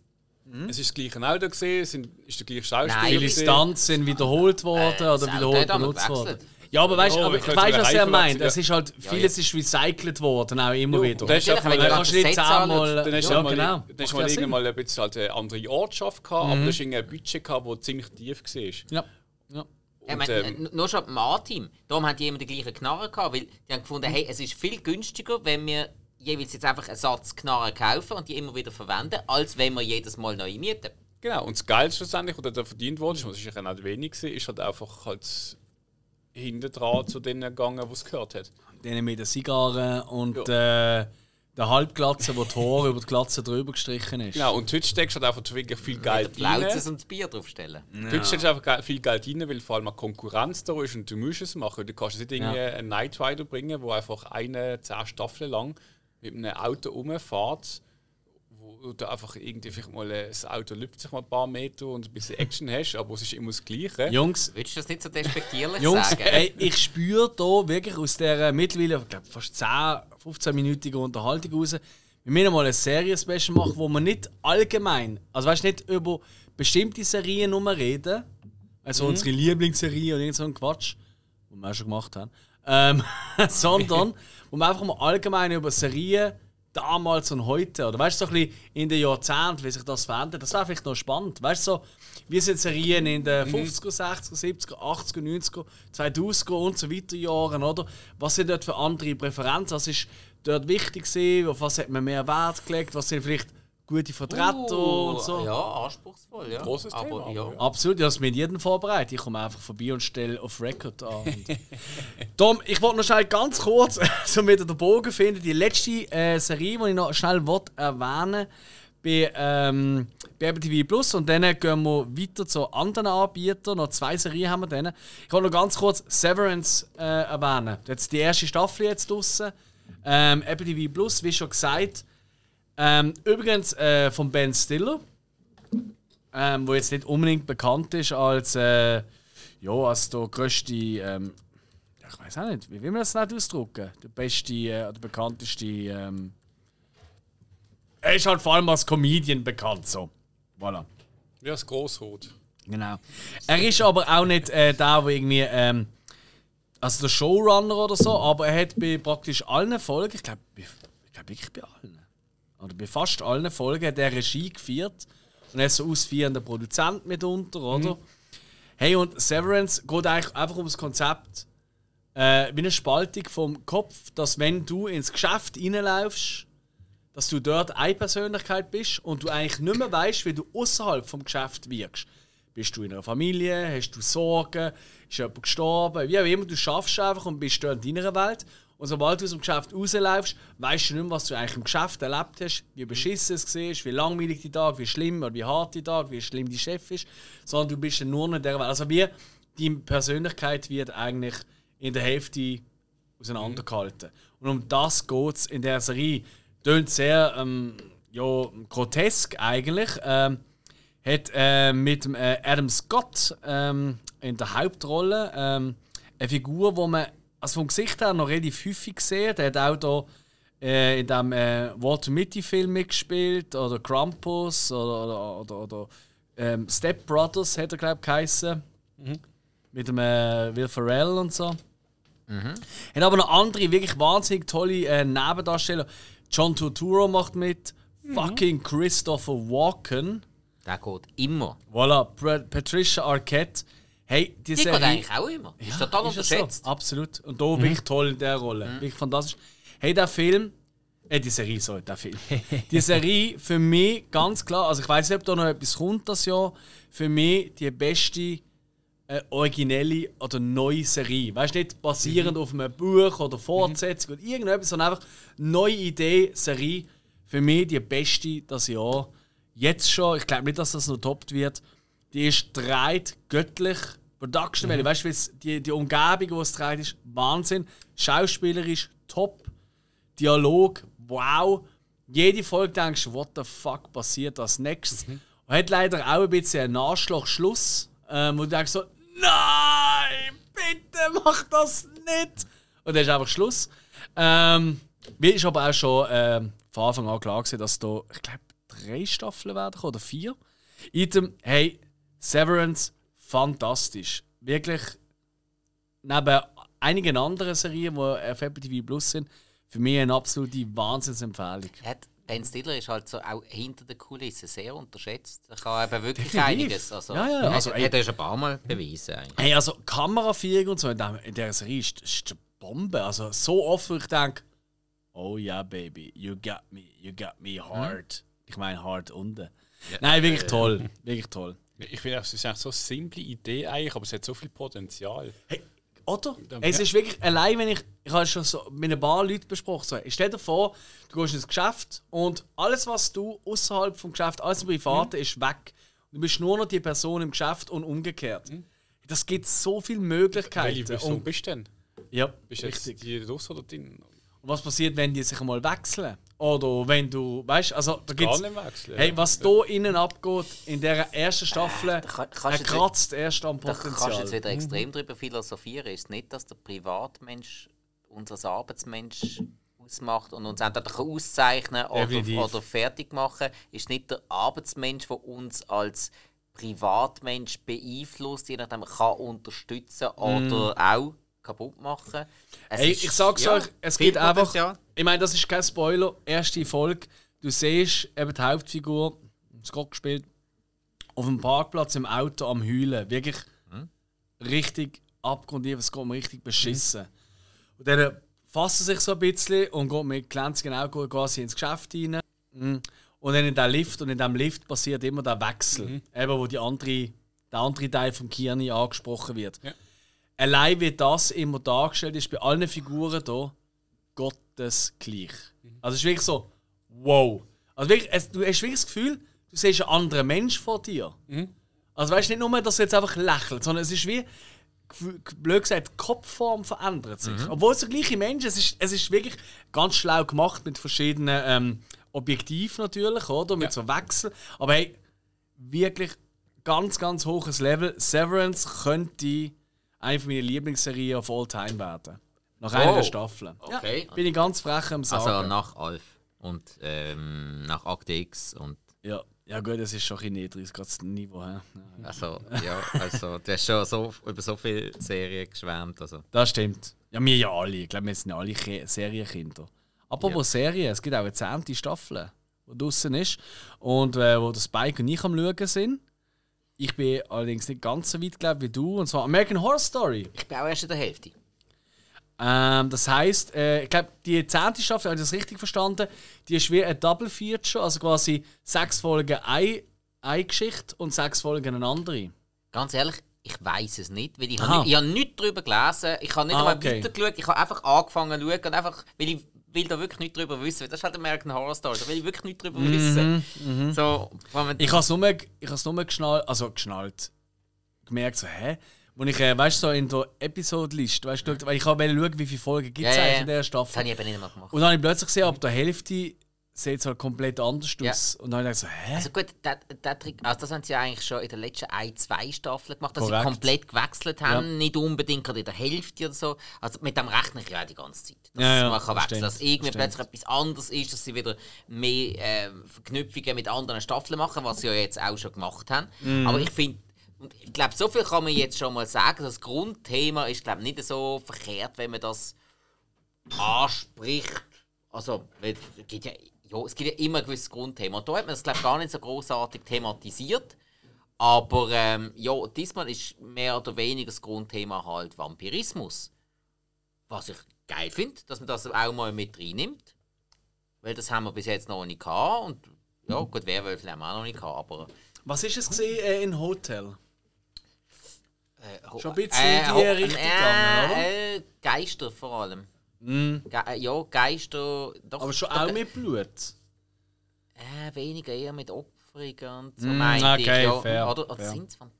Es ist das gleiche Auto gesehen, es sind, ist der gleiche Schauspieler. Viele. Stunts sind wiederholt worden Äh, oder wiederholt er benutzt worden. Ja, aber weißt du, Ja, aber ich ich könnte weiß, sogar was er meint. Es ist halt, Ja, vieles ist recycelt worden, auch immer Ja, wieder. dann ist einfach wenn mal- du Dann das kannst du nicht zehnmal... Dann hast du Ja, halt mal, genau. dann hast du ja mal irgendwann mal ein bisschen halt eine andere Ortschaft gehabt, aber das war ein Budget, gehabt, das ziemlich tief war. Ja. Ja. Ja, ich meine, ähm, nur schon im A-Team. Darum haben die immer die gleichen Knarren gehabt, weil die haben gefunden, hey, es ist viel günstiger, wenn wir jeweils jetzt einfach einen Satz Knarren kaufen und die immer wieder verwenden, als wenn wir jedes Mal neu mieten. Genau, und das Geld schlussendlich, das da verdient wurde, was sicher nicht wenig war, ist halt einfach halt hinten dran zu denen gegangen, die es gehört hat. Denen mit den Zigarren und äh, der Halbglatze, wo die Haare über die Glatze drüber gestrichen ist. Genau, und heute steckst du halt einfach wirklich viel Geld rein. Lauzes und das Bier draufstellen. Heute steckst du einfach viel Geld rein, weil vor allem eine Konkurrenz da ist und du musst es machen. Du kannst nicht irgendwie Ja. einen Night Rider bringen, wo einfach eine, zehn Staffeln lang mit einem Auto rumfährt, du einfach irgendwie vielleicht mal äh, das Auto lüpft sich mal ein paar Meter und ein bisschen Action hast, aber es ist immer das Gleiche. Jungs, Würdest du das nicht so despektierlich Jungs, sagen? ey, ich spüre da wirklich aus dieser mittlerweile ich glaub, fast 10, 15-minütigen Unterhaltung raus, wir müssen mal eine Serie-Special machen, wo wir nicht allgemein, also weißt nicht über bestimmte Serien nur reden, also unsere Lieblingsserie und irgend so ein Quatsch, was wir auch schon gemacht haben, ähm, sondern wo wir einfach mal allgemein über Serien damals und heute, oder weißt du, so ein bisschen in den Jahrzehnten, wie sich das verändert, das wäre vielleicht noch spannend. Weißt du, so, wie sind Serien in den 50er, 60er, 70er, 80er, 90er, 2000er und so weiter Jahren, oder? Was sind dort für andere Präferenzen? Was ist dort wichtig gewesen? Auf was hat man mehr Wert gelegt? Was sind vielleicht gute Vertreter Uh, und so? Ja, anspruchsvoll, ja. Großes aber, Thema, ja. aber ja. Absolut, ich habe es mit jedem vorbereitet. Ich komme einfach vorbei und stelle auf Record an. Tom, ich wollte noch schnell ganz kurz, so mit den Bogen finden, die letzte äh, Serie, die ich noch schnell will erwähnen bei, ähm, bei Apple TV Plus und dann gehen wir weiter zu anderen Anbietern. Noch zwei Serien haben wir dann. Ich wollte noch ganz kurz Severance äh, erwähnen. Jetzt die erste Staffel jetzt draussen. Ähm, Apple TV Plus, wie schon gesagt, Ähm, übrigens äh, von Ben Stiller, ähm, wo jetzt nicht unbedingt bekannt ist als, äh, ja, als der größte, ähm, ich weiß auch nicht, wie will man das nicht ausdrücken? Der beste, äh, der bekannteste, ähm, er ist halt vor allem als Comedian bekannt, so. Voilà. Ja, das Grossrot. Genau. Er ist aber auch nicht äh, der, der irgendwie, ähm, also der Showrunner oder so, aber er hat bei praktisch allen Folgen, ich glaube, ich glaube wirklich bei allen, oder bei fast allen Folgen, hat er Regie geführt und er ist so ausführender Produzent mitunter, oder? Hey, und Severance geht eigentlich einfach um das Konzept, äh, wie eine Spaltung vom Kopf, dass wenn du ins Geschäft reinlaufst, dass du dort eine Persönlichkeit bist und du eigentlich nicht mehr weißt, wie du außerhalb vom Geschäft wirkst. Bist du in einer Familie? Hast du Sorgen? Ist jemand gestorben? Wie auch immer, du schaffst einfach und bist dort in deiner Welt. Und sobald du aus dem Geschäft rausläufst, weißt du nicht mehr, was du eigentlich im Geschäft erlebt hast, wie beschissen es war, wie langweilig die Tag, wie schlimm oder wie hart die Tag, wie schlimm die Chef ist, sondern du bist dann nur noch in der Welt. Also wie deine Persönlichkeit wird eigentlich in der Hälfte auseinandergehalten. Und um das geht es in der Serie. Tönt sehr ähm, ja, grotesk eigentlich. Ähm, hat äh, mit äh, Adam Scott ähm, in der Hauptrolle ähm, eine Figur, wo man also vom Gesicht her noch relativ häufig sieht. Der hat auch da äh, in dem äh, Walter Mitty Film mitgespielt oder Krampus oder, oder, oder, oder ähm, Step Brothers hat er glaube ich geheißen. Mit dem äh, Will Ferrell und so. Hat aber noch andere wirklich wahnsinnig tolle äh, Nebendarsteller. John Turturro macht mit. Fucking Christopher Walken. Der geht immer. Voilà, Patricia Arquette. Hey, die Die Serie... eigentlich auch immer. ist total Ist es unterschätzt. So? Absolut. Und da wirklich toll in der Rolle. Wirklich fantastisch. Hey, der Film. Äh, die Serie, sorry, der Film. die Serie für mich ganz klar, also ich weiß nicht, ob da noch etwas kommt das Jahr, für mich die beste äh, originelle oder neue Serie. Weißt du, nicht basierend auf einem Buch oder Fortsetzung oder irgendetwas, sondern einfach neue Idee, Serie. Für mich die beste das Jahr. Jetzt schon, ich glaube nicht, dass das noch toppt wird. Die ist dreht göttlich. Production Value, weißt du, die, die Umgebung, wo es dreht, ist Wahnsinn. Schauspielerisch top. Dialog, wow. Jede Folge denkst du, what the fuck passiert als nächstes? Und hat leider auch ein bisschen einen Arschloch-Schluss, ähm, wo du denkst so, nein, bitte mach das nicht. Und dann ist einfach Schluss. Ähm, mir ist aber auch schon ähm, von Anfang an klar gewesen, dass da, ich glaube, drei Staffeln werden oder vier. Item, hey, Severance, fantastisch. Wirklich, neben einigen anderen Serien, die auf Apple TV Plus sind, für mich eine absolute Wahnsinnsempfehlung. Ben Stiller ist halt so auch hinter der Kulisse sehr unterschätzt. Er kann eben wirklich Definitiv. einiges. Also, Ja, ja, also, hat er schon ein paar Mal bewiesen. Eigentlich. Hey, also Kameraführung und so in, dem, in dieser Serie ist, ist eine Bombe. Also so oft, wo ich denke, oh ja, Baby, you got me, you got me hard. Ich meine hard unten. Nein, wirklich toll. Wirklich toll. Ich finde, es ist eigentlich so eine simple Idee eigentlich, aber es hat so viel Potenzial. Hey, oder? Es ist wirklich, allein wenn ich, ich habe es schon so mit ein paar Leuten besprochen, so, ich stell dir vor, du gehst ins Geschäft und alles, was du außerhalb vom Geschäft, alles im Privaten, ist weg. Du bist nur noch die Person im Geschäft und umgekehrt. Das gibt so viele Möglichkeiten. Welche Person bist du denn? ja, Bist du jetzt richtig. die Russ oder drin? Und was passiert, wenn die sich einmal wechseln? Oder wenn du, weißt also da Gar gibt's, nicht wechseln. Hey, was da innen abgeht in dieser ersten Staffel, Äh, da kann- kannst er du jetzt kratzt erst am Da kannst du jetzt Potenzial. wieder extrem darüber philosophieren. Ist nicht, dass der Privatmensch uns als Arbeitsmensch ausmacht und uns entweder auszeichnen oder, oder fertig machen? Ist nicht der Arbeitsmensch, der uns als Privatmensch beeinflusst, je nachdem kann unterstützen oder auch kaputt machen? Es. Hey, ist- ich sag's ja, euch, es gibt einfach. Ich meine, das ist kein Spoiler. Erste Folge. Du siehst eben die Hauptfigur, Scott gespielt, auf dem Parkplatz im Auto am Heulen. Wirklich richtig abgrundtief, es geht mir richtig beschissen. Und dann fasst er sich so ein bisschen und geht mit glänzigen Augen quasi ins Geschäft rein. Mhm. Und dann in den Lift und in dem Lift passiert immer der Wechsel, eben wo die andere, der andere Teil vom Kiani angesprochen wird. Ja. Allein wie das immer dargestellt ist, bei allen Figuren hier, Gottes gleich. Also es ist wirklich so, wow. Also wirklich, es, du hast wirklich das Gefühl, du siehst einen anderen Mensch vor dir. Also weißt du nicht nur, dass er jetzt einfach lächelt, sondern es ist wie, blöd gesagt, die Kopfform verändert sich. Obwohl es der gleiche Mensch ist, es ist, es ist wirklich ganz schlau gemacht mit verschiedenen ähm, objektiv natürlich, oder? Mit so Wechsel. Aber hey, wirklich ganz, ganz hohes Level. Severance könnte eine meiner Lieblingsserien of all time werden. Nach einer Oh. Staffel. Okay. Ja, bin ich ganz frech am Sagen. Also nach Alf und ähm, nach Akte X und ja. ja, gut, das ist schon ein bisschen niedrig, gerade das Niveau. Ja. also ja, also du hast schon so über so viele Serien geschwärmt. Also. Das stimmt. Ja, wir ja alle. Ich glaube, wir sind ja alle Ki- Serienkinder. Apropos Serien, es gibt auch eine zehnte Staffel, die draußen ist. Und äh, wo der Spike und ich am Schauen sind. Ich bin allerdings nicht ganz so weit, glaube wie du. Und zwar American Horror Story. Ich bin auch erst in der Hälfte. Ähm, das heisst, äh, ich glaube, die zehnte Staffel, habe ich das richtig verstanden, die ist wie ein Double Feature, also quasi sechs Folgen eine, eine Geschichte und sechs Folgen eine andere. Ganz ehrlich, ich weiß es nicht, weil ich habe nicht, ich habe nichts darüber gelesen. Ich habe nicht Ah, einmal okay. weitergeschaut. Ich habe einfach angefangen zu schauen und einfach, weil ich will da wirklich nichts darüber wissen. Das ist halt American Horror Story. Da will ich wirklich nichts darüber wissen. So, vor allem- Ich habe es nur, ich nur geschnallt, also geschnallt, gemerkt, so, hä? Wo ich, äh, weißt du, so in der Episode-Liste, weißt du, weil ich wollte schauen, wie viele Folgen gibt es Ja, eigentlich ja. in dieser das Staffel. habe ich eben nicht mehr gemacht. Und dann habe ich plötzlich gesehen, ab der Hälfte sieht es halt komplett anders Ja. aus. Und dann habe ich so, hä? Also gut, der, der Trick, also das haben sie ja eigentlich schon in den letzten ein, zwei Staffeln gemacht, dass Korrekt. sie komplett gewechselt haben, Ja. nicht unbedingt gerade in der Hälfte oder so. Also mit dem rechne ich ja die ganze Zeit. Dass Ja, man kann wechseln, stimmt, dass irgendwie stimmt. plötzlich etwas anderes ist, dass sie wieder mehr äh, Verknüpfungen mit anderen Staffeln machen, was sie ja jetzt auch schon gemacht haben. Mhm. Aber ich finde, und ich glaube, so viel kann man jetzt schon mal sagen. Das Grundthema ist, glaube ich, nicht so verkehrt, wenn man das anspricht. Also, es gibt ja, ja, es gibt ja immer ein gewisses Grundthema. Und da hat man das, glaube ich, gar nicht so großartig thematisiert. Aber ähm, ja, diesmal ist mehr oder weniger das Grundthema halt Vampirismus. Was ich geil finde, dass man das auch mal mit reinnimmt. Weil das haben wir bis jetzt noch nicht gehabt. Und ja, gut, Werwölfe haben wir auch noch nicht gehabt. Aber Was ist es gesehen äh, in Hotel? äh, Schon ein bisschen in die ho- Richtung gegangen, oder? Äh, Geister vor allem. Mhm. Ge äh, ja, Geister. Doch, Aber schon doch, auch mit Blut. Äh, weniger eher mit Opferungen und so Mm, meinte ich. okay, Ja. fair, Oder, oder fair. sind es Vampire?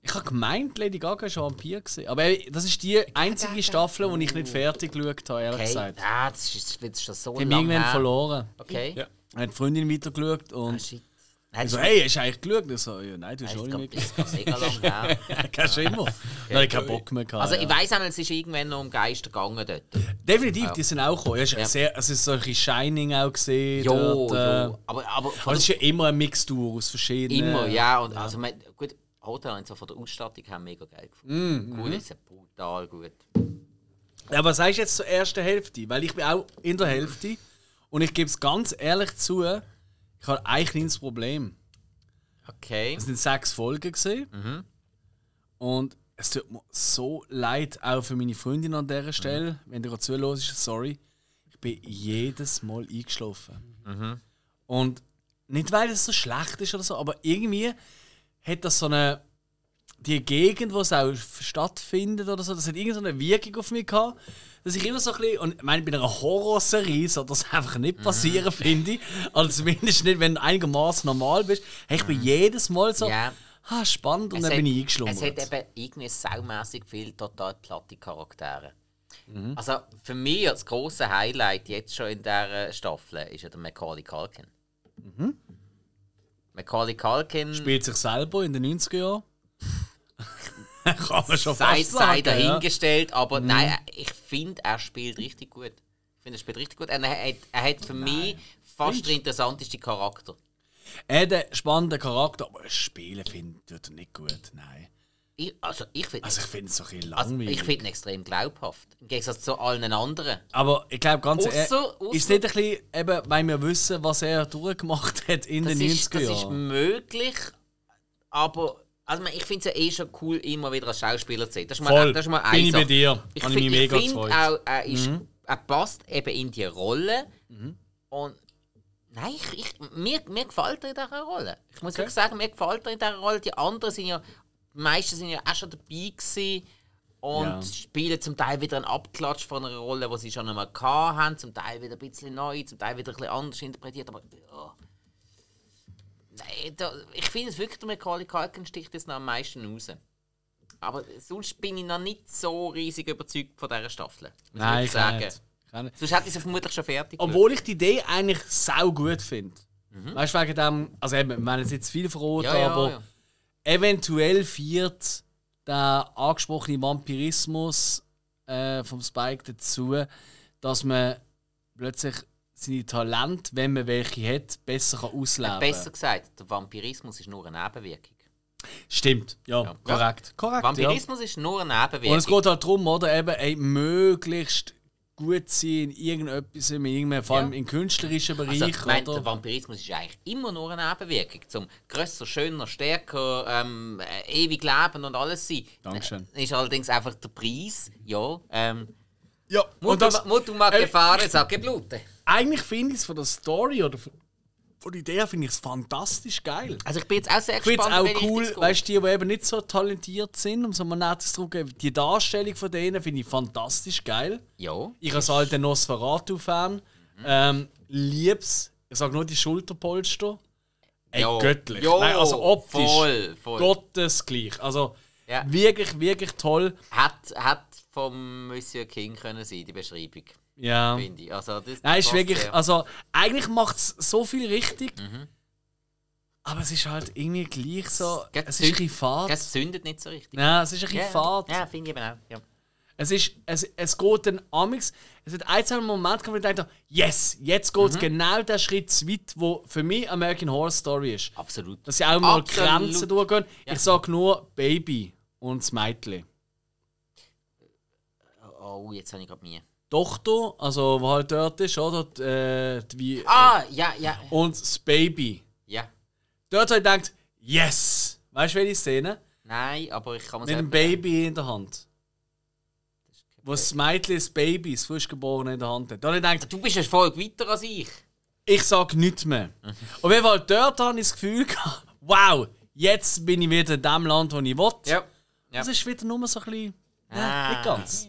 Ich habe gemeint, Lady Gaga ist ein Vampir gesehen. Aber ey, das ist die einzige Staffel, die ich nicht fertig geschaut habe, ehrlich Okay, gesagt. ah, das ist, das ist schon so Die haben lange irgendwann her. verloren. Okay. Ja. Hat die Freundin weitergeschaut Ah, und shit. Nein, ich so, hey, hast du eigentlich geschaut? Ich so, ja, nein, du hast ist- auch das nicht ist geschaut. Kannst du immer. Dann habe ich keinen Bock mehr gehabt. Also ja. ich weiss einmal, es ist irgendwann noch um Geister gegangen dort. Definitiv, die sind auch gekommen. Ja, es ist Ja. sehr, es ist solche Shining auch gesehen. Jo, dort, äh, jo. Aber, aber Aber es ist ja immer eine Mixtur aus verschiedenen. Immer, ja. Und Also, man, gut, Hotel und so von der Ausstattung her mega geil gefunden. Mm, Gut, ist ja brutal gut. Ja, was sagst du jetzt zur ersten Hälfte? Weil ich bin auch in der Hälfte und ich gebe es ganz ehrlich zu, ich habe eigentlich nicht das Problem. Okay. Es sind sechs Folgen gesehen Mhm. und es tut mir so leid, auch für meine Freundin an dieser Stelle, wenn du gerade zuhörst, sorry. Ich bin jedes Mal eingeschlafen. Mhm. Und nicht, weil es so schlecht ist oder so, aber irgendwie hat das so eine. Die Gegend, wo es auch stattfindet oder so, das hat irgendwie so eine Wirkung auf mich gehabt, dass ich immer so ein bisschen. Und ich meine, bei einer Horrorserie soll das einfach Mhm. nicht passieren, finde ich. Also zumindest nicht, wenn du einigermaßen normal bist. Hey, ich bin jedes Mal so. Mhm. Ja. Ah, spannend, und Es dann hat- bin ich Es eingeschlummert. hat eben irgendwie saumässig viele total platte Charaktere. Mhm. Also für mich das große Highlight jetzt schon in dieser Staffel ist ja der Macaulay Culkin. Mhm. Macaulay Culkin Spielt sich selber in den 90er Jahren. Kann man schon sei, fast sei sagen. Ja. Mhm. dahingestellt, aber nein, ich finde, er spielt richtig gut. Ich finde, er spielt richtig gut. Er hat, er hat für mich fast den interessanteste Charakter. Er hat einen spannenden Charakter, aber Spielen finde tut er nicht gut. Nein. Ich, also ich finde Also ich finde es so ein bisschen also langweilig. ich find ihn extrem glaubhaft. Im Gegensatz zu allen anderen. Aber ich glaube ganz ehrlich, ist nicht ein bisschen, eben, weil wir wissen, was er durchgemacht hat in Das den ist, 90er das ist Jahren. möglich, aber also ich finde es ja eh schon cool, immer wieder als Schauspieler zu sehen. Das ist mal, Voll, das ist mal bin ich bei dir. Ich, ich find- ich finde gefreut. auch, er, ist, er passt eben in die Rolle. Mhm. Und nein, ich, ich, mir, mir gefällt er in dieser Rolle. Ich muss Okay. wirklich sagen, mir gefällt er in dieser Rolle. Die anderen sind ja, die meisten sind ja auch schon dabei gewesen und Ja. spielen zum Teil wieder einen Abklatsch von einer Rolle, die sie schon einmal gehabt haben, zum Teil wieder ein bisschen neu, zum Teil wieder ein bisschen anders interpretiert, aber ja. Nein, da, ich finde es wirklich, der Macaulay Culkin sticht jetzt noch am meisten raus. Aber sonst bin ich noch nicht so riesig überzeugt von dieser Staffel. muss Nein, ich auch nicht. Kennen. Sonst hätte ich sie vermutlich schon fertig. Obwohl ich die Idee eigentlich sau gut finde. Weißt du, wegen dem, also eben, wir haben jetzt nicht viel verraten, Ja, ja, aber ja. eventuell führt der angesprochene Vampirismus äh, vom Spike dazu, dass man plötzlich seine Talente, wenn man welche hat, besser kann ausleben Besser gesagt, der Vampirismus ist nur eine Nebenwirkung. Stimmt, ja, Ja. korrekt. korrekt ja. Vampirismus ist nur eine Nebenwirkung. Und es geht halt darum, oder, eben, ey, möglichst gut sein in irgendetwas, in irgendeinem, vor allem Ja. im künstlerischen Bereich. Also, ich meine, der? Vampirismus ist eigentlich immer nur eine Nebenwirkung. Zum grösser, schöner, stärker, ähm, äh, ewig leben und alles sein. Dankeschön. Äh, Ist allerdings einfach der Preis. Ja. Ähm, ja, und Mutter, das, Mutter mag äh, gefahren, sag gebluten. Eigentlich finde ich es von der Story oder von, von der Idee finde ich es fantastisch geil. Also ich bin jetzt auch sehr Ich finde gespannt, es auch welche cool, Richtung es weißt du, die, die eben nicht so talentiert sind, um so mal nettes zu geben, die Darstellung von denen finde ich fantastisch geil. Ja. Ich als alter Nosferatu-Fan ähm, lieb's, ich sage nur die Schulterpolster. Ey, Ja. göttlich. Ja, Nein, also optisch. voll, voll. Gottesgleich. Also Ja. wirklich, wirklich toll. Hat, hat vom Monsieur King können sein, die Beschreibung, Ja. finde ich. Also, das Nein, ist wirklich, sehr. also eigentlich macht es so viel richtig. Mhm. Aber es ist halt irgendwie gleich so. Gell, Es ist ein bisschen fad. Es zündet nicht so richtig. Nein, es ist ein bisschen Ja, fad. Ja, finde ich eben auch. Ja. Es, ist, es, es geht dann amix. Es hat ein, zwei Moment, wo ich dachte, yes, jetzt geht es Mhm. genau den Schritt zu weit, wo für mich American Horror Story ist. Absolut. Dass sie auch mal Absolut. Grenzen durchgehen. Ja. Ich sage nur Baby und das Mädchen. Oh, jetzt habe ich gerade mir. Tochter, also wo halt dort ist, oder? Die, Äh, die, wie, Ah, ja, ja. Und das Baby. Ja. Dort habe ich gedacht, yes! Weißt du, welche Szene? Nein, aber ich kann mir Mit dem Baby in der Hand. Wo das Mädchen das Baby, das frischgeborene in der Hand hat. Da habe ich gedacht, Du bist eine Folge weiter als ich. ich sage nichts mehr. Mhm. Auf jeden Fall, dort habe ich das Gefühl gehabt, wow, jetzt bin ich wieder in dem Land, wo ich will. Ja. Das ist wieder nur so ein bisschen. Ja, Ah. nicht ganz.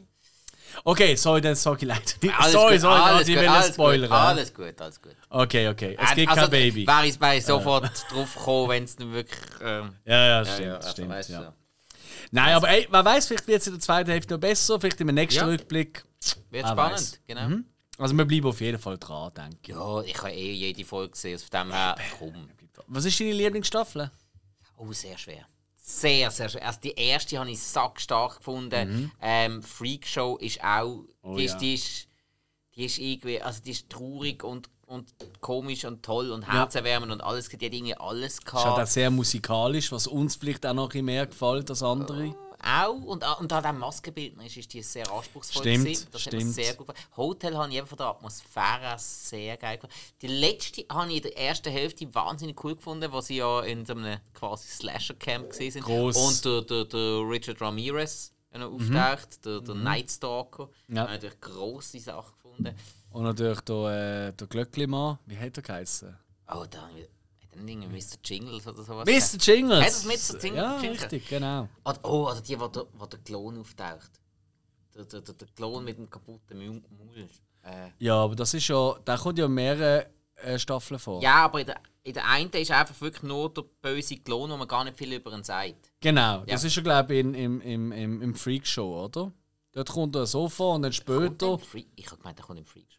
Okay, sorry, dann sage ich leider nicht. Alles sorry, gut, sorry, alles ich gut, will alles nicht spoilern. Gut, alles gut, alles gut. Okay, okay. Es Äh, gibt also, kein Baby. Wäre ich, ich sofort drauf gekommen, wenn es nicht wirklich. Ähm, Ja, ja, ja, stimmt, ja, also, stimmt. weißt ja. so. Nein, aber ey, wer weiß, vielleicht wird es in der zweiten Hälfte noch besser, vielleicht im nächsten Ja. Rückblick. Wird spannend, weiss. genau. Also wir bleiben auf jeden Fall dran, denke ich. Ja, ich habe eh jede Folge gesehen, also von dem her, komm. Was ist deine Lieblingsstaffel? Oh, sehr schwer. Sehr, sehr schwer. Also die erste habe ich sackstark gefunden. Ähm, Freak Show ist auch. Oh die, ist, ja. die, ist, die ist irgendwie. Also die ist traurig und, und komisch und toll und herzerwärmend und alles. Die hat irgendwie alles Ist halt auch gehabt. sehr musikalisch, was uns vielleicht auch noch mehr gefällt als andere. Auch. Und, und an dem Maskenbildner ist, ist die sehr anspruchsvoll. Stimmt, gewesen. Das stimmt. sehr gut gefallen. Hotel habe ich eben von der Atmosphäre sehr geil gefunden. Die letzte habe ich in der ersten Hälfte wahnsinnig cool gefunden, wo sie ja in so einem quasi Slasher-Camp gesehen sind. Gross. Mhm. Und der, der, der Richard Ramirez wenn er auftaucht, der, der Night Stalker. Ja. Habe ich natürlich grosse Sachen gefunden. Und natürlich der, äh, der Glöckli-Mann, wie hat er geheißen? Oh, da Mr. Jingles oder sowas. Mr. Jingles! Hat es Mr. Jing- Ja, Jingles? richtig, genau. Oder, oh, oder die, wo der, wo der Klon auftaucht. Der, der, der, der Klon mit dem kaputten Maul. Äh, Ja, aber das ist ja, der kommt ja in mehreren äh, Staffeln vor. ja, aber in der, in der einen ist einfach wirklich nur der böse Klon, wo man gar nicht viel über ihn sagt. Genau, das Ja. ist ja glaube ich in, im, im, im, im Freak Show, oder? Dort kommt er so vor und dann später. Ich habe gemeint, der kommt im Freak nicht.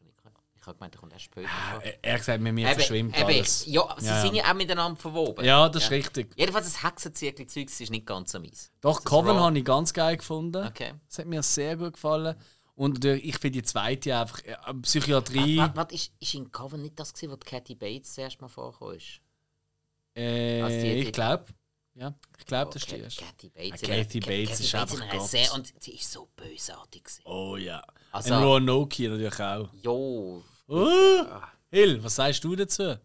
Ich habe gemeint, der kommt erst später. vor. Er hat gesagt, mit mir Eben, verschwimmt eben, alles. Ja, sie Ja, ja. sind ja auch miteinander verwoben. Ja, das ist richtig. Jedenfalls das Hexenzirkel-Zeug ist nicht ganz so mies. Doch, Coven habe ich ganz geil gefunden. Okay. Das hat mir sehr gut gefallen. Und natürlich, ich finde die zweite einfach äh, Psychiatrie. Warte, warte, ist, ist in Coven nicht das, gewesen, wo die Cathy Bates zuerst mal vorkam? Äh, Also die- die- ich glaube. Ja, ich glaube, das ist die erste. Cathy Bates. Ca- Bates ist einfach Gott. sehr Und sie ist so bösartig. gewesen. Oh ja. Also- Und Roanoke natürlich auch. Jo. Oh, Hill, was sagst du dazu?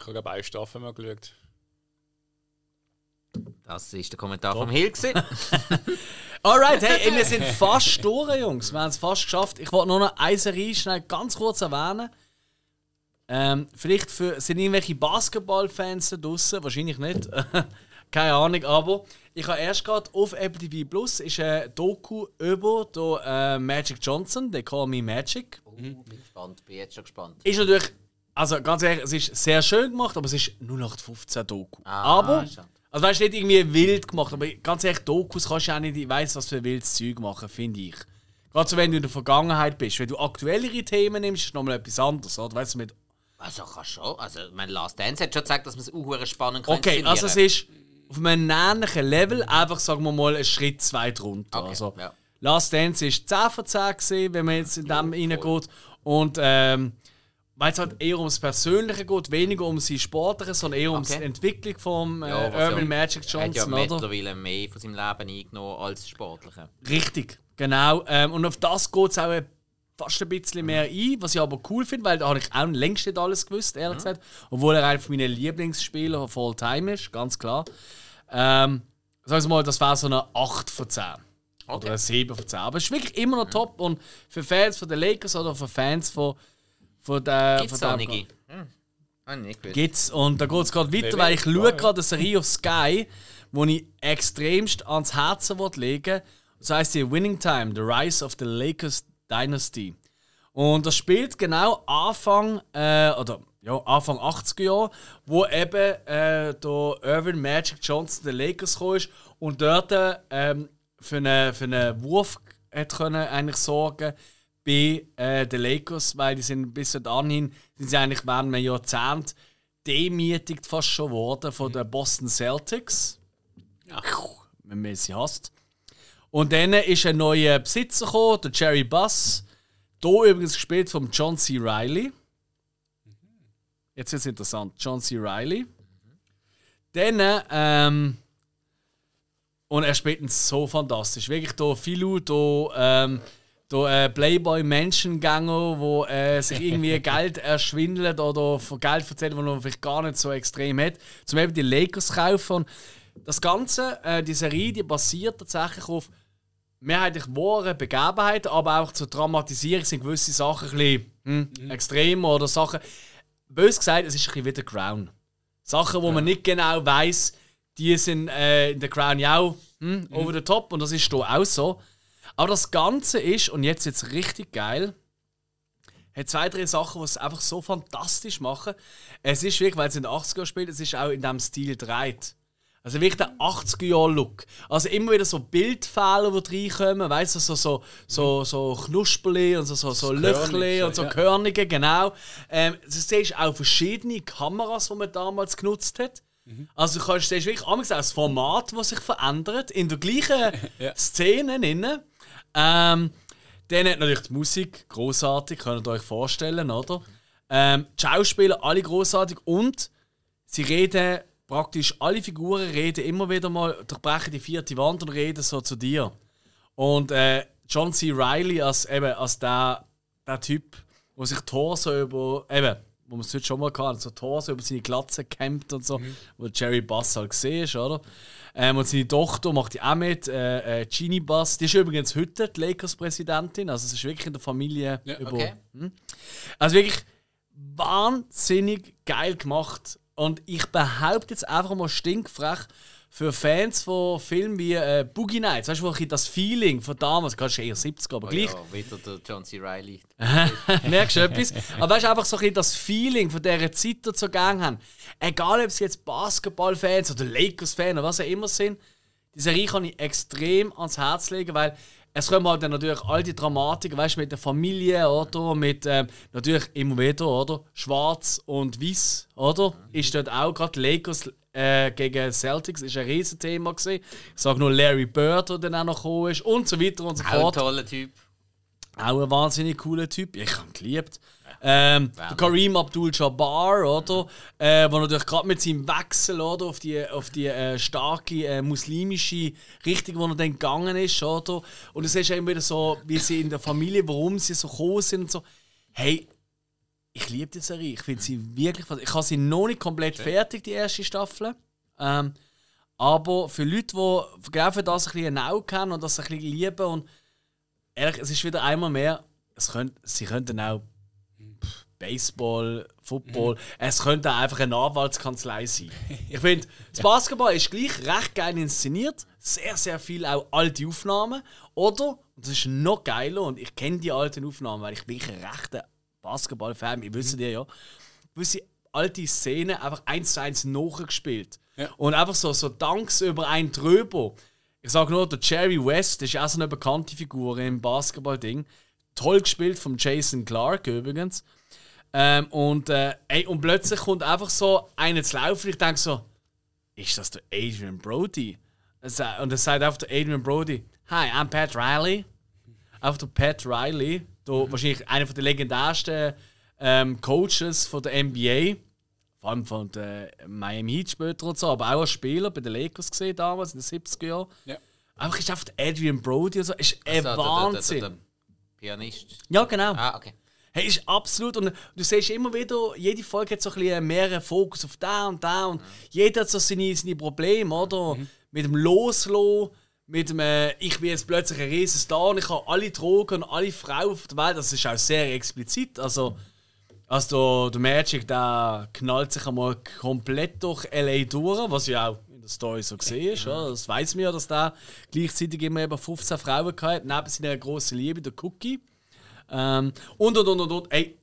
Ich habe eine Staffel mal geschaut. Das ist der Kommentar vom Hill. Alright, hey, ey, wir sind fast durch, Jungs. Wir haben es fast geschafft. Ich wollte nur noch eine Serie schnell ganz kurz erwähnen. Ähm, vielleicht für, sind irgendwelche Basketballfans da draußen, wahrscheinlich nicht. Keine Ahnung, aber ich habe erst gerade auf Apple TV Plus ist ein Doku über den, äh, Magic Johnson, der Call Me Magic. Oh, bin gespannt, bin jetzt schon gespannt. Ist natürlich, also ganz ehrlich, es ist sehr schön gemacht, aber es ist 0815 Doku. Ah, aber, schade. also weißt du, nicht irgendwie wild gemacht, aber ganz ehrlich, Dokus kannst du auch nicht, ich weiss, was für wildes Zeug machen, finde ich. Gerade so, wenn du in der Vergangenheit bist. Wenn du aktuellere Themen nimmst, ist es nochmal etwas anderes. Oder? Weißt du, mit Also kann schon. Also, mein Last Dance hat schon gesagt, dass man es auch spannend Okay, also es ist auf einem ähnlichen Level, einfach sagen wir mal einen Schritt zwei drunter. Okay, also, ja. Last Dance ist 10 von 10 gewesen, wenn man jetzt in dem reingeht. Und ähm, weil es halt eher ums Persönliche geht, weniger um sein Sportliche, sondern eher um Okay. die Entwicklung von äh, Ja, Urban ja- Magic Er hat ja Johnson, oder? mittlerweile mehr von seinem Leben eingenommen als Sportliche. Richtig, genau. Ähm, und auf das geht es auch äh, fast ein bisschen mehr ein, was ich aber cool finde, weil da habe ich auch längst nicht alles gewusst, ehrlich gesagt. Obwohl er einer meiner Lieblingsspieler of all time ist, ganz klar. Ähm, sagen wir mal, das wäre so eine 8 von 10. Oder eine 7 von 10. Aber es ist wirklich immer noch top. Und für Fans von den Lakers oder für Fans von, von der. Gibt's von der- nicht? Hm. Nicht gewusst. Gibt's. Und da geht es gerade weiter, weil ich schaue ja. gerade eine Serie auf Sky, wo ich extremst ans Herzen will legen Das heißt die Winning Time, The Rise of the Lakers Dynasty. Und das spielt genau Anfang, äh, oder ja, Anfang 80er Jahre, wo eben äh, der Irvin Magic Johnson der Lakers ist und dort ähm, für einen für einen Wurf hat können eigentlich sorgen bei äh, den Lakers, weil die sind bis dahin sind sie eigentlich während einem Jahrzehnt demütigt fast schon worden von den Boston Celtics. Wenn man sie hasst. Und dann ist ein neuer Besitzer gekommen, der Jerry Buss. Hier übrigens gespielt von John C. Riley. Jetzt wird es interessant. John C. Riley. Dann, ähm, und er spielt ihn so fantastisch. Wirklich hier Philu, hier, ähm, hier äh, Playboy-Menschengänger, wo äh, sich irgendwie Geld erschwindelt oder von Geld erzählt, das er vielleicht gar nicht so extrem hat, zum eben die Lakers kaufen. Das Ganze, äh, die Serie, die basiert tatsächlich auf mehrheitlich wahren Begebenheiten, aber auch zur Dramatisierung sind gewisse Sachen ein bisschen hm, extrem oder Sachen. Bös gesagt, es ist ein bisschen wie der Crown. Sachen, wo man nicht genau weiß, die sind äh, in der Crown ja auch hm, over the top und das ist hier auch so. Aber das Ganze ist, und jetzt jetzt richtig geil, hat zwei, drei Sachen, die es einfach so fantastisch machen. Es ist wirklich, weil es in den 80er spielt, es ist auch in diesem Stil dreht. Also wirklich der 80er-Jahr-Look. Also immer wieder so Bildfehler, die reinkommen, weißt du, so, so, so, so Knusperli und so, so, so Löchli und so ja. Körnige, genau. Ähm, du siehst auch verschiedene Kameras, die man damals genutzt hat. Also du kannst, siehst wirklich auch das Format, das sich verändert, in der gleichen Ja. Szene. Drin. Ähm, dann hat natürlich die Musik großartig, könnt ihr euch vorstellen, oder? Ähm, die Schauspieler alle großartig und sie reden praktisch alle Figuren reden immer wieder mal durchbrechen die vierte Wand und reden so zu dir. Und äh, John C. Riley als eben als der, der Typ, wo sich Torso über eben wo man es heute schon mal kann, so Torso über seine Glatze kämpft und so, wo Jerry Bass halt gesehen ist, oder? Ähm, und seine Tochter macht die auch mit, äh, äh, Jeannie Bass. Die ist übrigens heute die Lakers-Präsidentin, also es ist wirklich in der Familie Ja, über. okay. Also wirklich wahnsinnig geil gemacht. Und ich behaupte jetzt einfach mal stinkfrech für Fans von Filmen wie äh, Boogie Nights, weißt du, wo ich das Feeling von damals, kannst du eher 70 aber Oh gleich, ja, wieder der John C. Riley. merkst du etwas? Aber weißt du, einfach so ein bisschen das Feeling von dieser Zeit dazu gegangen haben. Egal, ob sie jetzt Basketball-Fans oder Lakers-Fans oder was auch immer sind, die Serie kann ich extrem ans Herz legen, weil es kommen halt dann natürlich all die Dramatiken, weißt du, mit der Familie, oder? Mit ähm, natürlich immer wieder, oder? Schwarz und Weiß, oder? Ist dort auch gerade Lakers äh, gegen Celtics ist ein Riesenthema gewesen. Ich sage nur Larry Bird, der dann auch noch gekommen ist und so weiter und so Auch ein fort. toller Typ. Auch ein wahnsinnig cooler Typ. Ich habe ihn geliebt. Ähm, der Kareem Abdul-Jabbar, oder? Äh, wo natürlich gerade mit seinem Wechsel oder, auf die, auf die äh, starke äh, muslimische Richtung, wo er dann gegangen ist, oder? Und es ist immer wieder so, wie sie in der Familie, warum sie so gekommen sind und so. Hey, ich liebe die Serie. Ich finde sie wirklich. Ich habe sie noch nicht komplett fertig, die erste Staffel. Ähm, aber für Leute, die genau für das ein bisschen ein Auge haben und das ein bisschen lieben und ehrlich, es ist wieder einmal mehr, es könnt, sie könnten auch Baseball, Football, es könnte auch einfach eine Anwaltskanzlei sein. Ich finde, das Basketball ist gleich recht geil inszeniert, sehr, sehr viel auch alte Aufnahmen. Oder, das ist noch geiler, und ich kenne die alten Aufnahmen, weil ich wirklich ein rechter Basketball-Fan bin, wisst ihr ja, gewisse alte Szenen einfach eins zu eins nachgespielt. Ja. Und einfach so, so Danks über einen drüber. ich sage nur, der Jerry West ist auch so eine bekannte Figur im Basketball-Ding. Toll gespielt von Jason Clark übrigens. Ähm, und, äh, ey, und plötzlich kommt einfach so einer zu laufen. Ich denke so, ist das der Adrian Brody? Und er sagt einfach der Adrian Brody, Hi, I'm Pat Riley. Einfach der Pat Riley, der, wahrscheinlich einer der legendärsten ähm, Coaches von der NBA. Vor allem von der Miami Heat später und so, aber auch als Spieler bei den Lakers gesehen damals in den 70er Jahren. Ja. Einfach ist einfach der Adrian Brody und so. Ist ein Also, der- der- Wahnsinn. der- der Pianist. ja, genau. Ah, okay. Hey, ist absolut. Und du siehst immer wieder, jede Folge hat so ein bisschen mehr Fokus auf da und da. Und jeder hat so seine, seine Probleme, oder? Mit dem Loslassen, mit dem, äh, ich bin jetzt plötzlich ein riesen Star und ich habe alle Drogen und alle Frauen auf der Welt. Das ist auch sehr explizit. Also, also der, der Magic, der knallt sich einmal komplett durch L.A. durch, was ja auch in der Story so gesehen ist. Ja. Das weiß man ja, dass der gleichzeitig immer eben 15 Frauen hatte, neben seiner grossen Liebe, der Cookie. Ähm, und und und und und. Ey,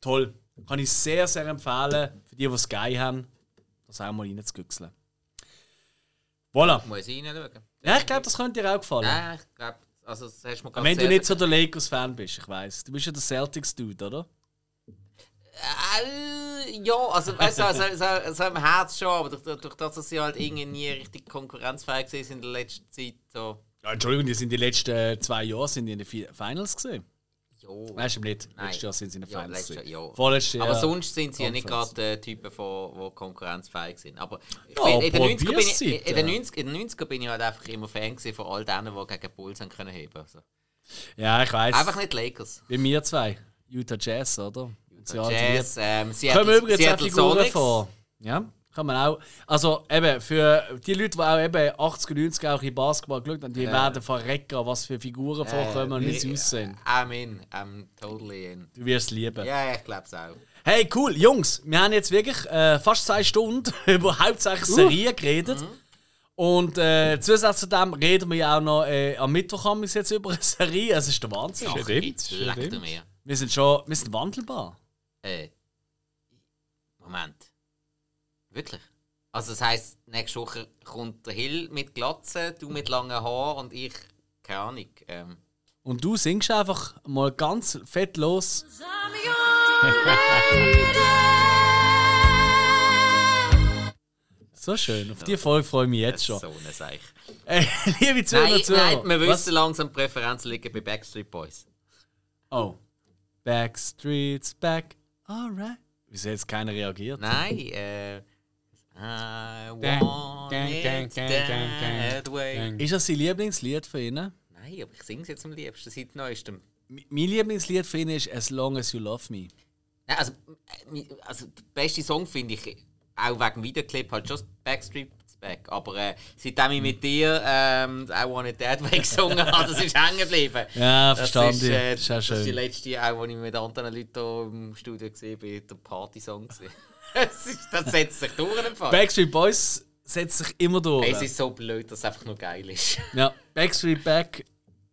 toll. Kann ich sehr, sehr empfehlen, für die, die es geil haben, das auch mal reinzugüchseln. Voilà. Muss ich reinschauen? Ja, ich glaube, das könnte dir auch gefallen. Nein, ich glaube, also das hast du mir gerade Wenn du nicht so der Lakers-Fan bist, ich weiß. Du bist ja der Celtics-Dude, oder? Äh, ja, also weißt du, also, so, so im Herz schon, aber durch, durch das, dass sie halt irgendwie nie richtig konkurrenzfähig sind in der letzten Zeit, so. Ja, Entschuldigung, die sind die letzten zwei Jahre sind die in den Fi- Finals gesehen. Jo. Weißt du nicht? Nein. Letztes Jahr sind sie in den Ja, Finals. Jahr, ja. Vorletztes Jahr. Aber sonst sind sie ja nicht gerade äh, Typen, die konkurrenzfähig sind. Aber Ja, in, den 90er bin probier's ich, in, Zeit, den ja. 90, in den 90er bin ich halt einfach immer Fan von all denen, die gegen Bulls haben können heben. Also. Ja, ich weiß. Einfach nicht Lakers. Bei mir zwei. Utah Jazz, oder? Utah Jazz, ähm, Kommen Seattle, übrigens auch Figuren vor. Ja, kann man auch. Also eben, für die Leute, die auch eben 80 und 90 auch in Basketball geschaut haben, die werden verrecken, was für Figuren vorkommen und wie sie aussehen. I'm in, I'm totally in. Du wirst es lieben. Ja, ich glaube es auch. Hey, cool, Jungs, wir haben jetzt wirklich äh, fast zwei Stunden über hauptsächlich Serien geredet. Und äh, zusätzlich zu dem reden wir ja auch noch äh, am Mittwoch haben wir jetzt über eine Serie. Es ist der Wahnsinn. Ach, jetzt leckt er mir. Wir sind schon wir sind wandelbar. Äh, Moment. Wirklich? Also das heisst, nächste Woche kommt der Hill mit Glatze, du mit langen Haaren und ich, keine Ahnung. Ähm, Und du singst einfach mal ganz fett los. So schön. Auf die Folge freue ich mich jetzt schon. so eine Sache. Äh, liebe Zuhörer Nein, Zuhörer. nein, wir was- wissen langsam, die Präferenzen liegen bei Backstreet Boys. Oh. Backstreet's back. Alright. Wieso hat jetzt keiner reagiert? Nein, äh... I want it that way. Ist das sein Lieblingslied für ihn? Nein, aber ich singe es jetzt am liebsten seit neuestem. M- Mein Lieblingslied für ihn ist As Long As You Love Me. Nein, also, äh, also der beste Song finde ich, auch wegen dem Videoclip, halt just Backstreet's Back. Aber äh, seitdem ich mit dir ähm, I Want It That Way gesungen habe, das ist hängen geblieben. Ja, Das verstanden. ist, äh, das ist auch das ist die schön. letzte, auch als ich mit anderen Leuten hier im Studio gesehen bin, der Party-Song. gewesen. Das, ist- das setzt sich durch im Fall. Backstreet Boys setzt sich immer durch. Es ist so blöd, dass es einfach nur geil ist. Ja, Backstreet Back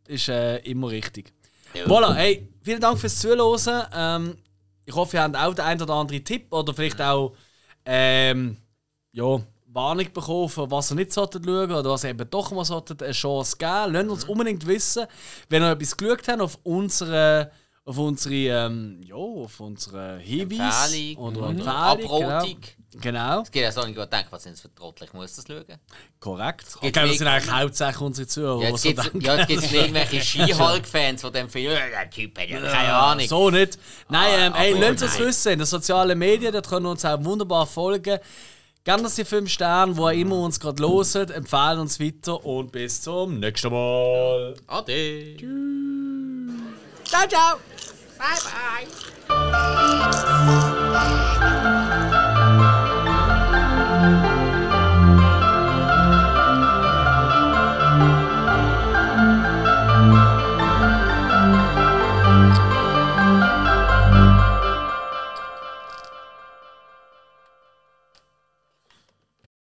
ist äh, immer richtig. Ja. Voilà, hey, vielen Dank fürs Zuhören. Ähm, ich hoffe, ihr habt auch den einen oder anderen Tipp oder vielleicht auch ähm, ja, Warnung bekommen, für was ihr nicht solltet schauen oder was ihr eben doch mal solltet eine Chance geben. Lasst uns unbedingt wissen, wenn ihr etwas geschaut habt auf unsere auf unsere, ähm, ja, auf unsere Hinweise Empfehlung. oder Mhm. Empfehlung. Abrotung. Genau. genau, Es gibt ja so einige, die denken, was sind das für Trottel, ich muss das schauen. korrekt. Glaube, das sind eigentlich hauptsächlich unsere Zuhörer. Ja, die jetzt so gibt es denken. ja, irgendwelche Ski-Hulk-Fans, die Film, «Ja, der Typ hat ja keine Ahnung. So nicht. Nein, ähm, Ah, aber lasst uns wissen. In den sozialen Medien, dort können wir uns auch wunderbar folgen. Gerne die 5 Sterne, wo auch immer uns gerade hören, empfehlen uns weiter und bis zum nächsten Mal. Ade. Ciao, ciao! 拜拜。